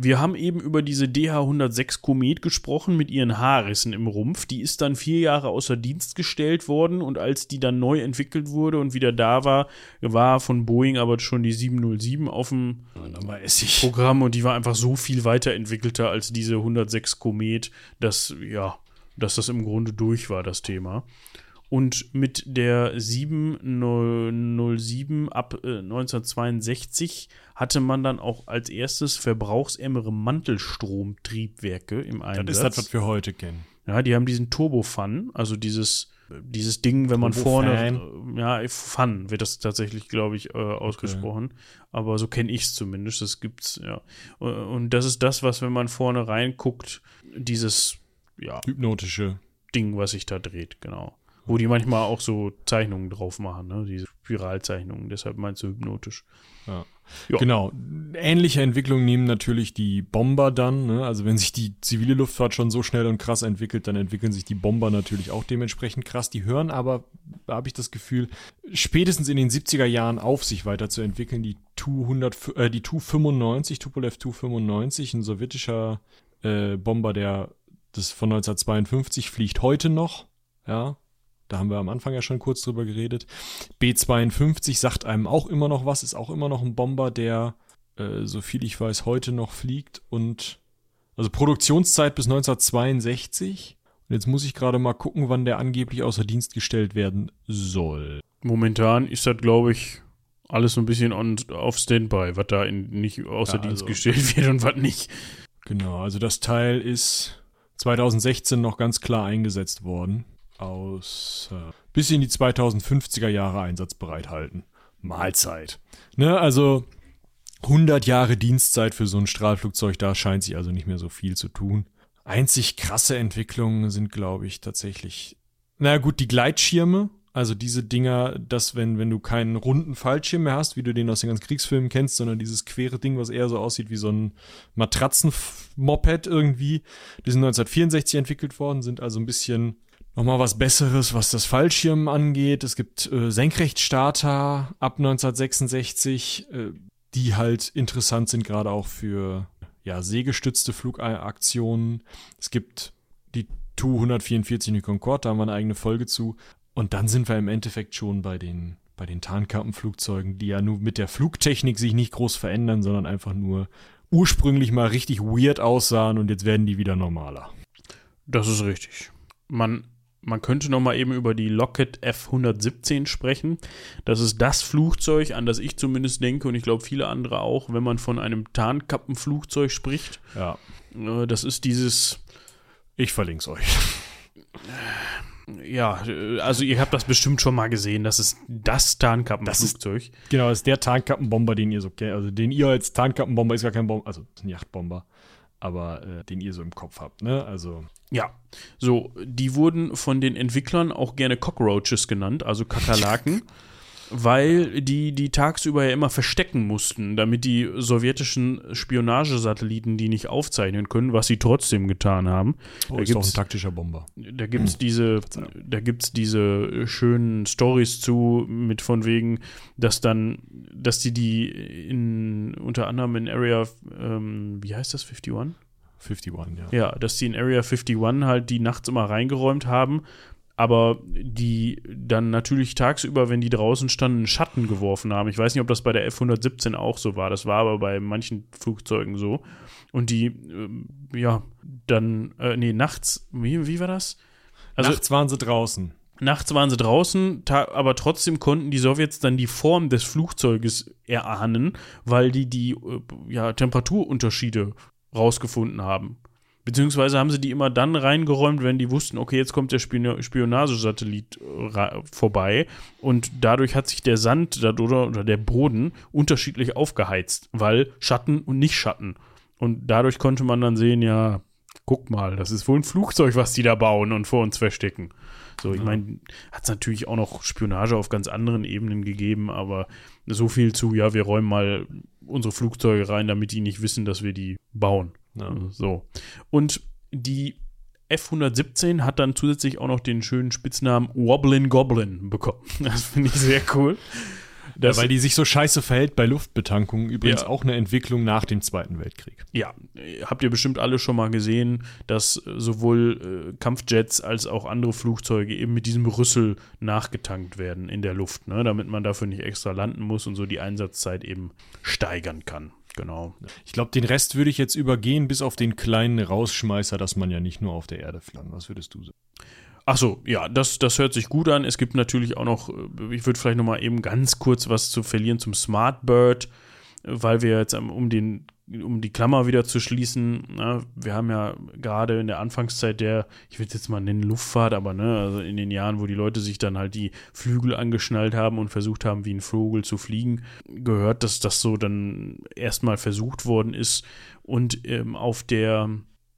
S2: Wir haben eben über diese DH-106 Komet gesprochen mit ihren Haarrissen im Rumpf. Die ist dann vier Jahre außer Dienst gestellt worden und als die dann neu entwickelt wurde und wieder da war, war von Boeing aber schon die 707 auf dem Programm und die war einfach so viel weiterentwickelter als diese 106 Komet, dass ja, dass das im Grunde durch war, das Thema. Und mit der 707 ab äh, 1962 hatte man dann auch als erstes verbrauchsärmere Mantelstromtriebwerke im Einsatz. Das ist das, was
S1: wir heute kennen.
S2: Ja, die haben diesen Turbofan, also dieses dieses Ding, wenn man vorne, äh, ja, Fun wird das tatsächlich, glaube ich, äh, ausgesprochen. Okay. Aber so kenne ich es zumindest. Das gibt's, ja. Äh, und das ist das, was, wenn man vorne reinguckt, dieses, ja.
S1: Hypnotische.
S2: Ding, was sich da dreht, genau. Wo die manchmal auch so Zeichnungen drauf machen, ne? diese Spiralzeichnungen, deshalb meinst du hypnotisch.
S1: Ja. Jo.
S2: Genau. Ähnliche
S1: Entwicklungen
S2: nehmen natürlich die Bomber dann. Ne? Also wenn sich die zivile Luftfahrt schon so schnell und krass entwickelt, dann entwickeln sich die Bomber natürlich auch dementsprechend krass. Die hören aber, habe ich das Gefühl, spätestens in den 70er Jahren auf, sich weiterzuentwickeln. Die Tu-95, äh, die tu Tupolev Tu-95, ein sowjetischer äh, Bomber, der das von 1952 fliegt heute noch. Ja, da haben wir am Anfang ja schon kurz drüber geredet. B-52 sagt einem auch immer noch was, ist auch immer noch ein Bomber, der, äh, so viel ich weiß, heute noch fliegt und also Produktionszeit bis 1962. Und jetzt muss ich gerade mal gucken, wann der angeblich außer Dienst gestellt werden soll.
S1: Momentan ist das, glaube ich, alles so ein bisschen on, auf Standby, was da in, nicht außer ja, Dienst also, gestellt wird und was nicht.
S2: Genau, also das Teil ist 2016 noch ganz klar eingesetzt worden aus äh, bis in die 2050er Jahre einsatzbereit halten. Mahlzeit. Ne, also 100 Jahre Dienstzeit für so ein Strahlflugzeug, da scheint sich also nicht mehr so viel zu tun. Einzig krasse Entwicklungen sind, glaube ich, tatsächlich. Na naja, gut, die Gleitschirme, also diese Dinger, dass wenn, wenn du keinen runden Fallschirm mehr hast, wie du den aus den ganzen Kriegsfilmen kennst, sondern dieses quere Ding, was eher so aussieht wie so ein Matratzenmoped irgendwie, die sind 1964 entwickelt worden, sind also ein bisschen nochmal was Besseres, was das Fallschirm angeht. Es gibt äh, Senkrechtstarter ab 1966, äh, die halt interessant sind, gerade auch für ja, seegestützte Flugaktionen. Es gibt die Tu 144 die Concorde, da haben wir eine eigene Folge zu. Und dann sind wir im Endeffekt schon bei den, bei den Tarnkappenflugzeugen, die ja nur mit der Flugtechnik sich nicht groß verändern, sondern einfach nur ursprünglich mal richtig weird aussahen und jetzt werden die wieder normaler.
S1: Das ist richtig. Man man könnte noch mal eben über die Lockheed F117 sprechen. Das ist das Flugzeug, an das ich zumindest denke und ich glaube viele andere auch, wenn man von einem Tarnkappenflugzeug spricht.
S2: Ja. Äh, das ist dieses. Ich verlinke es euch.
S1: Ja, äh, also ihr habt das bestimmt schon mal gesehen. Das ist das
S2: Tarnkappenflugzeug. Das
S1: ist, genau,
S2: das
S1: ist der Tarnkappenbomber, den ihr so kennt. Also den ihr als Tarnkappenbomber ist gar kein Bomber, also ein Yachtbomber aber äh, den ihr so im Kopf habt. Ne? Also
S2: ja, so, die wurden von den Entwicklern auch gerne Cockroaches genannt, also Kakerlaken, weil die die tagsüber ja immer verstecken mussten, damit die sowjetischen Spionagesatelliten die nicht aufzeichnen können, was sie trotzdem getan haben.
S1: Oh, da ist doch ein taktischer Bomber.
S2: Da gibt's hm. diese, da gibt's diese schönen Stories zu mit von wegen, dass dann, dass die die in unter anderem in Area, ähm, wie heißt das, 51?
S1: 51, ja.
S2: Ja, dass die in Area 51 halt die nachts immer reingeräumt haben, aber die dann natürlich tagsüber, wenn die draußen standen, einen Schatten geworfen haben. Ich weiß nicht, ob das bei der F-117 auch so war. Das war aber bei manchen Flugzeugen so. Und die, äh, ja, dann, äh, nee, nachts, wie, wie war das?
S1: Also, nachts waren sie draußen.
S2: Nachts waren sie draußen, aber trotzdem konnten die Sowjets dann die Form des Flugzeuges erahnen, weil die die äh, ja, Temperaturunterschiede rausgefunden haben. Beziehungsweise haben sie die immer dann reingeräumt, wenn die wussten, okay, jetzt kommt der Spionagesatellit äh, vorbei und dadurch hat sich der Sand oder der Boden unterschiedlich aufgeheizt, weil Schatten und nicht Schatten. Und dadurch konnte man dann sehen, ja, guck mal, das ist wohl ein Flugzeug, was die da bauen und vor uns verstecken. So, ich meine, hat es natürlich auch noch Spionage auf ganz anderen Ebenen gegeben, aber so viel zu, ja, wir räumen mal unsere Flugzeuge rein, damit die nicht wissen, dass wir die bauen. Ja. So. Und die F-117 hat dann zusätzlich auch noch den schönen Spitznamen Wobblin Goblin bekommen. Das finde ich sehr cool.
S1: Das weil die sich so scheiße verhält bei Luftbetankungen.
S2: Übrigens ja. auch eine Entwicklung nach dem Zweiten Weltkrieg.
S1: Ja, habt ihr bestimmt alle schon mal gesehen, dass äh, sowohl äh, Kampfjets als auch andere Flugzeuge eben mit diesem Rüssel nachgetankt werden in der Luft, ne? damit man dafür nicht extra landen muss und so die Einsatzzeit eben steigern kann. Genau.
S2: Ich glaube, den Rest würde ich jetzt übergehen, bis auf den kleinen Rausschmeißer, dass man ja nicht nur auf der Erde flammt. Was würdest du sagen?
S1: Ach so, ja, das, das hört sich gut an. Es gibt natürlich auch noch, äh, ich würde vielleicht noch mal eben ganz kurz was zu verlieren zum Smart Bird, weil wir jetzt, ähm, um, den, um die Klammer wieder zu schließen, na, ne, wir haben ja gerade in der Anfangszeit der, ich will es jetzt mal nennen Luftfahrt, aber ne, also in den Jahren, wo die Leute sich dann halt die Flügel angeschnallt haben und versucht haben, wie ein Vogel zu fliegen, gehört, dass das so dann erstmal versucht worden ist und ähm, auf der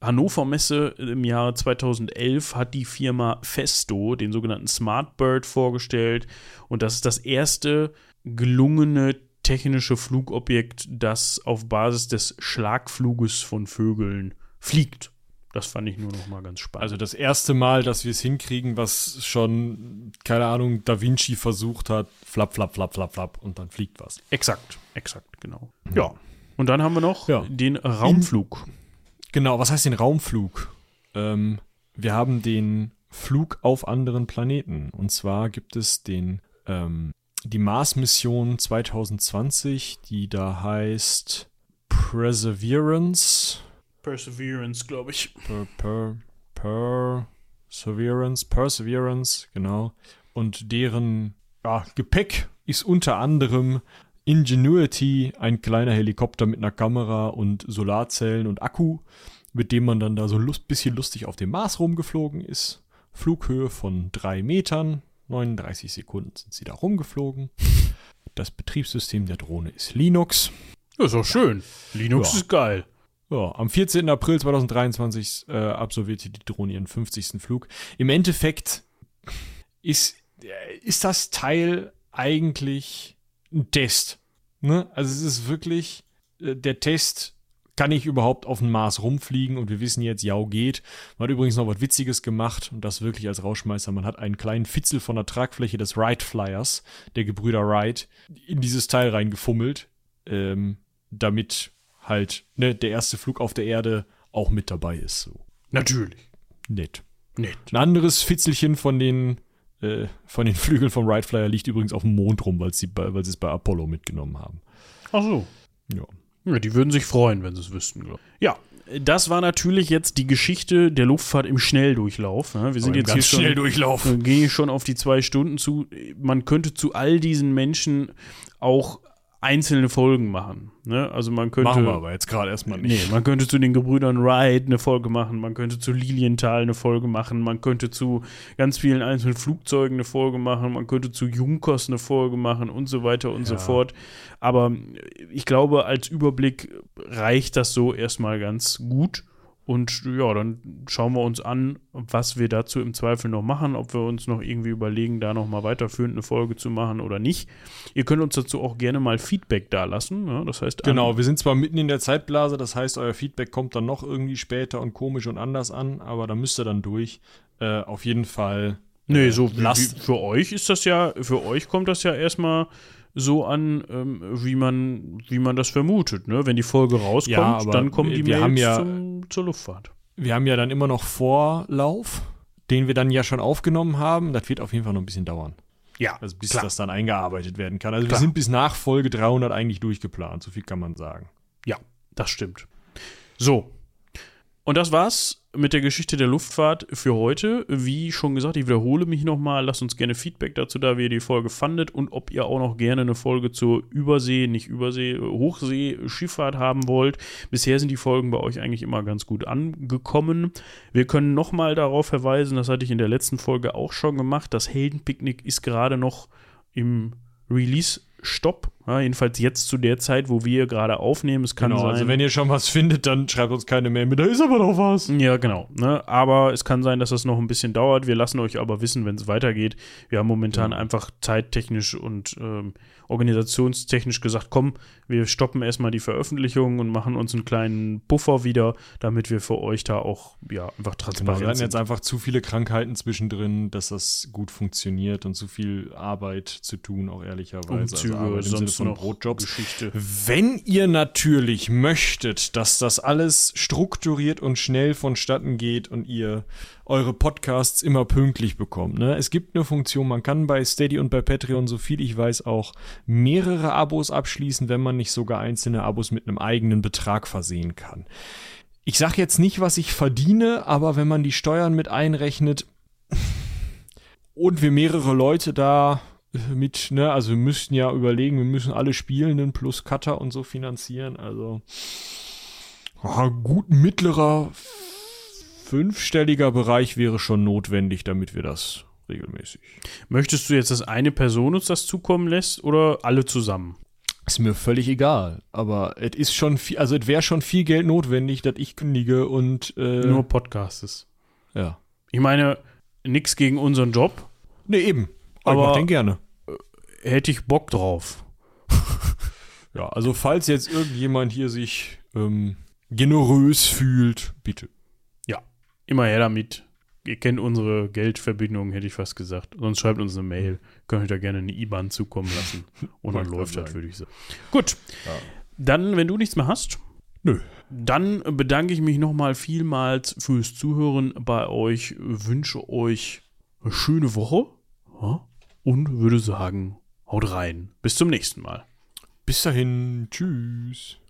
S1: Hannover Messe im Jahre 2011 hat die Firma Festo den sogenannten Smart Bird vorgestellt und das ist das erste gelungene technische Flugobjekt, das auf Basis des Schlagfluges von Vögeln fliegt. Das fand ich nur noch mal ganz
S2: spannend. Also das erste Mal, dass wir es hinkriegen, was schon, keine Ahnung, Da Vinci versucht hat, flap, flap, flap, flap, flap und dann fliegt was.
S1: Exakt, exakt, genau.
S2: Ja, und dann haben wir noch ja. den Raumflug. In
S1: Genau, was heißt den Raumflug? Ähm, wir haben den Flug auf anderen Planeten. Und zwar gibt es den, ähm, die Mars-Mission 2020, die da heißt Perseverance.
S2: Perseverance, glaube ich. Per, per,
S1: Perseverance, Perseverance, genau. Und deren ja, Gepäck ist unter anderem Ingenuity, ein kleiner Helikopter mit einer Kamera und Solarzellen und Akku, mit dem man dann da so ein lust bisschen lustig auf dem Mars rumgeflogen ist. Flughöhe von 3 Metern, 39 Sekunden sind sie da rumgeflogen. Das Betriebssystem der Drohne ist Linux. Das
S2: ist auch schön. Linux ja. ist geil.
S1: Ja, am 14. April 2023 äh, absolvierte die Drohne ihren 50. Flug. Im Endeffekt ist, äh, ist das Teil eigentlich ein Test. Ne? Also es ist wirklich äh, der Test, kann ich überhaupt auf dem Mars rumfliegen? Und wir wissen jetzt, ja, geht. Man hat übrigens noch was Witziges gemacht und das wirklich als Rauschmeister. Man hat einen kleinen Fitzel von der Tragfläche des Wright Flyers, der Gebrüder Wright, in dieses Teil reingefummelt, ähm, damit halt ne, der erste Flug auf der Erde auch mit dabei ist. So.
S2: Natürlich.
S1: Nett. Nett.
S2: Ein anderes Fitzelchen von den äh, von den Flügeln vom Wright Flyer liegt übrigens auf dem Mond rum, weil sie weil es bei Apollo mitgenommen haben.
S1: Ach so.
S2: Ja. ja die würden sich freuen, wenn sie es wüssten,
S1: glaube ich. Ja, das war natürlich jetzt die Geschichte der Luftfahrt im Schnelldurchlauf.
S2: Ne? Wir sind jetzt ganz hier
S1: schon, Schnelldurchlauf.
S2: Äh, Gehe ich schon auf die zwei Stunden zu. Man könnte zu all diesen Menschen auch einzelne Folgen machen. Ne? Also man könnte.
S1: Machen wir aber jetzt gerade erstmal nicht. Nee,
S2: man könnte zu den Gebrüdern Wright eine Folge machen, man könnte zu Lilienthal eine Folge machen, man könnte zu ganz vielen einzelnen Flugzeugen eine Folge machen, man könnte zu Junkers eine Folge machen und so weiter und ja. so fort. Aber ich glaube, als Überblick reicht das so erstmal ganz gut. Und ja, dann schauen wir uns an, was wir dazu im Zweifel noch machen, ob wir uns noch irgendwie überlegen, da nochmal weiterführend eine Folge zu machen oder nicht. Ihr könnt uns dazu auch gerne mal Feedback dalassen. Ja, ne? das heißt,
S1: genau, wir sind zwar mitten in der Zeitblase, das heißt, euer Feedback kommt dann noch irgendwie später und komisch und anders an, aber da müsst ihr dann durch. Äh, auf jeden Fall.
S2: nee, äh, so
S1: lasst. Für euch ist das ja, für euch kommt das ja erstmal so an, ähm, wie, man, wie man das vermutet. Ne? Wenn die Folge rauskommt,
S2: ja, dann kommen die
S1: Mails ja, zum, zur Luftfahrt.
S2: Wir haben ja dann immer noch Vorlauf, den wir dann ja schon aufgenommen haben. Das wird auf jeden Fall noch ein bisschen dauern.
S1: Ja. Also bis klar. das dann eingearbeitet werden kann. Also klar. wir sind bis nach Folge 300 eigentlich durchgeplant, so viel kann man sagen.
S2: Ja, das stimmt. So. Und das war's mit der Geschichte der Luftfahrt für heute. Wie schon gesagt, ich wiederhole mich nochmal. Lasst uns gerne Feedback dazu da, wie ihr die Folge fandet und ob ihr auch noch gerne eine Folge zur Übersee, nicht Übersee, Hochsee-Schifffahrt haben wollt. Bisher sind die Folgen bei euch eigentlich immer ganz gut angekommen. Wir können nochmal darauf verweisen, das hatte ich in der letzten Folge auch schon gemacht. Das Heldenpicknick ist gerade noch im Release-Stopp ja, jedenfalls jetzt zu der Zeit, wo wir gerade aufnehmen. Es kann genau, also sein,
S1: also wenn ihr schon was findet, dann schreibt uns keine Mail mit, da ist aber noch was.
S2: Ja, genau. Ne? Aber es kann sein, dass das noch ein bisschen dauert. Wir lassen euch aber wissen, wenn es weitergeht. Wir haben momentan ja. Genau. einfach zeittechnisch und ähm, organisationstechnisch gesagt, komm, wir stoppen erstmal die Veröffentlichung und machen uns einen kleinen Buffer wieder, damit wir für euch da auch ja, einfach genau,
S1: transparent genau,
S2: wir
S1: hatten jetzt einfach zu viele Krankheiten zwischendrin, dass das gut funktioniert und zu viel Arbeit zu tun, auch ehrlicherweise. Umzüge,
S2: also sonst so ein
S1: Brotjob. Geschichte.
S2: Wenn ihr natürlich möchtet, dass das alles strukturiert und schnell vonstatten geht und ihr eure Podcasts immer pünktlich bekommt. Ne? Es gibt eine Funktion, man kann bei Steady und bei Patreon, so viel ich weiß, auch mehrere Abos abschließen, wenn man nicht sogar einzelne Abos mit einem eigenen Betrag versehen kann. Ich sage jetzt nicht, was ich verdiene, aber wenn man die Steuern mit einrechnet und wir mehrere Leute da mit, ne, also wir müssten ja überlegen, wir müssen alle Spielenden plus Cutter und so finanzieren. Also
S1: oh, gut mittlerer fünfstelliger Bereich wäre schon notwendig, damit wir das regelmäßig.
S2: Möchtest du jetzt, dass eine Person uns das zukommen lässt oder alle zusammen?
S1: Ist mir völlig egal, aber es ist schon viel, also es wäre schon viel Geld notwendig, dass ich kündige und
S2: äh, nur Podcasts.
S1: Ja. Ich meine, nichts gegen unseren Job.
S2: Nee, eben.
S1: Aber ich
S2: mach den gerne.
S1: Äh, hätte ich Bock drauf.
S2: ja, also falls jetzt irgendjemand hier sich ähm, generös fühlt, bitte.
S1: Ja, immer her damit. Ihr kennt unsere Geldverbindungen, hätte ich fast gesagt. Sonst schreibt uns eine Mail. Könnt ihr da gerne eine IBAN zukommen lassen. Und dann läuft das, würde ich sagen.
S2: Gut.
S1: Ja. Dann, wenn du nichts mehr hast,
S2: Nö. Dann bedanke ich mich nochmal vielmals fürs Zuhören bei euch. Wünsche euch eine schöne Woche. Ja? und würde sagen, haut rein. Bis zum nächsten Mal.
S1: Bis dahin. Tschüss.